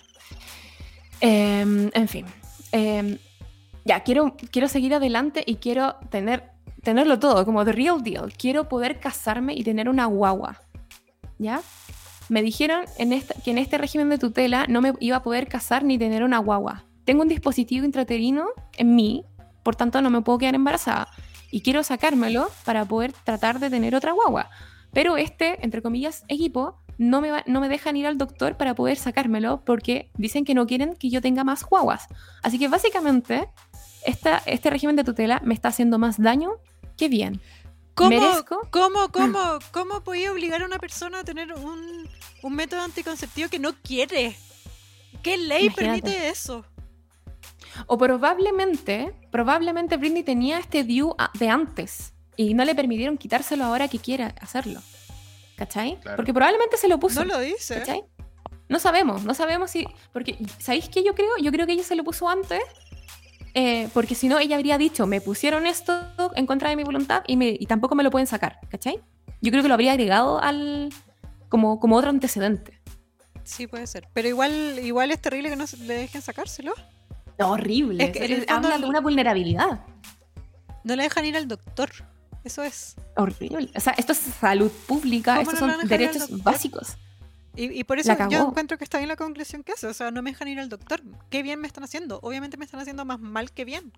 Em, en fin. Em, ya, quiero, quiero seguir adelante y quiero tener, tenerlo todo, como the real deal. Quiero poder casarme y tener una guagua. ¿Ya? Me dijeron en esta- que en este régimen de tutela no me iba a poder casar ni tener una guagua. Tengo un dispositivo intrauterino en mí, por tanto no me puedo quedar embarazada. Y quiero sacármelo para poder tratar de tener otra guagua. Pero este, entre comillas, equipo no me, va- no me dejan ir al doctor para poder sacármelo porque dicen que no quieren que yo tenga más guaguas. Así que básicamente esta, este régimen de tutela me está haciendo más daño que bien. ¿Cómo, merezco- ¿Cómo, cómo, cómo podía obligar a una persona a tener un, un método anticonceptivo que no quiere? ¿Qué ley Imagínate. permite eso? O probablemente, probablemente Britney tenía este DIU a- de antes y no le permitieron quitárselo ahora que quiera hacerlo. ¿Cachai? Claro. Porque probablemente se lo puso. No lo dice. ¿Cachai? No sabemos, no sabemos si. Porque, ¿sabéis qué yo creo? Yo creo que ella se lo puso antes. eh, porque si no, ella habría dicho, me pusieron esto en contra de mi voluntad y, me- y tampoco me lo pueden sacar, ¿cachai? Yo creo que lo habría agregado al como, como otro antecedente. Sí, puede ser. Pero igual, igual es terrible que no le dejen sacárselo. horrible. Es que Es- habla de una vulnerabilidad. No le dejan ir al doctor. Eso es. Horrible. O sea, esto es salud pública, ¿Cómo estos no son derechos básicos. Y, y por eso yo encuentro que está bien la conclusión que hace. O sea, no me dejan ir al doctor. Qué bien me están haciendo. Obviamente me están haciendo más mal que bien.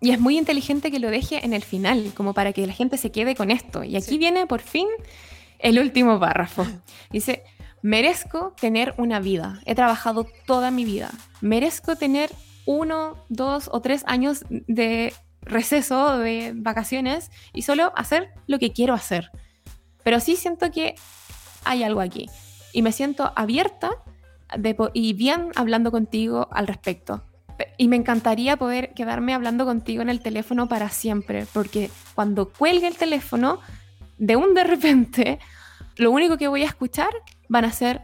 Y es muy inteligente que lo deje en el final, como para que la gente se quede con esto. Y aquí Sí. viene por fin el último párrafo. Dice, merezco tener una vida. He trabajado toda mi vida. Merezco tener uno, dos o tres años de receso, de vacaciones, y solo hacer lo que quiero hacer. Pero sí siento que hay algo aquí. Y me siento abierta y bien hablando contigo al respecto. Pe- Y me encantaría poder quedarme hablando contigo en el teléfono para siempre, porque cuando cuelgue el teléfono, de un de repente, lo único que voy a escuchar van a ser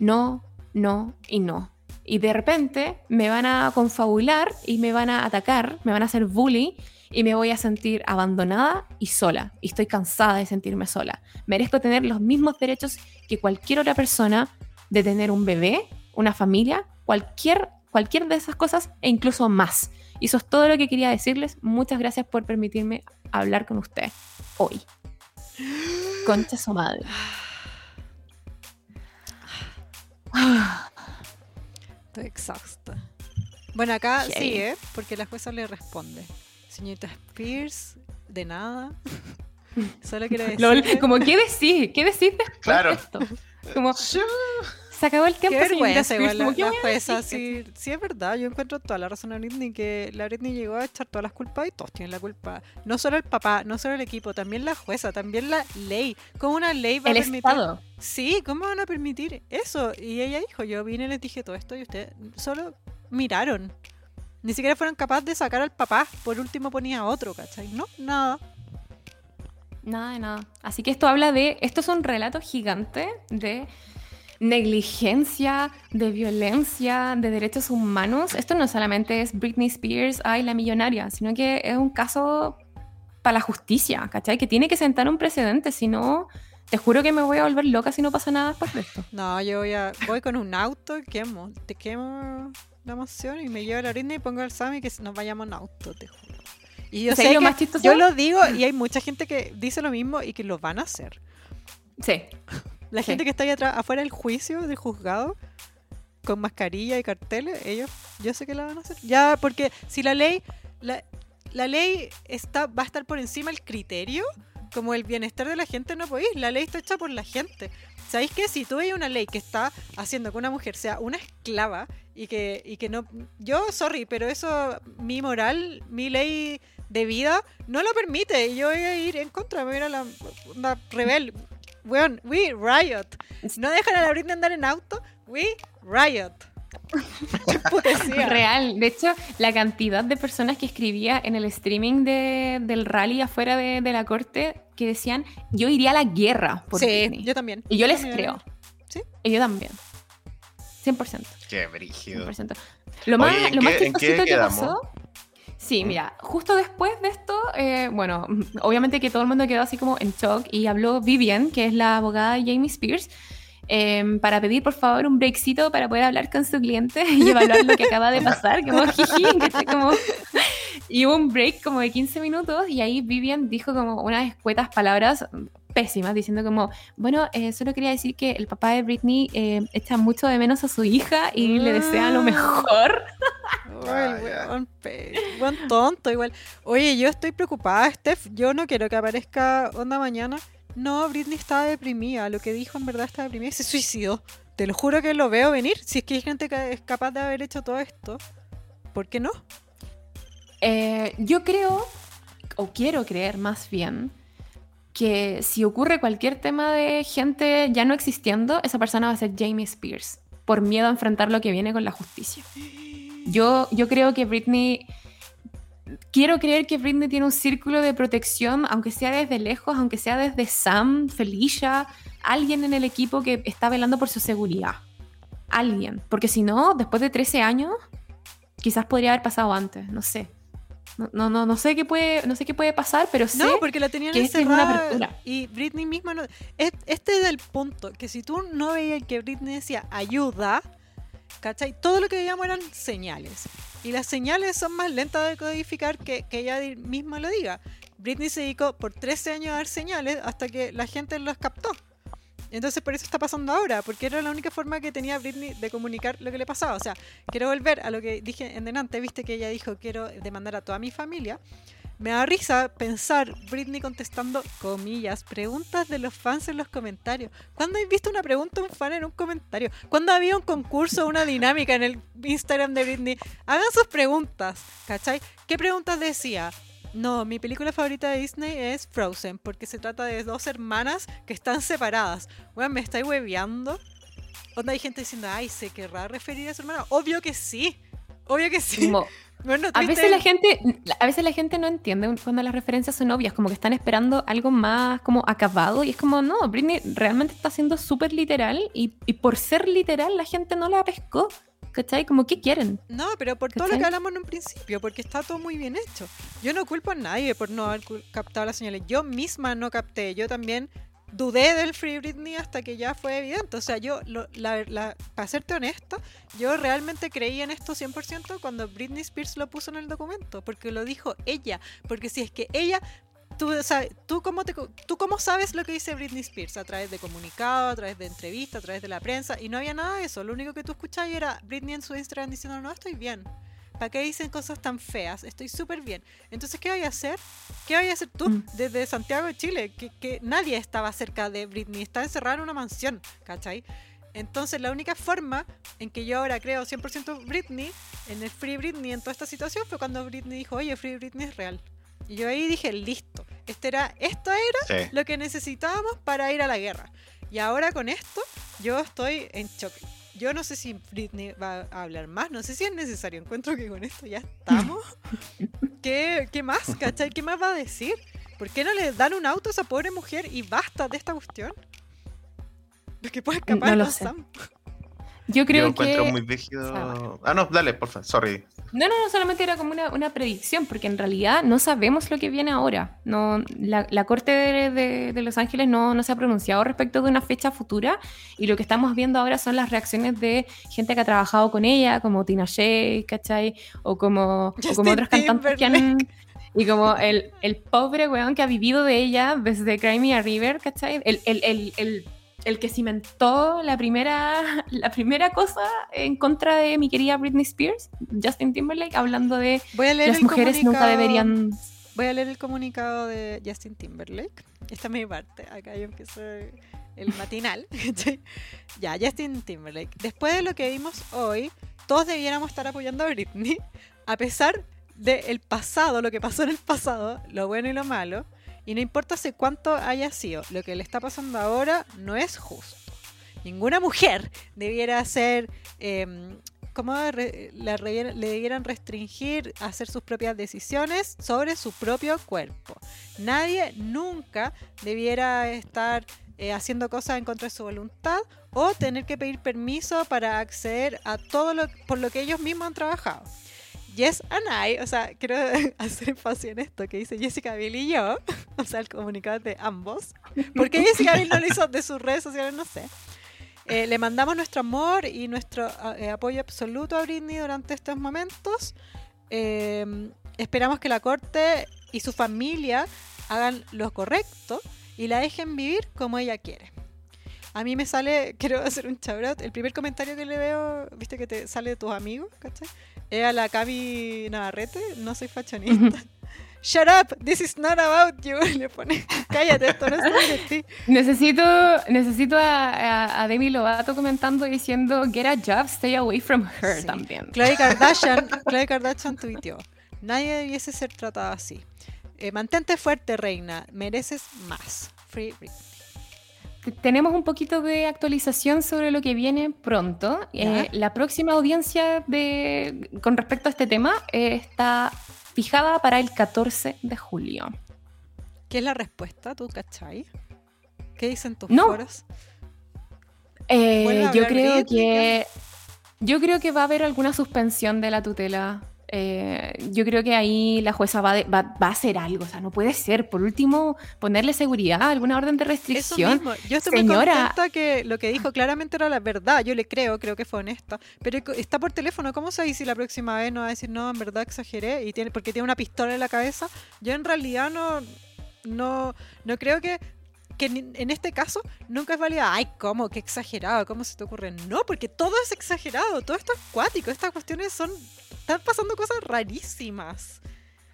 no, no y no. Y de repente me van a confabular y me van a atacar, me van a hacer bully y me voy a sentir abandonada y sola. Y estoy cansada de sentirme sola. Merezco tener los mismos derechos que cualquier otra persona de tener un bebé, una familia, cualquier, cualquier de esas cosas e incluso más. Y eso es todo lo que quería decirles. Muchas gracias por permitirme hablar con usted hoy. Concha su madre. Estoy exhausta. Bueno, acá Heavy. sigue, porque la jueza le responde. Señorita Spears, de nada. Solo quiero decir. Lol, como, ¿qué decís? ¿Qué decís después Claro. de esto? Como, se acabó el Qué tiempo, señorita vergüenza igual la, ¿qué la jueza. Sí, sí, es verdad. Yo encuentro toda la razón a Britney que la Britney llegó a echar todas las culpas y todos tienen la culpa. No solo el papá, no solo el equipo, también la jueza, también la ley. ¿Cómo una ley va El a permitir? Estado. Sí, ¿cómo van a permitir eso? Y ella dijo, yo vine y les dije todo esto y ustedes solo miraron. Ni siquiera fueron capaces de sacar al papá. Por último ponía otro, ¿cachai? No, nada. Nada de nada. Así que esto habla de. Esto es un relato gigante de negligencia, de violencia, de derechos humanos. Esto no solamente es Britney Spears, ay, la millonaria, sino que es un caso para la justicia, ¿cachai? Que tiene que sentar un precedente, si no. Te juro que me voy a volver loca si no pasa nada después de esto. No, yo voy a voy con un auto, quemo, te quemo la emoción y me llevo a la Britney y pongo al Sammy que nos vayamos en auto, te juro. Y yo ¿En sé que más yo lo digo y hay mucha gente que dice lo mismo y que lo van a hacer. Sí. La Sí. gente que está ahí atrás, afuera del juicio, del juzgado, con mascarilla y carteles, ellos, yo sé que la van a hacer. Ya, porque si la ley, la, la ley está, va a estar por encima del criterio, como el bienestar de la gente, no podéis. La ley está hecha por la gente. ¿Sabéis que si tú veis una ley que está haciendo que una mujer sea una esclava y que, y que no... Yo, sorry, pero eso, mi moral, mi ley de vida, no lo permite. Y yo voy a ir en contra, me voy a ir a la, la rebel. Weón, we riot. No dejan a la Britney andar en auto, we riot. Real. De hecho, la cantidad de personas que escribía en el streaming de- del rally afuera de, de la corte que decían, yo iría a la guerra por Sí, Britney". yo también. Y yo les también. creo. Sí. Y yo también. 100%. Qué brígido. 100%. Lo más, Oye, ¿en lo más qué- en qué chistosito que quedamos? pasó. Sí, mira, justo después de esto, eh, bueno, obviamente que todo el mundo quedó así como en shock y habló Vivian, que es la abogada de Jamie Spears, eh, para pedir por favor un breakcito para poder hablar con su cliente y evaluar lo que acaba de pasar, como jiji, como... Y hubo un break como de 15 minutos y ahí Vivian dijo como unas escuetas palabras pésimas, diciendo como, bueno, eh, solo quería decir que el papá de Britney eh, echa mucho de menos a su hija y le desea lo Ah. mejor. Weón tonto igual. Oye, yo estoy preocupada, Steph. Yo no quiero que aparezca onda mañana. No, Britney está deprimida. Lo que dijo en verdad está deprimida. Se suicidó. Te lo juro que lo veo venir. Si es que hay gente que es capaz de haber hecho todo esto, ¿por qué no? Eh, yo creo, o quiero creer más bien, que si ocurre cualquier tema de gente ya no existiendo, esa persona va a ser Jamie Spears, por miedo a enfrentar lo que viene con la justicia. Yo, yo creo que Britney... Quiero creer que Britney tiene un círculo de protección, aunque sea desde lejos, aunque sea desde Sam, Felicia, alguien en el equipo que está velando por su seguridad. Alguien. Porque si no, después de 13 años, quizás podría haber pasado antes, no sé. No, no, no, no sé qué puede, no sé qué puede pasar, pero sé No, porque la tenían que es una encerrada apertura. y Britney misma no... es- Este es el punto, que si tú no veías que Britney decía ayuda, ¿cachai? Todo lo que veíamos eran señales. Y las señales son más lentas de codificar que, que ella misma lo diga. Britney se dedicó por 13 años a dar señales hasta que la gente los captó. Entonces por eso está pasando ahora, porque era la única forma que tenía Britney de comunicar lo que le pasaba. O sea, quiero volver a lo que dije en delante, viste que ella dijo quiero demandar a toda mi familia. Me da risa pensar Britney contestando, comillas, preguntas de los fans en los comentarios. ¿Cuándo has visto una pregunta de un fan en un comentario? ¿Cuándo había un concurso, una dinámica en el Instagram de Britney? Hagan sus preguntas, ¿cachai? ¿Qué preguntas decía? No, mi película favorita de Disney es Frozen, porque se trata de dos hermanas que están separadas. Bueno, ¿me estáis hueveando? Onda hay gente diciendo, ay, ¿se querrá referir a su hermana? Obvio que sí. Obvio que sí. Bueno, a veces la gente, a veces la gente no entiende cuando las referencias son obvias, como que están esperando algo más como acabado y es como, no, Britney realmente está siendo súper literal y, y por ser literal la gente no la pescó, ¿cachai? Como, ¿qué quieren? No, pero por todo lo ¿Cachai? que hablamos en un principio, porque está todo muy bien hecho. Yo no culpo a nadie por no haber captado las señales. Yo misma no capté. Yo también dudé del Free Britney hasta que ya fue evidente. O sea, yo, lo- la, para serte honesta, yo realmente creí en esto 100% cuando Britney Spears lo puso en el documento, porque lo dijo ella. Porque si es que ella... Tú, sea, ¿tú, cómo te, ¿Tú cómo sabes lo que dice Britney Spears? A través de comunicado, a través de entrevista, a través de la prensa. Y no había nada de eso. Lo único que tú escuchabas era Britney en su Instagram diciendo, no, estoy bien. ¿Para qué dicen cosas tan feas? Estoy súper bien. Entonces, ¿qué voy a hacer? ¿Qué voy a hacer tú Mm. desde Santiago de Chile? Que, que nadie estaba cerca de Britney. Está encerrada en una mansión, ¿cachai? Entonces, la única forma en que yo ahora creo 100% Britney, en el Free Britney, en toda esta situación, fue cuando Britney dijo, oye, Free Britney es real. Y yo ahí dije, listo. Este era, esto era Sí. lo que necesitábamos para ir a la guerra. Y ahora con esto, yo estoy en choque. Yo no sé si Britney va a hablar más, no sé si es necesario. Encuentro que con esto ya estamos. ¿Qué, qué más, cachai? ¿Qué más va a decir? ¿Por qué no le dan un auto a esa pobre mujer y basta de esta cuestión? Porque puede escapar No lo sé. Sam. Yo creo Yo encuentro que... muy Ah, rígido. bueno. Ah, no, dale, por favor, sorry. No, no, no, solamente era como una, una predicción, porque en realidad no sabemos lo que viene ahora. No, la, la Corte de, de- de Los Ángeles no, no se ha pronunciado respecto de una fecha futura y lo que estamos viendo ahora son las reacciones de gente que ha trabajado con ella, como Tina Shea, ¿cachai? O como, o como otros cantantes que han... Y como el, el pobre weón que ha vivido de ella desde Cry Me a River, ¿cachai? El, el, el, el, que cimentó la primera, la primera cosa en contra de mi querida Britney Spears, Justin Timberlake, hablando de Voy a leer las mujeres nunca deberían... Voy a leer el comunicado de Justin Timberlake. Esta es mi parte. Acá yo empiezo el matinal. ya, Justin Timberlake. Después de lo que vimos hoy, todos debiéramos estar apoyando a Britney, a pesar del pasado, lo que pasó en el pasado, lo bueno y lo malo. Y no importa hace cuánto haya sido, lo que le está pasando ahora no es justo. Ninguna mujer debiera ser em, re- le debieran restringir hacer sus propias decisiones sobre su propio cuerpo. Nadie nunca debiera estar eh, haciendo cosas en contra de su voluntad o tener que pedir permiso para acceder a todo lo por lo que ellos mismos han trabajado. Yes and I, o sea, quiero hacer énfasis en esto que dice Jessica Biel y yo, o sea, el comunicado de ambos, porque Jessica Biel no lo hizo de sus redes sociales, no sé. Eh, le mandamos nuestro amor y nuestro eh, apoyo absoluto a Britney durante estos momentos. Eh, esperamos que la corte y su familia hagan lo correcto y la dejen vivir como ella quiere. A mí me sale, quiero hacer un chabrot, el primer comentario que le veo, viste que te sale de tus amigos, ¿cachai? Es a la Cami Navarrete, no soy fashionista. Shut up, this is not about you. Le pone, cállate, esto no es sobre ti. Necesito, necesito a, a, a Demi Lovato comentando diciendo Get a job, stay away from her Sí. también. Khloe Kardashian, Khloe Kardashian tuiteó, nadie debiese ser tratado así. Eh, mantente fuerte, reina, mereces más. Free Britney. Tenemos un poquito de actualización sobre lo que viene pronto. Eh, la próxima audiencia de, con respecto a este tema eh, está fijada para el 14 de julio. ¿Qué es la respuesta, tú, cachai? ¿Qué dicen tus No. foros? Eh, ¿Vuelve a yo creo que yo creo que va a haber alguna suspensión de la tutela. Eh, yo creo que ahí la jueza va, de- va, va a hacer algo. O sea, no puede ser. Por último, ponerle seguridad, alguna orden de Eso restricción. mismo. Yo estoy muy Señora. contenta que lo que dijo claramente era la verdad. Yo le creo, creo que fue honesta. Pero está por teléfono. ¿Cómo se dice si la próxima vez no va a decir, no, en verdad exageré? y tiene Porque tiene una pistola en la cabeza. Yo en realidad no, no, no creo que, que en, este caso nunca es válida. Ay, ¿cómo? Qué exagerado. ¿Cómo se te ocurre? No, porque todo es exagerado. Todo esto es cuático. Estas cuestiones son... Están pasando cosas rarísimas.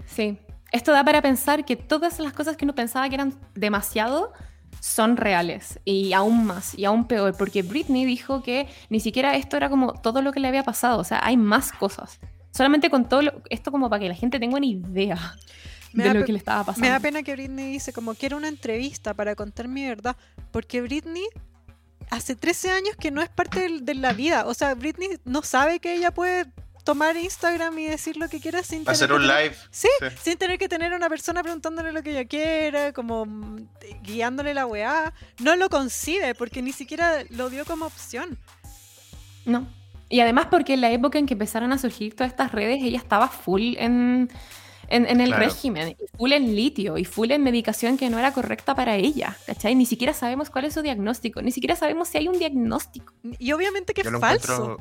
Sí. Esto da para pensar que todas las cosas que uno pensaba que eran demasiado son reales. Y aún más, y aún peor. Porque Britney dijo que ni siquiera esto era como todo lo que le había pasado. O sea, hay más cosas. Solamente con todo lo- esto como para que la gente tenga una idea Me de da lo que le estaba pasando. Me da pena que Britney dice como quiero una entrevista para contar mi verdad, porque Britney hace 13 años que no es parte de la vida, o sea, Britney no sabe que ella puede tomar Instagram y decir lo que quiera sin tener Hacer que un tener- live. Sí, Sí. sin tener que tener una persona preguntándole lo que ella quiera, como mm, guiándole la weá. No lo concibe porque ni siquiera lo dio como opción. No. Y además porque en la época en que empezaron a surgir todas estas redes, ella estaba full en, en, en el Claro. régimen, y full en litio y full en medicación que no era correcta para ella, ¿cachai? Ni siquiera sabemos cuál es su diagnóstico, ni siquiera sabemos si hay un diagnóstico. Y obviamente que Yo es falso.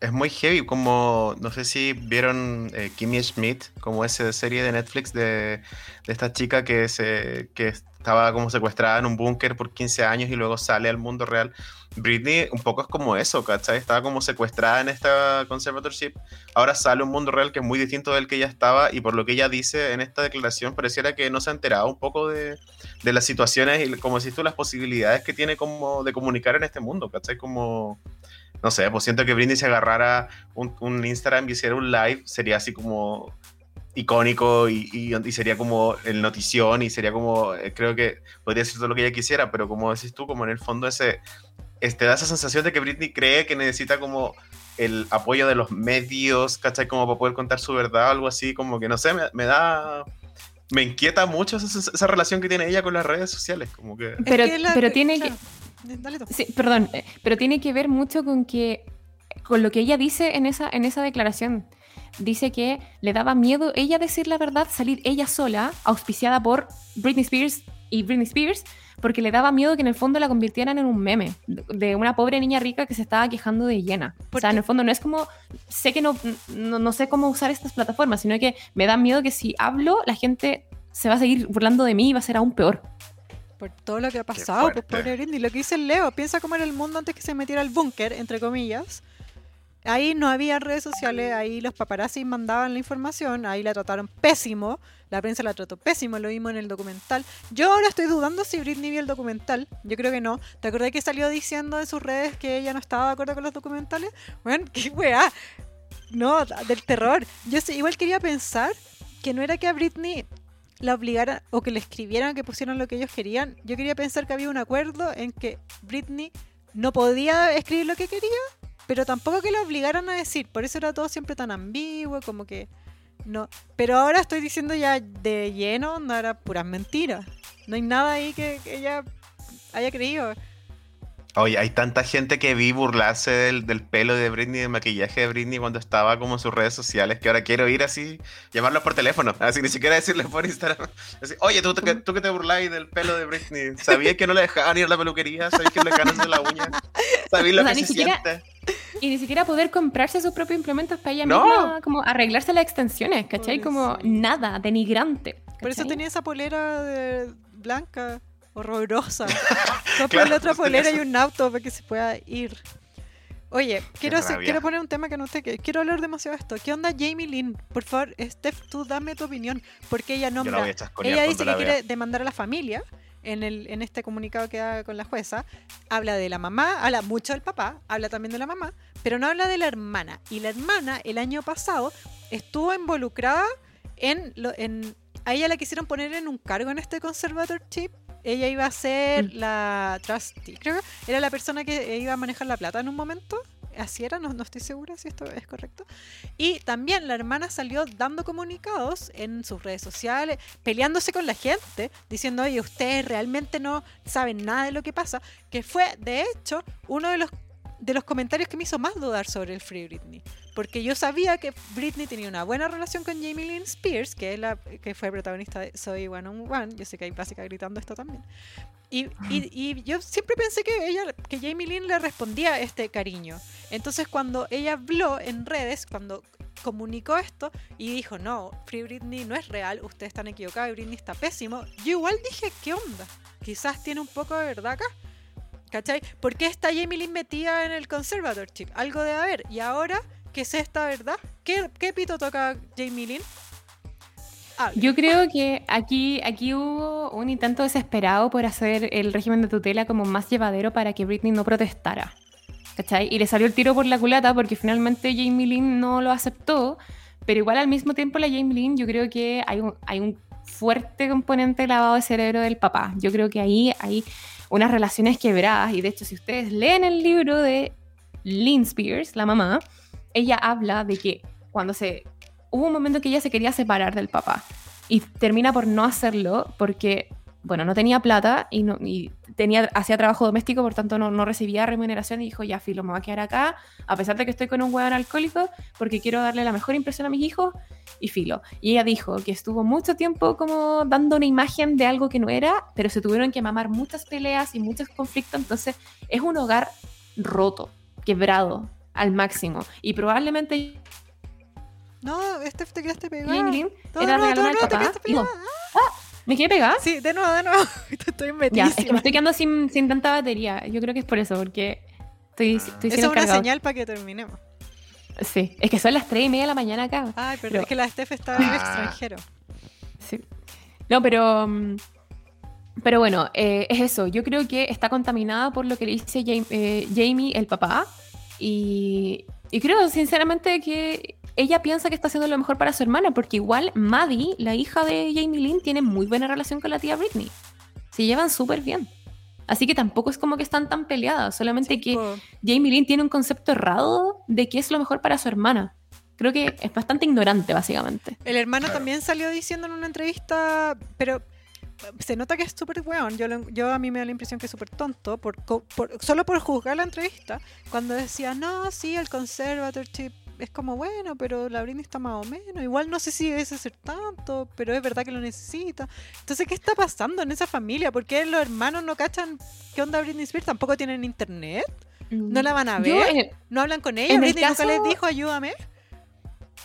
Es muy heavy, como no sé si vieron eh, Kimmy Schmidt, como esa serie de Netflix de, de esta chica que se que estaba como secuestrada en un búnker por 15 años y luego sale al mundo real. Britney un poco es como eso, ¿cachai? Estaba como secuestrada en esta conservatorship. Ahora sale un mundo real que es muy distinto del que ella estaba y por lo que ella dice en esta declaración pareciera que no se ha enterado un poco de, de las situaciones y como si tú las posibilidades que tiene como de comunicar en este mundo, ¿cachai? Como no sé, pues siento que Britney se agarrara un, un Instagram y hiciera un live, sería así como icónico y, y- y sería como el notición y sería como, eh, creo que podría ser todo lo que ella quisiera, pero como decís tú, como en el fondo ese, este, da esa sensación de que Britney cree que necesita como el apoyo de los medios, ¿cachai? Como para poder contar su verdad o algo así, como que no sé, me, me da... Me inquieta mucho esa, esa relación que tiene ella con las redes sociales, como que... Es Pero, que la- pero tiene claro. que... Dale tú. Sí, perdón, eh, pero tiene que ver mucho con que, con lo que ella dice en esa, en esa declaración. Dice que le daba miedo ella decir la verdad, salir ella sola, auspiciada por Britney Spears y Britney Spears, porque le daba miedo que en el fondo la convirtieran en un meme de- una pobre niña rica que se estaba quejando de llena. O sea, en el fondo no es como, sé que no, no, no sé cómo usar estas plataformas, sino que me da miedo que si hablo, la gente se va a seguir burlando de mí y va a ser aún peor. Por todo lo que ha pasado, pues pobre Britney. Lo que dice el Leo, piensa cómo era el mundo antes que se metiera al búnker, entre comillas. Ahí no había redes sociales, ahí los paparazzi mandaban la información, ahí la trataron pésimo, la prensa la trató pésimo, lo vimos en el documental. Yo ahora estoy dudando si Britney vio el documental, yo creo que no. ¿Te acordás que salió diciendo en sus redes que ella no estaba de acuerdo con los documentales? Bueno, qué weá. No, del terror. Yo igual quería pensar que no era que a Britney la obligaran o que le escribieran que pusieran lo que ellos querían. Yo quería pensar que había un acuerdo en que Britney no podía escribir lo que quería pero tampoco que la obligaran a decir, por eso era todo siempre tan ambiguo, como que no. Pero ahora estoy diciendo ya de lleno, no era puras mentiras. No hay nada ahí que, que ella haya creído. Oye, hay tanta gente que vi burlarse del, del pelo de Britney, del maquillaje de Britney cuando estaba como en sus redes sociales, que ahora quiero ir así, llamarlos por teléfono, así ni siquiera decirles por Instagram. Así, Oye, tú, tú, que- tú que te burláis del pelo de Britney, ¿sabías que no le dejaban ir a la peluquería? ¿Sabías que le dejaban hacer la uña? ¿Sabías lo O sea, que ni se siquiera- siente? Y ni siquiera poder comprarse sus propios implementos para ella No. misma, como arreglarse las extensiones, ¿cachai? Como nada, denigrante. Por eso tenía esa polera de blanca, horrorosa. Compra Claro, otra polera y un auto para que se pueda ir. Oye, quiero, hacer- quiero poner un tema que no qué. Quiero hablar demasiado de esto. ¿Qué onda Jamie Lynn? Por favor, Steph, tú dame tu opinión. Porque ella la nombra. Ella dice la que quiere demandar a la familia. En, el, en este comunicado que da con la jueza, habla de la mamá, habla mucho del papá, habla también de la mamá, pero no habla de la hermana. Y la hermana, el año pasado, estuvo involucrada en, lo- en a ella la quisieron poner en un cargo en este conservatorship. Ella iba a ser Mm. la trustee, creo que era la persona que iba a manejar la plata en un momento. Así era, no, no estoy segura si esto es correcto. Y también la hermana salió dando comunicados en sus redes sociales, peleándose con la gente, diciendo, oye, ustedes realmente no saben nada de lo que pasa, que fue, de hecho, uno de los, de los comentarios que me hizo más dudar sobre el Free Britney. Porque yo sabía que Britney tenía una buena relación con Jamie Lynn Spears, que, es la, que fue protagonista de Soy One on One. Yo sé que hay básica gritando esto también. Y, y- y yo siempre pensé que ella, que Jamie Lynn le respondía este cariño. Entonces cuando ella habló en redes, cuando comunicó esto y dijo, no, Free Britney no es real, ustedes están equivocados y Britney está pésimo, yo igual dije, ¿qué onda? Quizás tiene un poco de verdad acá. ¿Cachai? ¿Por qué está Jamie Lynn metida en el conservatorship? Algo debe haber. Y ahora, ¿qué es esta verdad? ¿Qué, pito toca Jamie Lynn? Hable. Yo creo que aquí, aquí hubo un intento desesperado por hacer el régimen de tutela como más llevadero para que Britney no protestara. ¿Cachai? Y le salió el tiro por la culata porque finalmente Jamie Lynn no lo aceptó, pero igual al mismo tiempo la Jamie Lynn yo creo que hay un, hay un fuerte componente lavado de cerebro del papá. Yo creo que ahí hay unas relaciones quebradas y de hecho si ustedes leen el libro de Lynn Spears, la mamá, ella habla de que cuando se hubo un momento que ella se quería separar del papá y termina por no hacerlo porque, bueno, no tenía plata y, no, tenía, hacía trabajo doméstico, por tanto no, no recibía remuneración y dijo, ya, filo, me voy a quedar acá, a pesar de que estoy con un hueón alcohólico, porque quiero darle la mejor impresión a mis hijos y filo. Y ella dijo que estuvo mucho tiempo como dando una imagen de algo que no era, pero se tuvieron que mamar muchas peleas y muchos conflictos, entonces es un hogar roto, quebrado al máximo. Y probablemente No, Steph, te quedaste pegada. Lynn No, era no, te y. ¡Ah! ¿Me quedé pegada? Sí, de nuevo, de nuevo. Estoy Ya, metidísima. es que me estoy quedando sin, sin tanta batería. Yo creo que es por eso, porque estoy, estoy sin es una señal para que terminemos. Sí, es que son las 3 y media de la mañana acá. Ay, pero, Pero- es que la Steph está en el Ah. extranjero. Sí. No, pero. mm, Pero bueno, eh, es eso. Yo creo que está contaminada por lo que le dice Jam- eh, Jamie, el papá. Y, y creo, sinceramente, que ella piensa que está haciendo lo mejor para su hermana, porque igual Maddie, la hija de Jamie Lynn, tiene muy buena relación con la tía Britney. Se llevan súper bien. Así que tampoco es como que están tan peleadas, solamente que Po. Jamie Lynn tiene un concepto errado de qué es lo mejor para su hermana. Creo que es bastante ignorante, básicamente. El hermano Claro. también salió diciendo en una entrevista, pero se nota que es súper weón. Yo, lo- yo a mí me da la impresión que es súper tonto, por, co- por- solo por juzgar la entrevista, cuando decía, no, sí, el conservatorship es como bueno, pero la Britney está más o menos. Igual no sé si debe ser tanto, pero es verdad que lo necesita. Entonces, ¿qué está pasando en esa familia? ¿Por qué los hermanos no cachan qué onda Britney Spears? ¿Tampoco tienen internet? ¿No la van a Yo, ver? eh, ¿No hablan con ella? El ¿Britney nunca les dijo ayúdame?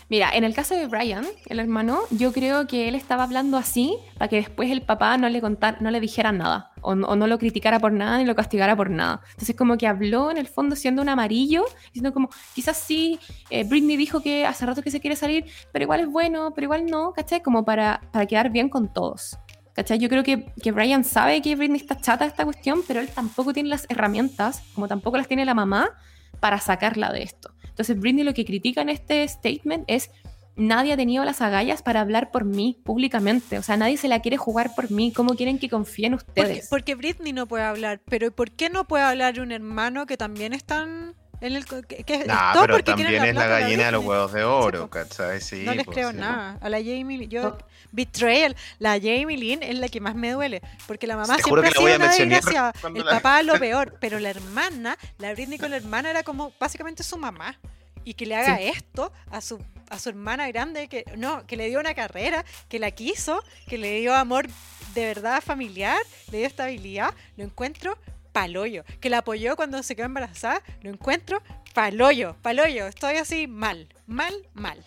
Mira, en el caso de Brian, el hermano, yo creo que él estaba hablando así para que después el papá no le contara, no le dijera nada, o, no- lo criticara por nada ni lo castigara por nada. Entonces como que habló en el fondo siendo un amarillo, diciendo como, quizás sí, eh, Britney dijo que hace rato que se quiere salir, pero igual es bueno, pero igual no, ¿cachai? Como para, para quedar bien con todos. ¿Cachai? Yo creo que, que Brian sabe que Britney está chata esta cuestión, pero él tampoco tiene las herramientas, como tampoco las tiene la mamá, para sacarla de esto. Entonces Britney lo que critica en este statement es nadie ha tenido las agallas para hablar por mí públicamente. O sea, nadie se la quiere jugar por mí. ¿Cómo quieren que confíen Porque, ustedes? porque Britney no puede hablar, pero ¿por qué no puede hablar un hermano que también es tan En el, que, que- Nah, todo pero porque también es la gallina de los huevos de oro, po. ¿cachai? Sí, no les pues, creo sí. nada. A la Jamie Lynn, yo. Betrayal. La Jamie Lynn es la que más me duele. Porque la mamá Te siempre ha sido una cuando El la- papá lo peor. Pero la hermana, la Britney con la hermana era como básicamente su mamá. Y que le haga Sí. esto a su, a su hermana grande, que no, que le dio una carrera, que la quiso, que le dio amor de verdad familiar, le dio estabilidad, lo encuentro paloyo. Que la apoyó cuando se quedó embarazada, lo encuentro paloyo, paloyo. Estoy así mal, mal, mal.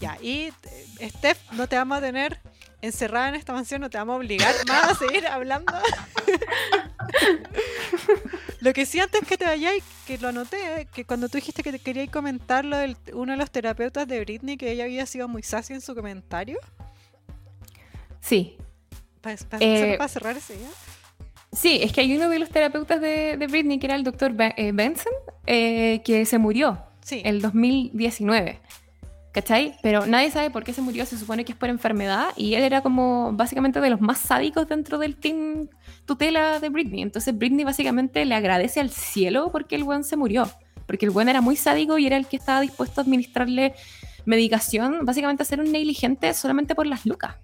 Ya, y eh, Steph, no te vamos a tener encerrada en esta mansión, no te vamos a obligar más a seguir hablando. lo que sí antes que te vayáis, que lo anoté, que cuando tú dijiste que te queríais comentar lo del uno de los terapeutas de Britney, que ella había sido muy sassy en su comentario, Sí. para Eh, cerrar ese día. Sí, es que hay uno de los terapeutas de, de Britney, que era el doctor Benson, eh, que se murió Sí. el 2019. ¿Cachai? Pero nadie sabe por qué se murió, se supone que es por enfermedad y él era como básicamente de los más sádicos dentro del team tutela de Britney. Entonces Britney básicamente le agradece al cielo porque el buen se murió. Porque el buen era muy sádico y era el que estaba dispuesto a administrarle medicación, básicamente a ser un negligente solamente por las lucas.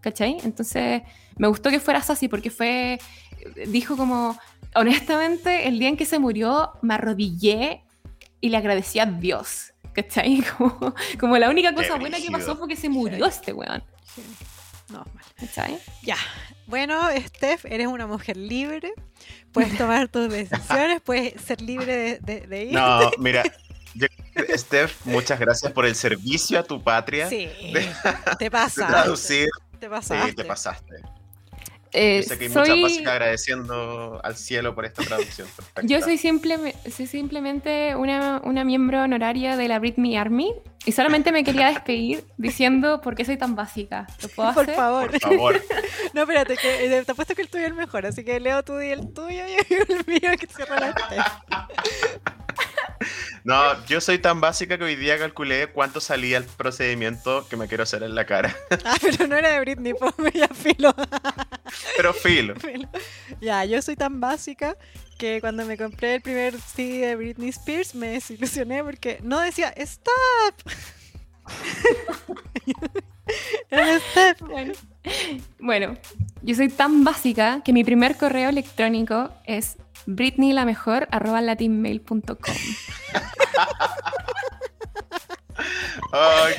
¿Cachai? Entonces me gustó que fuera así porque fue, dijo como, honestamente, el día en que se murió me arrodillé y le agradecí a Dios. ¿Cachai? Como, como la única cosa buena que pasó fue que se murió este weón. No, mal. ¿Cachai? Ya. Bueno, Steph, eres una mujer libre. Puedes tomar tus decisiones, puedes ser libre de, de- de ir. No, mira, yo- Steph, muchas gracias por el servicio a tu patria. Sí, de- te traducir. Te Sí, pasaste. te pasaste. Eh, Yo sé que hay muchas soy- básicas agradeciendo al cielo por esta traducción. perfecta. Yo soy, simple, soy simplemente una, una miembro honoraria de la Britney Army y solamente me quería despedir diciendo por qué soy tan básica. ¿Lo puedo Por hacer? favor. Por favor. No, espérate, que eh, te apuesto que el tuyo es el mejor, así que leo tú y el tuyo y el mío que cierra la. No, yo soy tan básica que hoy día calculé cuánto salía el procedimiento que me quiero hacer en la cara. Ah, pero no era de Britney, pues ya filo. Pero filo. filo. Ya, yo soy tan básica que cuando me compré el primer CD de Britney Spears me desilusioné porque no decía stop. Bueno. Bueno, yo soy tan básica que mi primer correo electrónico es britneylamejor.latinmail.com Ay.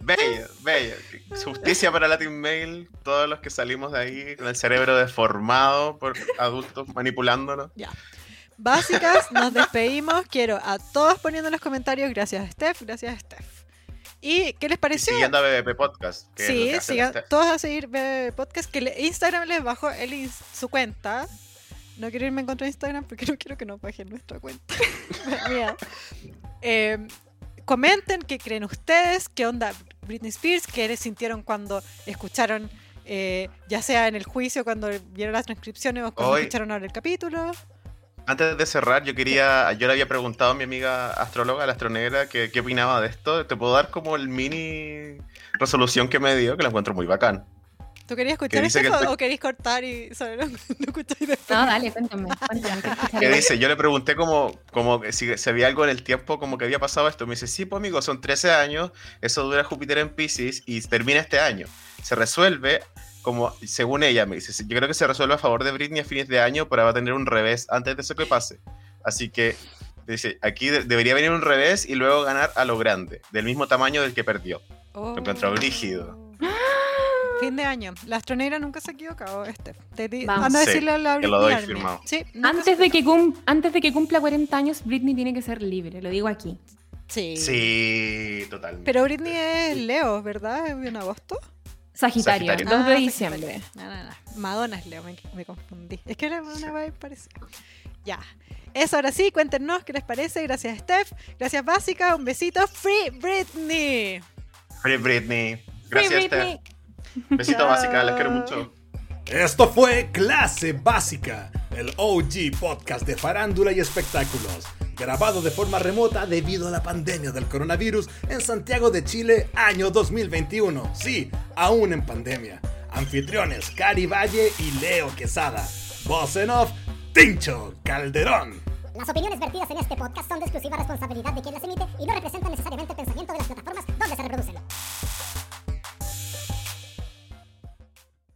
Bello, bello. Justicia para Latin Mail, todos los que salimos de ahí con el cerebro deformado por adultos manipulándolo. Ya. Básicas, nos despedimos. Quiero a todos poniendo en los comentarios. Gracias, Steph. Gracias, Steph. ¿Y qué les Y pareció? siguiendo a BBP Podcast. Que Sí, sigan todos a seguir BBB Podcast. Que le- Instagram les bajo el su cuenta. No quiero irme en contra de Instagram porque no quiero que nos bajen nuestra cuenta. Eh, comenten qué creen ustedes, qué onda Britney Spears, qué les sintieron cuando escucharon, eh, ya sea en el juicio, cuando vieron las transcripciones o cuando Hoy- escucharon ahora el capítulo. Antes de cerrar, yo quería, yo le había preguntado a mi amiga astróloga, la astronegra, que, qué opinaba de esto. Te puedo dar como el mini resolución que me dio, que la encuentro muy bacán. ¿Tú querías escuchar que el- o queréis cortar y solo lo, lo escucháis después? No, dale, cuéntame. cuéntame algo. dice, yo le pregunté como, como si se había algo en el tiempo como que había pasado esto. Me dice, sí, pues amigo, son 13 años, eso dura Júpiter en Pisces y termina este año. Se resuelve como, según ella, me dice, yo creo que se resuelve a favor de Britney a fines de año, pero va a tener un revés antes de eso que pase. Así que, dice, aquí de- debería venir un revés y luego ganar a lo grande, del mismo tamaño del que perdió. Oh. encuentro brígido. Fin de año. La astronegra nunca se ha equivocado, Steph. Te di- Vamos. anda a Sí, decirle a la te lo doy firmado. Sí, Antes de, que cum- antes de que cumpla 40 años, Britney tiene que ser libre, lo digo aquí. Sí. Sí, totalmente. Pero Britney es Leo, ¿verdad? ¿En agosto? Sagitario, Sagitario. 2 de Ah, diciembre. Sagitario. No, no, no. Madonna es Leo, me, me confundí. Es que era una vibe parecida. Ya. Eso ahora sí, cuéntenos qué les parece. Gracias, Steph. Gracias, Básica. Un besito. Free Britney. Free Britney. Free Gracias, Britney. Steph. Besito Chao. básica, les quiero mucho. Esto fue Clase Básica, el OG podcast de farándula y espectáculos, grabado de forma remota debido a la pandemia del coronavirus en Santiago de Chile, año 2021. Sí, aún en pandemia. Anfitriones Cari Valle y Leo Quesada. Voz en off, Tincho Calderón. Las opiniones vertidas en este podcast son de exclusiva responsabilidad de quien las emite y no representan necesariamente el pensamiento de las plataformas donde se reproducen.